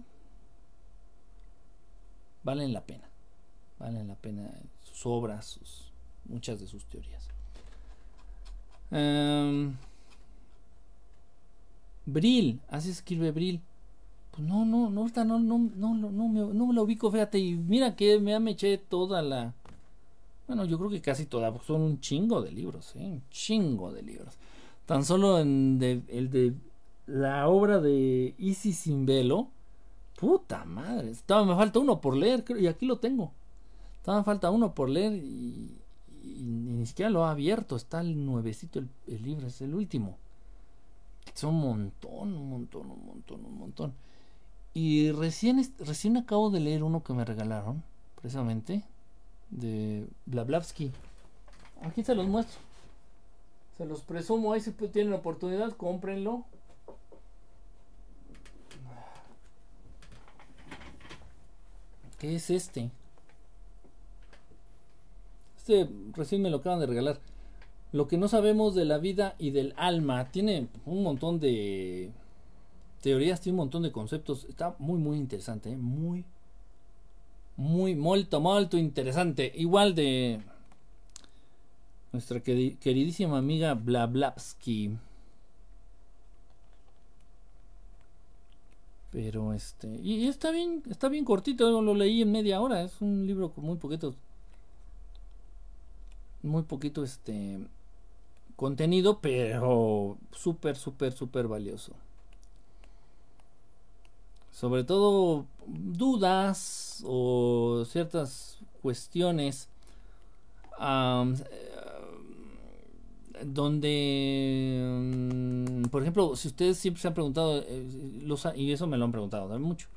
valen la pena. Valen la pena sus obras, muchas de sus teorías. Um, Brill, así escribe Brill. Pues no, no, no, no, no, no, no, no, me, no me lo ubico, fíjate. Y mira que me, eché toda la. Bueno, yo creo que casi toda, porque son un chingo de libros, ¿eh? Un chingo de libros. Tan solo en el de la obra de Isis sin velo. Puta madre. Estaba, me falta uno por leer, creo, y aquí lo tengo. Estaba me falta uno por leer y, ni siquiera lo ha abierto. Está el nuevecito el, el, libro, es el último. Son un montón, un montón, un montón, un montón. Y recién, recién acabo de leer uno que me regalaron, precisamente, de Blablavsky. Aquí se los muestro. Se los presumo, ahí si tienen oportunidad, cómprenlo. ¿Qué es este? Este recién me lo acaban de regalar. Lo que no sabemos de la vida y del alma. Tiene un montón de teorías, tiene un montón de conceptos. Está muy, muy interesante. ¿eh? Muy, muy, molto, molto interesante. Igual de nuestra queridísima amiga Blablavsky. Pero este, y está bien, está bien cortito, lo leí en media hora, es un libro con muy poquitos muy poquito este contenido, pero súper, súper, súper valioso. Sobre todo dudas o ciertas cuestiones donde, mm, por ejemplo, si ustedes siempre se han preguntado, eh, los, y eso me lo han preguntado también mucho,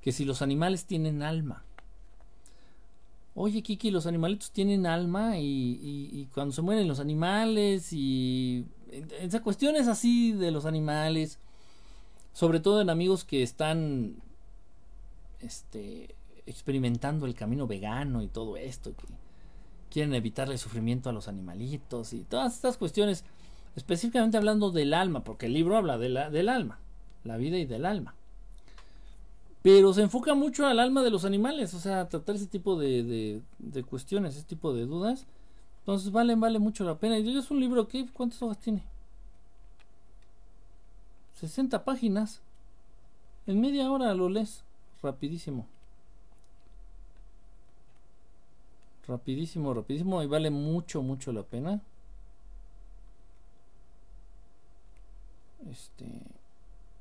que si los animales tienen alma. Oye, Kiki, los animalitos tienen alma y, cuando se mueren los animales y esas cuestiones así de los animales, sobre todo en amigos que están este, experimentando el camino vegano y todo esto, que quieren evitarle el sufrimiento a los animalitos y todas estas cuestiones, específicamente hablando del alma, porque el libro habla de la, del alma, la vida y del alma pero se enfoca mucho al alma de los animales, o sea, tratar ese tipo de, de, cuestiones, ese tipo de dudas. Entonces vale, vale mucho la pena. Y es un libro que, ¿cuántas hojas tiene? 60 páginas. En media hora lo lees. Rapidísimo. Rapidísimo, rapidísimo. Y vale mucho, mucho la pena. Este,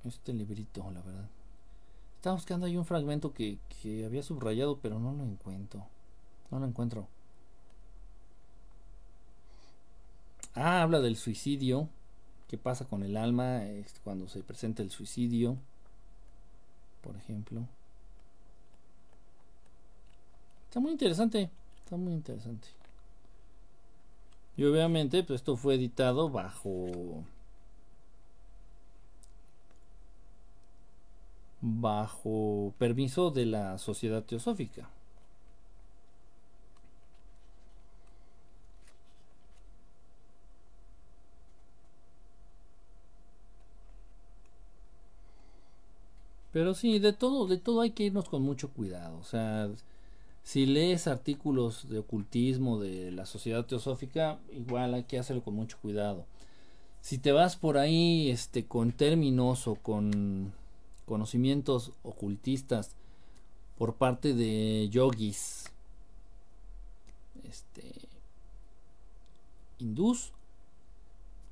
este librito, la verdad. Estaba buscando ahí un fragmento que, que había subrayado, pero no lo encuentro. No lo encuentro. Ah, habla del suicidio. ¿Qué pasa con el alma cuando se presenta el suicidio? Por ejemplo. Está muy interesante. Está muy interesante. Y obviamente, pues esto fue editado bajo bajo permiso de la sociedad teosófica. Pero sí, de todo, de todo hay que irnos con mucho cuidado. O sea, si lees artículos de ocultismo de la sociedad teosófica, igual hay que hacerlo con mucho cuidado. Si te vas por ahí, este, con términos o con conocimientos ocultistas por parte de yogis este hindús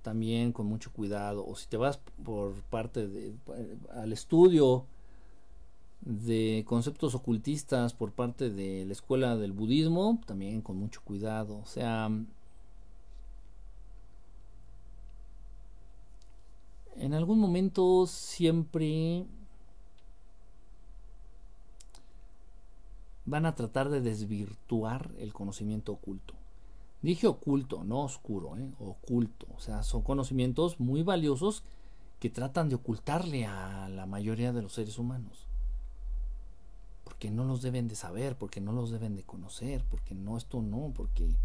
también con mucho cuidado o si te vas por parte de al estudio de conceptos ocultistas por parte de la escuela del budismo también con mucho cuidado o sea en algún momento siempre van a tratar de desvirtuar el conocimiento oculto. Dije oculto, no oscuro, ¿eh? oculto. O sea, son conocimientos muy valiosos que tratan de ocultarle a la mayoría de los seres humanos. No los deben de saber, porque no los deben de conocer, porque no, esto no, porque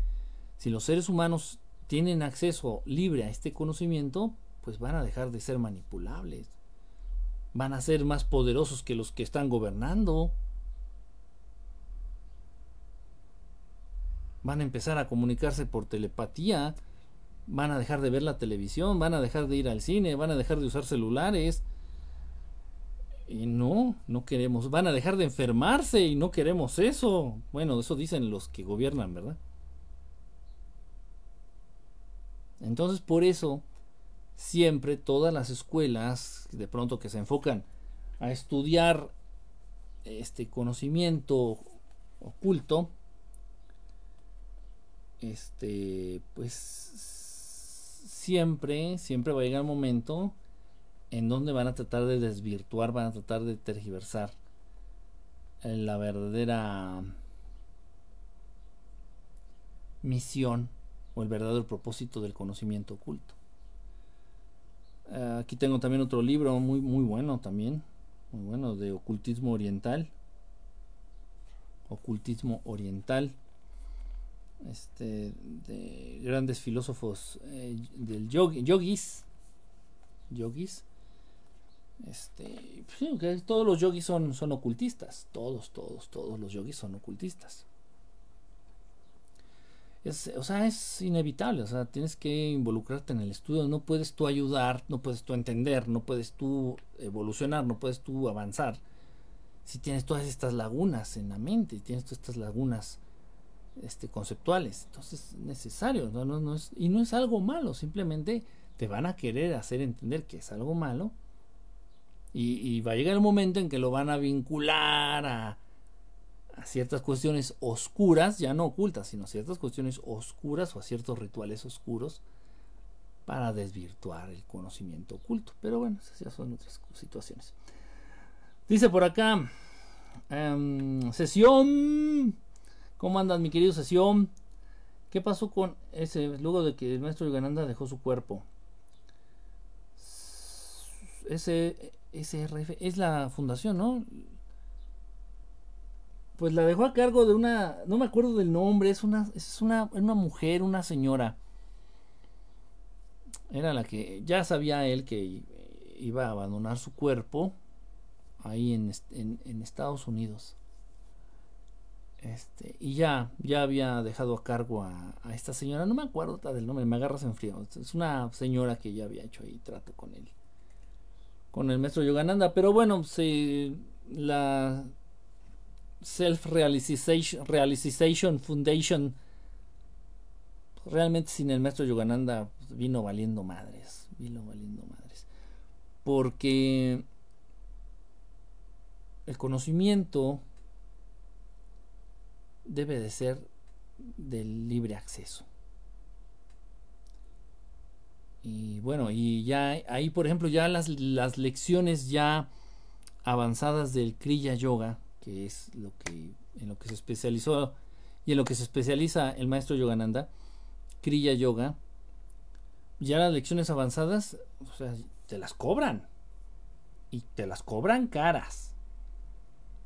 si los seres humanos tienen acceso libre a este conocimiento, pues van a dejar de ser manipulables. Van a ser más poderosos que los que están gobernando. van a empezar a comunicarse por telepatía, van a dejar de ver la televisión, van a dejar de ir al cine, van a dejar de usar celulares. Y no, no queremos, van a dejar de enfermarse y no queremos eso. Bueno, eso dicen los que gobiernan, ¿verdad? Entonces, por eso, siempre todas las escuelas, de pronto que se enfocan a estudiar este conocimiento oculto, este, pues siempre, siempre va a llegar un momento en donde van a tratar de desvirtuar, van a tratar de tergiversar la verdadera misión o el verdadero propósito del conocimiento oculto. Aquí tengo también otro libro muy muy bueno también, muy bueno de ocultismo oriental. Ocultismo oriental este, de grandes filósofos eh, del yogis, yogis, este, todos los yogis son, son ocultistas, todos, todos, todos los yogis son ocultistas. Es, o sea, es inevitable, o sea, tienes que involucrarte en el estudio, no puedes tú ayudar, no puedes tú entender, no puedes tú evolucionar, no puedes tú avanzar si tienes todas estas lagunas en la mente, tienes todas estas lagunas este, conceptuales. Entonces es necesario, y no es algo malo, simplemente te van a querer hacer entender que es algo malo y, va a llegar el momento en que lo van a vincular a, ciertas cuestiones oscuras, ya no ocultas, sino ciertas cuestiones oscuras o a ciertos rituales oscuros para desvirtuar el conocimiento oculto. Pero bueno, esas ya son otras situaciones. Dice por acá, em, sesión, ¿cómo andas mi querido sesión? ¿Qué pasó con ese, luego de que el maestro Yogananda dejó su cuerpo? Ese SRF es la fundación, ¿no? Pues la dejó a cargo de una, no me acuerdo del nombre, es una, es una, una mujer, una señora. Era la que ya sabía él que iba a abandonar su cuerpo ahí en, Estados Unidos. Este, y ya, ya había dejado a cargo a, a, esta señora, no me acuerdo del nombre, me agarras en frío. Es una señora que ya había hecho ahí trato con él con el maestro Yogananda. Pero bueno, si la Self Realization, Foundation realmente sin el maestro Yogananda pues, vino valiendo madres, vino valiendo madres. Porque el conocimiento debe de ser del libre acceso. Y bueno, y ya ahí, por ejemplo, ya las, las lecciones ya avanzadas del Kriya Yoga, que es lo que en lo que se especializó y en lo que se especializa el maestro Yogananda, Kriya Yoga, ya las lecciones avanzadas, o sea, te las cobran. Y te las cobran caras.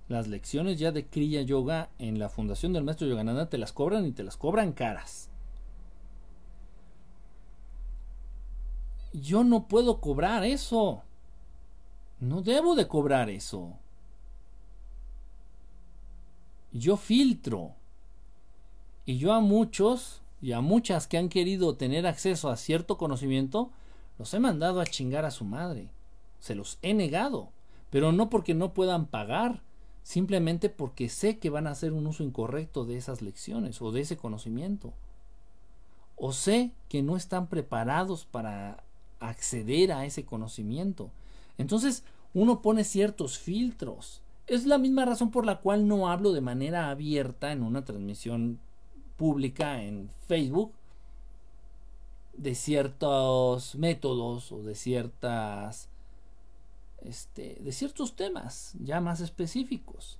Las lecciones ya de Kriya Yoga en la fundación del maestro Yogananda te las cobran y te las cobran caras. Yo no puedo cobrar eso. No debo de cobrar eso. Yo filtro. Y yo a muchos y a muchas que han querido tener acceso a cierto conocimiento, los he mandado a chingar a su madre. Se los he negado. Pero no porque no puedan pagar, simplemente porque sé que van a hacer un uso incorrecto de esas lecciones o de ese conocimiento. O sé que no están preparados para acceder a ese conocimiento. Entonces, uno pone ciertos filtros. Es la misma razón por la cual no hablo de manera abierta en una transmisión pública en Facebook de ciertos métodos o de ciertas este, de ciertos temas ya más específicos.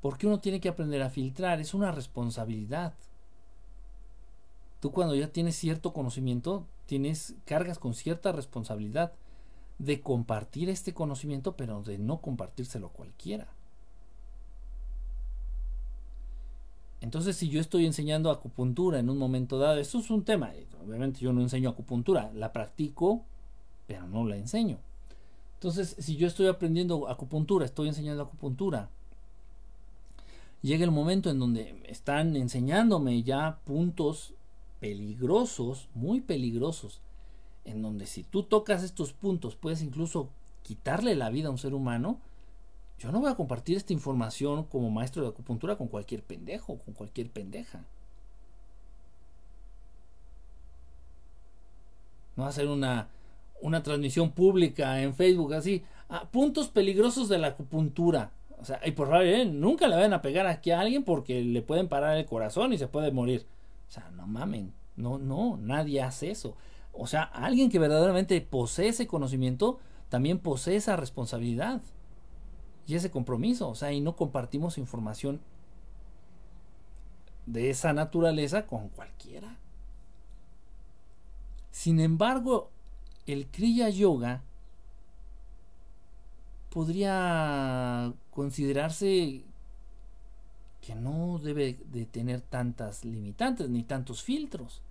Porque uno tiene que aprender a filtrar, es una responsabilidad. Tú cuando ya tienes cierto conocimiento, tienes cargas con cierta responsabilidad de compartir este conocimiento, pero de no compartírselo a cualquiera. Entonces, si yo estoy enseñando acupuntura en un momento dado, esto es un tema, obviamente yo no enseño acupuntura, la practico, pero no la enseño. Entonces, si yo estoy aprendiendo acupuntura, estoy enseñando acupuntura, llega el momento en donde están enseñándome ya puntos peligrosos, muy peligrosos, en donde si tú tocas estos puntos puedes incluso quitarle la vida a un ser humano, yo no voy a compartir esta información como maestro de acupuntura con cualquier pendejo, con cualquier pendeja. No va a hacer una, una transmisión pública en Facebook así, a puntos peligrosos de la acupuntura. O sea, y por favor, ¿eh? nunca le vayan a pegar aquí a alguien porque le pueden parar el corazón y se puede morir. O sea, no mamen. No, no, nadie hace eso. O sea, alguien que verdaderamente posee ese conocimiento también posee esa responsabilidad y ese compromiso. O sea, y no compartimos información de esa naturaleza con cualquiera. Sin embargo, el Kriya Yoga podría considerarse que no debe de tener tantas limitantes ni tantos filtros.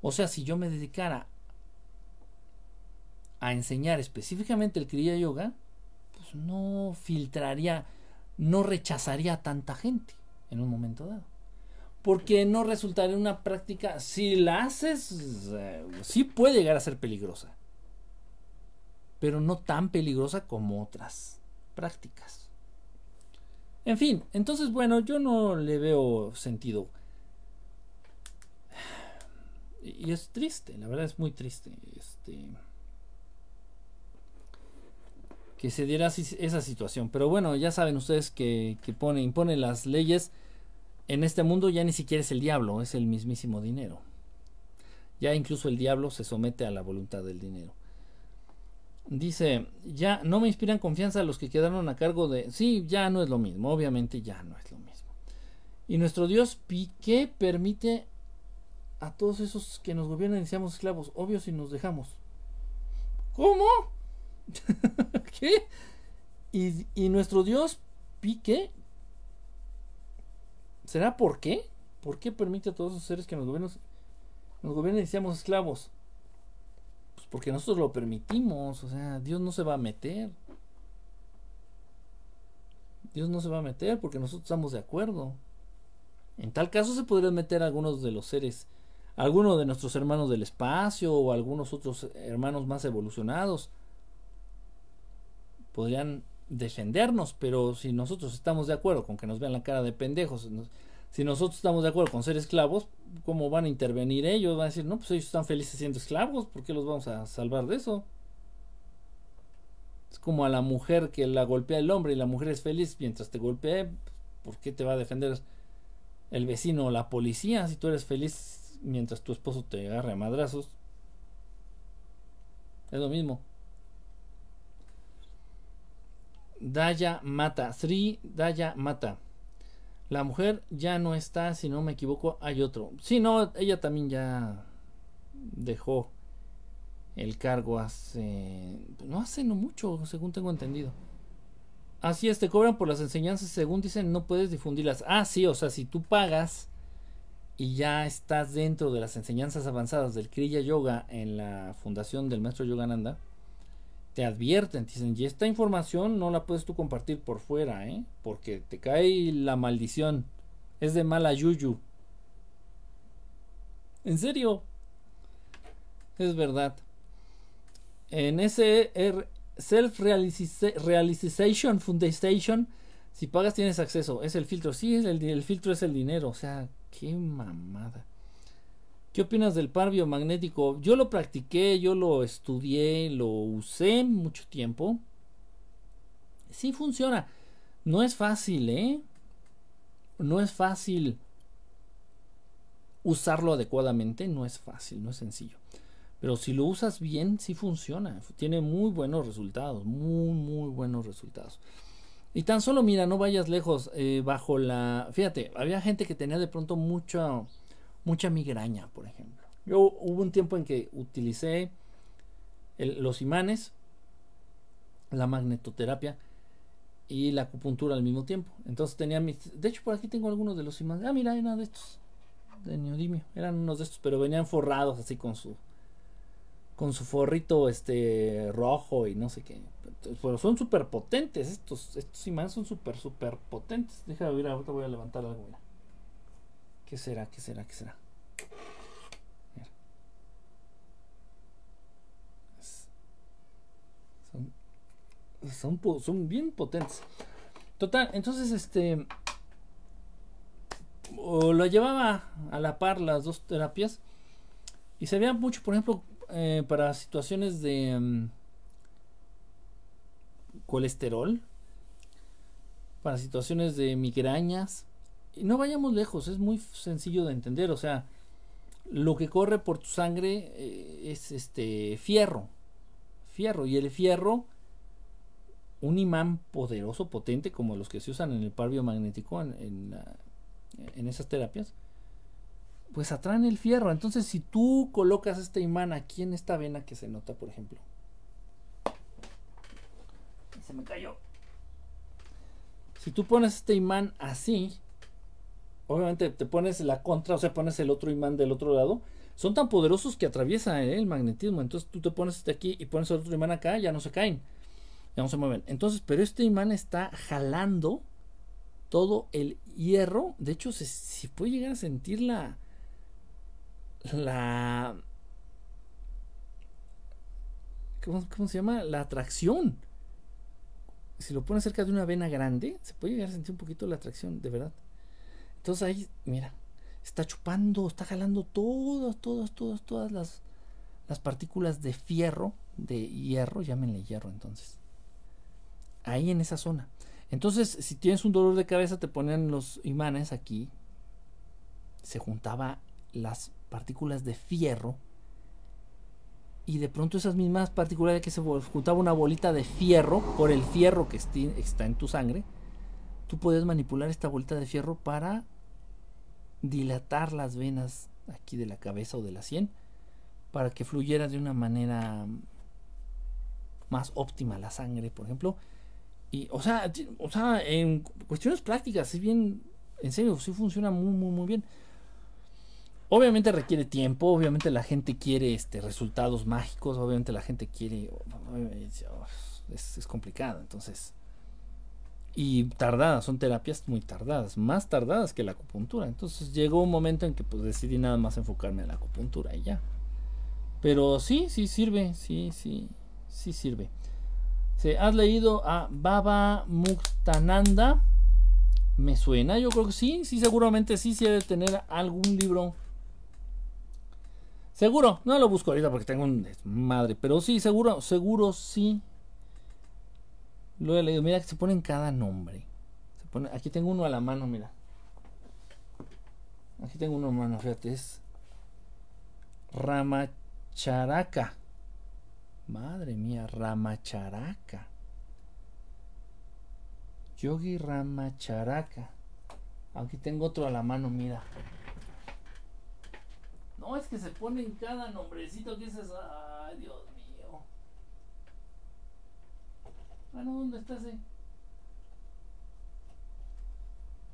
O sea, si yo me dedicara a enseñar específicamente el Kriya Yoga, pues no filtraría, no rechazaría a tanta gente en un momento dado. Porque no resultaría una práctica, si la haces, eh, sí puede llegar a ser peligrosa, pero no tan peligrosa como otras prácticas. En fin, entonces bueno, yo no le veo sentido. Y es triste, la verdad es muy triste. Este que se diera esa situación. Pero bueno, ya saben ustedes que, que pone, impone las leyes en este mundo ya ni siquiera es el diablo, es el mismísimo dinero. Ya incluso el diablo se somete a la voluntad del dinero. Dice, ya no me inspiran confianza los que quedaron a cargo de... Sí, ya no es lo mismo, obviamente ya no es lo mismo. Y nuestro Dios Piqué permite a todos esos que nos gobiernan y seamos esclavos, obvio si nos dejamos. ¿Cómo? [LAUGHS] ¿Qué? Y, y, nuestro Dios Pique ¿Será por qué? ¿Por qué permite a todos esos seres que nos gobiernan, nos gobiernen y seamos esclavos? Porque nosotros lo permitimos, o sea, Dios no se va a meter. Dios no se va a meter porque nosotros estamos de acuerdo. En tal caso se podrían meter algunos de los seres, algunos de nuestros hermanos del espacio o algunos otros hermanos más evolucionados. Podrían defendernos, pero si nosotros estamos de acuerdo con que nos vean la cara de pendejos, si nosotros estamos de acuerdo con ser esclavos, ¿cómo van a intervenir ellos? Van a decir, no, pues ellos están felices siendo esclavos, ¿por qué los vamos a salvar de eso? Es como a la mujer que la golpea el hombre y la mujer es feliz mientras te golpea, ¿por qué te va a defender el vecino o la policía si tú eres feliz mientras tu esposo te agarre a madrazos? Es lo mismo. Daya Mata, Sri Daya Mata. La mujer ya no está, si no me equivoco, hay otro. Sí, no, ella también ya dejó el cargo hace. No hace no mucho, según tengo entendido. Así es, te cobran por las enseñanzas, según dicen, no puedes difundirlas. Ah, sí, o sea, si tú pagas y ya estás dentro de las enseñanzas avanzadas del Kriya Yoga en la fundación del maestro Yogananda te advierten, te dicen, y esta información no la puedes tú compartir por fuera, ¿eh? Porque te cae la maldición. Es de mala yuyu. En serio. Es verdad. En ese Self Realization Foundation, si pagas tienes acceso. Es el filtro. Sí, el, el filtro es el dinero. O sea, qué mamada. ¿Qué opinas del par biomagnético? Yo lo practiqué, yo lo estudié, lo usé mucho tiempo. Sí funciona. No es fácil, ¿eh? No es fácil usarlo adecuadamente, no es fácil, no es sencillo. Pero si lo usas bien, sí funciona. Tiene muy buenos resultados, muy, muy buenos resultados. Y tan solo, mira, no vayas lejos. Eh, bajo la... Fíjate, había gente que tenía de pronto mucho mucha migraña, por ejemplo. Yo hubo un tiempo en que utilicé los imanes, la magnetoterapia y la acupuntura al mismo tiempo. Entonces tenía mis... De hecho, por aquí tengo algunos de los imanes. Ah, mira, era de estos. De neodimio. Eran unos de estos, pero venían forrados así con su... Con su forrito este rojo y no sé qué. Pero son súper potentes estos. Estos imanes son súper, súper potentes. Déjame ver, ahorita voy a levantar algo. Mira. ¿Qué será? ¿Qué será? ¿Qué será? Son, son, bien potentes. Total, entonces este lo llevaba a la par las dos terapias y se veía mucho, por ejemplo, eh, para situaciones de mm, colesterol, para situaciones de migrañas, y no vayamos lejos, es muy sencillo de entender, o sea, lo que corre por tu sangre eh, es este fierro, fierro, y el fierro, un imán poderoso, potente, como los que se usan en el par biomagnético, en, en esas terapias, pues atraen el fierro. Entonces, si tú colocas este imán aquí en esta vena que se nota, por ejemplo, se me cayó. Si tú pones este imán así, obviamente te pones la contra, o sea, pones el otro imán del otro lado, son tan poderosos que atraviesa eh, el magnetismo. Entonces tú te pones este aquí y pones el otro imán acá, ya no se caen, ya no se mueven. Entonces, pero este imán está jalando todo el hierro. De hecho, se, puede llegar a sentir la. La. ¿Cómo, ¿Cómo se llama? La atracción. si lo pones cerca de una vena grande, se puede llegar a sentir un poquito la atracción, de verdad. Entonces ahí, mira, está chupando, está jalando todas, todas, todas, todas las, las partículas de fierro, de hierro, llámenle hierro entonces. Ahí en esa zona. Entonces, si tienes un dolor de cabeza, te ponen los imanes aquí. Se juntaba las partículas de fierro. Y de pronto esas mismas partículas que se juntaba una bolita de fierro por el fierro que está en tu sangre, tú puedes manipular esta bolita de fierro para dilatar las venas aquí de la cabeza o de la sien para que fluyera de una manera más óptima la sangre, por ejemplo. Y, o sea, o sea, en cuestiones prácticas, si bien, en serio, sí funciona muy, muy, muy bien. Obviamente requiere tiempo, obviamente la gente quiere este, resultados mágicos, obviamente la gente quiere... Es, es complicado, entonces... Y tardadas, son terapias muy tardadas, más tardadas que la acupuntura. Entonces llegó un momento en que pues decidí nada más enfocarme en la acupuntura y ya. Pero sí, sí sirve, sí, sí, sí sirve. ¿Has leído a Baba Muktananda? Me suena, yo creo que sí, sí, seguramente sí, sí debe tener algún libro. Seguro, no lo busco ahorita porque tengo un madre, pero sí, seguro, seguro sí. Lo he leído, mira que se pone en cada nombre. Se pone, aquí tengo uno a la mano, mira. Aquí tengo uno a la mano, fíjate, es Ramacharaka. Madre mía, Ramacharaka. Yogi Ramacharaka. Aquí tengo otro a la mano, mira. No, es que se pone en cada nombrecito que dices, ay Dios mío. Ah, no, ¿dónde está ese?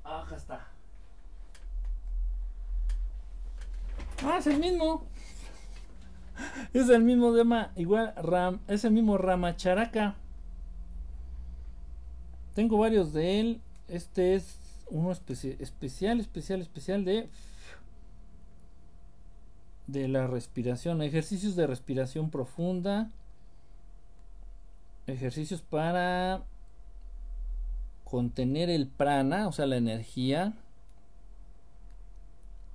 Ah, acá está. Ah, es el mismo. Es el mismo tema, igual Ram, es el mismo Ramacharaca. Tengo varios de él. Este es uno especial, especial, especial de de la respiración, ejercicios de respiración profunda, ejercicios para contener el prana, o sea, la energía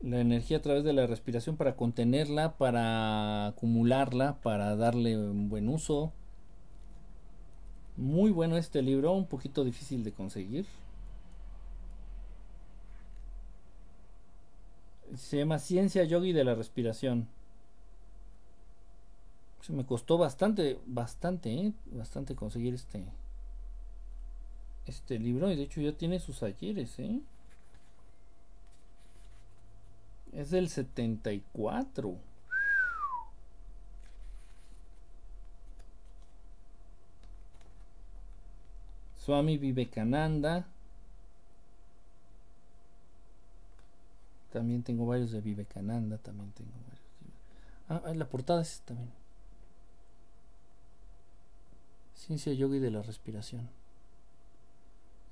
la energía a través de la respiración para contenerla, para acumularla, para darle un buen uso. Muy bueno este libro, un poquito difícil de conseguir. Se llama Ciencia Yogi de la Respiración. Se me costó bastante, bastante, ¿eh? bastante conseguir este este libro y de hecho ya tiene sus ayeres, ¿eh? Es del 74. Swami Vivekananda. También tengo varios de Vivekananda. También tengo varios. Ah, la portada es también. Ciencia Yogi de la respiración.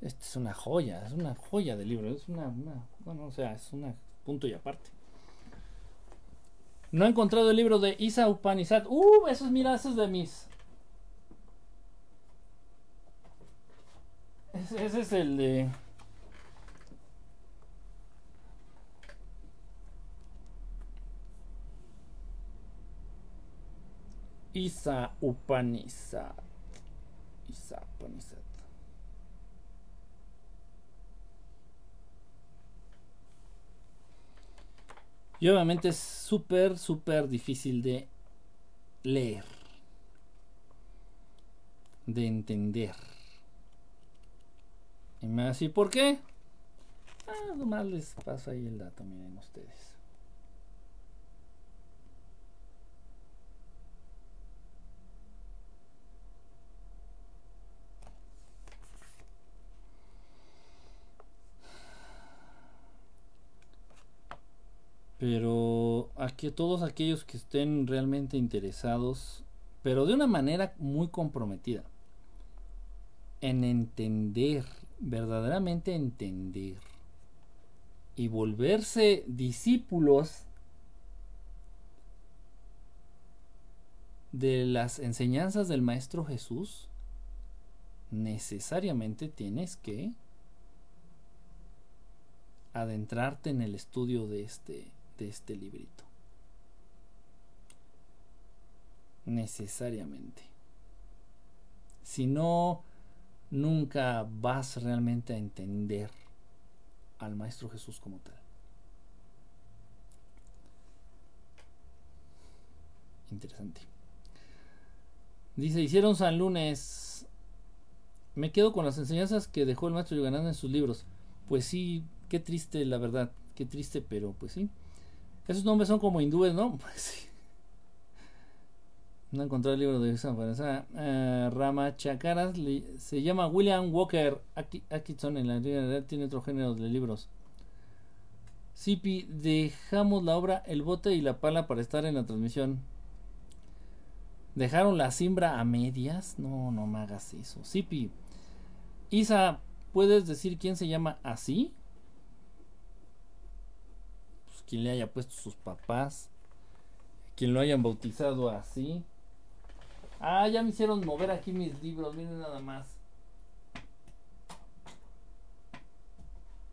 Esta es una joya, es una joya de libro. Es una, bueno, o sea, es una Punto y aparte. No he encontrado el libro de Isa Upanishad. Uh, esos, mira, esos de mis. Ese, ese es el de. Isa Upanishad. Y obviamente es súper, súper difícil de leer. De entender. Y me va a decir, ¿por qué? Ah, nomás les pasa ahí el dato, miren ustedes. Pero aquí todos aquellos que estén realmente interesados, pero de una manera muy comprometida, en entender, verdaderamente entender, y volverse discípulos de las enseñanzas del Maestro Jesús, necesariamente tienes que adentrarte en el estudio de este, de este librito. Necesariamente. Si no, nunca vas realmente a entender al Maestro Jesús como tal. Interesante. Dice, hicieron San Lunes. Me quedo con las enseñanzas que dejó el maestro Yogananda en sus libros. Pues sí, qué triste, la verdad. Qué triste, pero pues sí. Esos nombres son como hindúes, ¿no? [LAUGHS] Pues sí. No encontré el libro de San Rama Uh, Ramachacaras se llama William Walker Atkinson en la realidad tiene otro género de libros. Sipi, dejamos la obra El bote y la pala para estar en la transmisión. ¿Dejaron la simbra a medias? No, no me hagas eso. Sipi. Isa, ¿puedes decir quién se llama así? Quien le haya puesto sus papás. Quien lo hayan bautizado así. Ah, ya me hicieron mover aquí mis libros, miren nada más.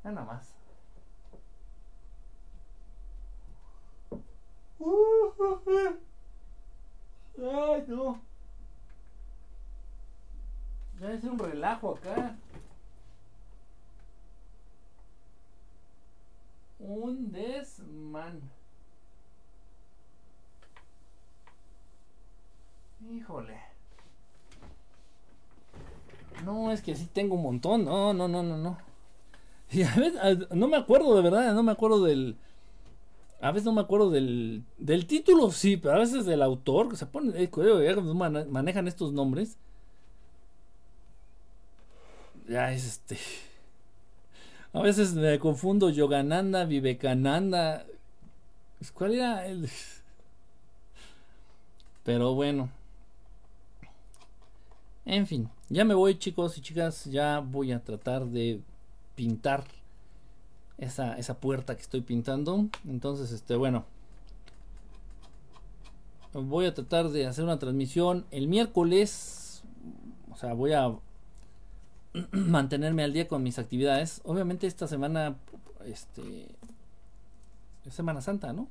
nada más. Ay, no. Ya es un relajo acá. Un desman. Híjole. No, es que sí tengo un montón. No, no, no, no, no. [LAUGHS] Y a veces, no me acuerdo de verdad, no me acuerdo del. A veces no me acuerdo del, del título, sí, pero a veces del autor, que se pone, eh, manejan estos nombres. Ya es este. A veces me confundo Yogananda, Vivekananda. ¿Cuál era el.? Pero bueno. En fin, ya me voy chicos y chicas, ya voy a tratar de pintar esa, esa puerta que estoy pintando. Entonces, este, bueno. Voy a tratar de hacer una transmisión el miércoles. O sea, voy a [CLEARS THROAT] mantenerme al día con mis actividades. Obviamente esta semana, este, es Semana Santa, ¿no?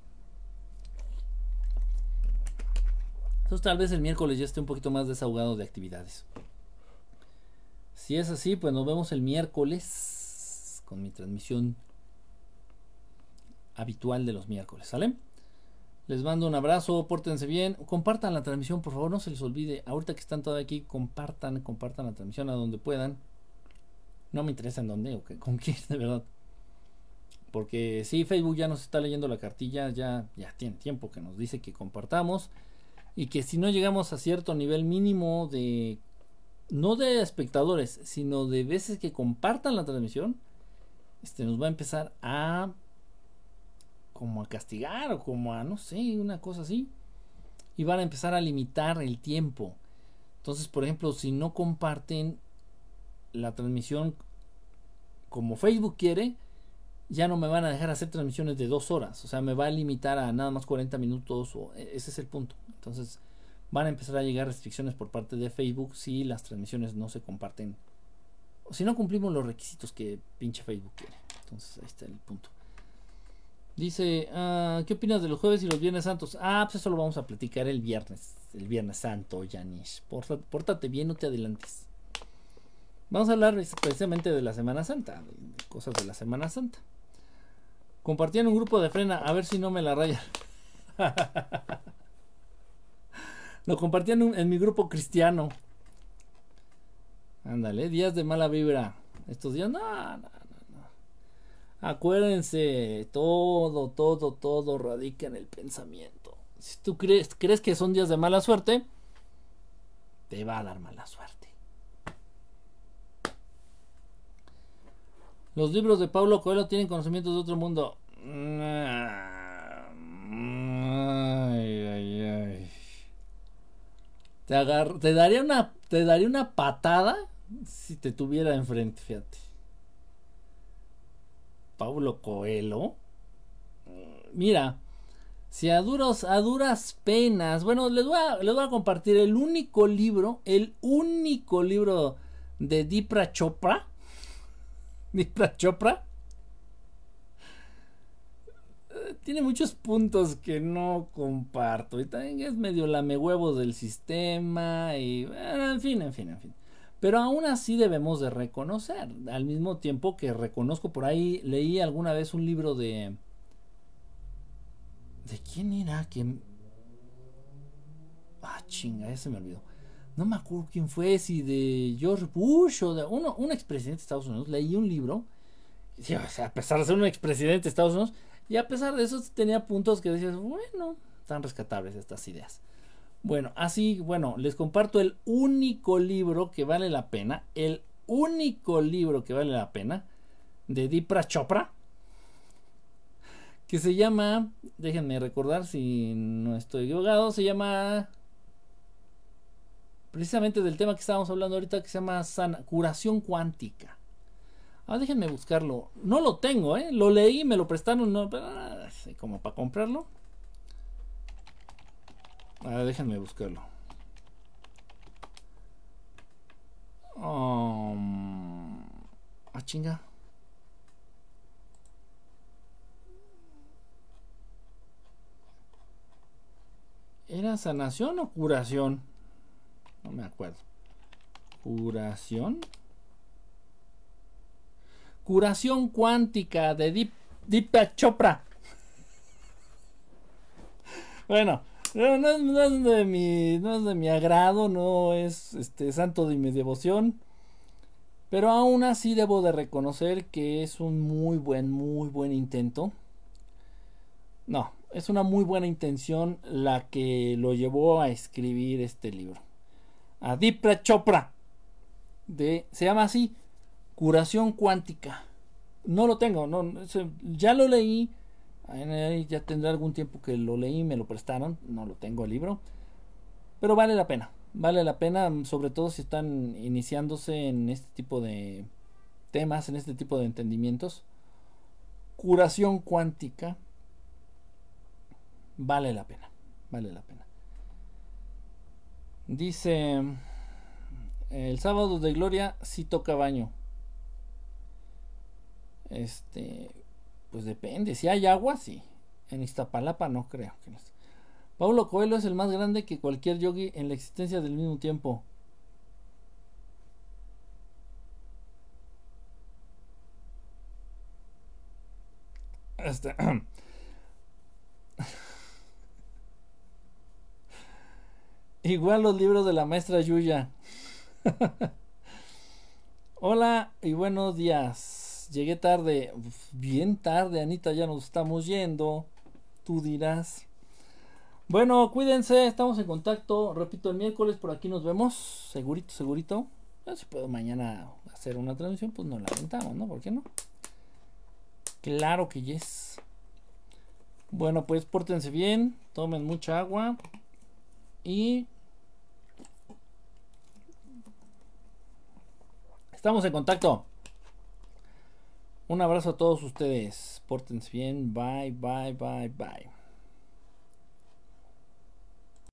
Entonces tal vez el miércoles ya esté un poquito más desahogado de actividades. Si es así, pues nos vemos el miércoles con mi transmisión habitual de los miércoles, ¿sale? Les mando un abrazo, pórtense bien, compartan la transmisión, por favor, no se les olvide. Ahorita que están todavía aquí, compartan, compartan la transmisión a donde puedan. No me interesa en dónde o con quién, [LAUGHS] de verdad. Porque si Facebook ya nos está leyendo la cartilla, ya, ya tiene tiempo que nos dice que compartamos y que si no llegamos a cierto nivel mínimo de no de espectadores, sino de veces que compartan la transmisión, este nos va a empezar a como a castigar o como a no sé, una cosa así. Y van a empezar a limitar el tiempo. Entonces, por ejemplo, si no comparten la transmisión como Facebook quiere, ya no me van a dejar hacer transmisiones de dos horas. O sea, me va a limitar a nada más 40 minutos. E, ese es el punto. Entonces, van a empezar a llegar restricciones por parte de Facebook si las transmisiones no se comparten. O si no cumplimos los requisitos que pinche Facebook quiere. Entonces, ahí está el punto. Dice, ah, ¿qué opinas de los jueves y los viernes santos? Ah, pues eso lo vamos a platicar el viernes. El viernes santo, Janish. Pórtate bien, no te adelantes. Vamos a hablar precisamente de la Semana Santa, de cosas de la Semana Santa. Compartí en un grupo de frena, a ver si no me la raya. [LAUGHS] Lo compartí en, mi grupo cristiano. Ándale, días de mala vibra. Estos días, no, no, no, no. Acuérdense, todo, todo, todo radica en el pensamiento. Si tú crees que son días de mala suerte, te va a dar mala suerte. Los libros de Pablo Coelho tienen conocimientos de otro mundo. Ay, ay, ay. Te, te, daría una, te daría una patada si te tuviera enfrente, fíjate. Pablo Coelho. Mira, si a, duros, a duras penas, bueno, les voy, a, les voy a compartir el único libro, el único libro de Dipra Chopra. Dipra Chopra. Tiene muchos puntos que no comparto. Y también es medio lame huevos del sistema. Y en fin, en fin, en fin. Pero aún así debemos de reconocer. Al mismo tiempo que reconozco por ahí, leí alguna vez un libro de... ¿De quién era? Ah, chinga, ese me olvidó. No me acuerdo quién fue, si de George Bush o de uno, un expresidente de Estados Unidos. Leí un libro. Y, a pesar de ser un expresidente de Estados Unidos, y a pesar de eso tenía puntos que decías, bueno, están rescatables estas ideas. Bueno, así, bueno, les comparto el único libro que vale la pena, el único libro que vale la pena de Dipra Chopra, que se llama, déjenme recordar si no estoy equivocado, se llama precisamente del tema que estábamos hablando ahorita que se llama curación cuántica. Ah, déjenme buscarlo. No lo tengo, ¿eh? Lo leí, me lo prestaron, no, ah, como para comprarlo. Ah, déjenme buscarlo. Um, ah, chinga. ¿Era sanación o curación? No me acuerdo. Curación. Curación cuántica de Deep, Deepak Chopra. [LAUGHS] bueno, no, es de mi, no es de mi agrado, no es este santo de mi devoción. Pero aún así debo de reconocer que es un muy buen, muy buen intento. No, es una muy buena intención la que lo llevó a escribir este libro. Adipra Chopra. De, se llama así, curación cuántica. No lo tengo, ya lo leí. Ya tendré algún tiempo que lo leí, me lo prestaron, no lo tengo el libro. Pero vale la pena, vale la pena, sobre todo si están iniciándose en este tipo de temas, en este tipo de entendimientos. Curación cuántica, vale la pena, vale la pena. Dice, el sábado de gloria sí toca baño. Este, pues depende, si hay agua, sí. En Iztapalapa no creo. Que Paulo Coelho es el más grande que cualquier yogi en la existencia del mismo tiempo. Este, [CLEARS THROAT] Igual los libros de la maestra Yuya. [LAUGHS] Hola y buenos días. Llegué tarde, bien tarde, Anita, ya nos estamos yendo. Tú dirás. Bueno, cuídense, estamos en contacto. Repito, el miércoles por aquí nos vemos. Segurito, segurito. si puedo mañana hacer una transmisión, pues nos la aventamos, ¿no? ¿Por qué no? Claro que yes. Bueno, pues pórtense bien, tomen mucha agua y Estamos en contacto. Un abrazo a todos ustedes. Pórtense bien. Bye, bye, bye, bye.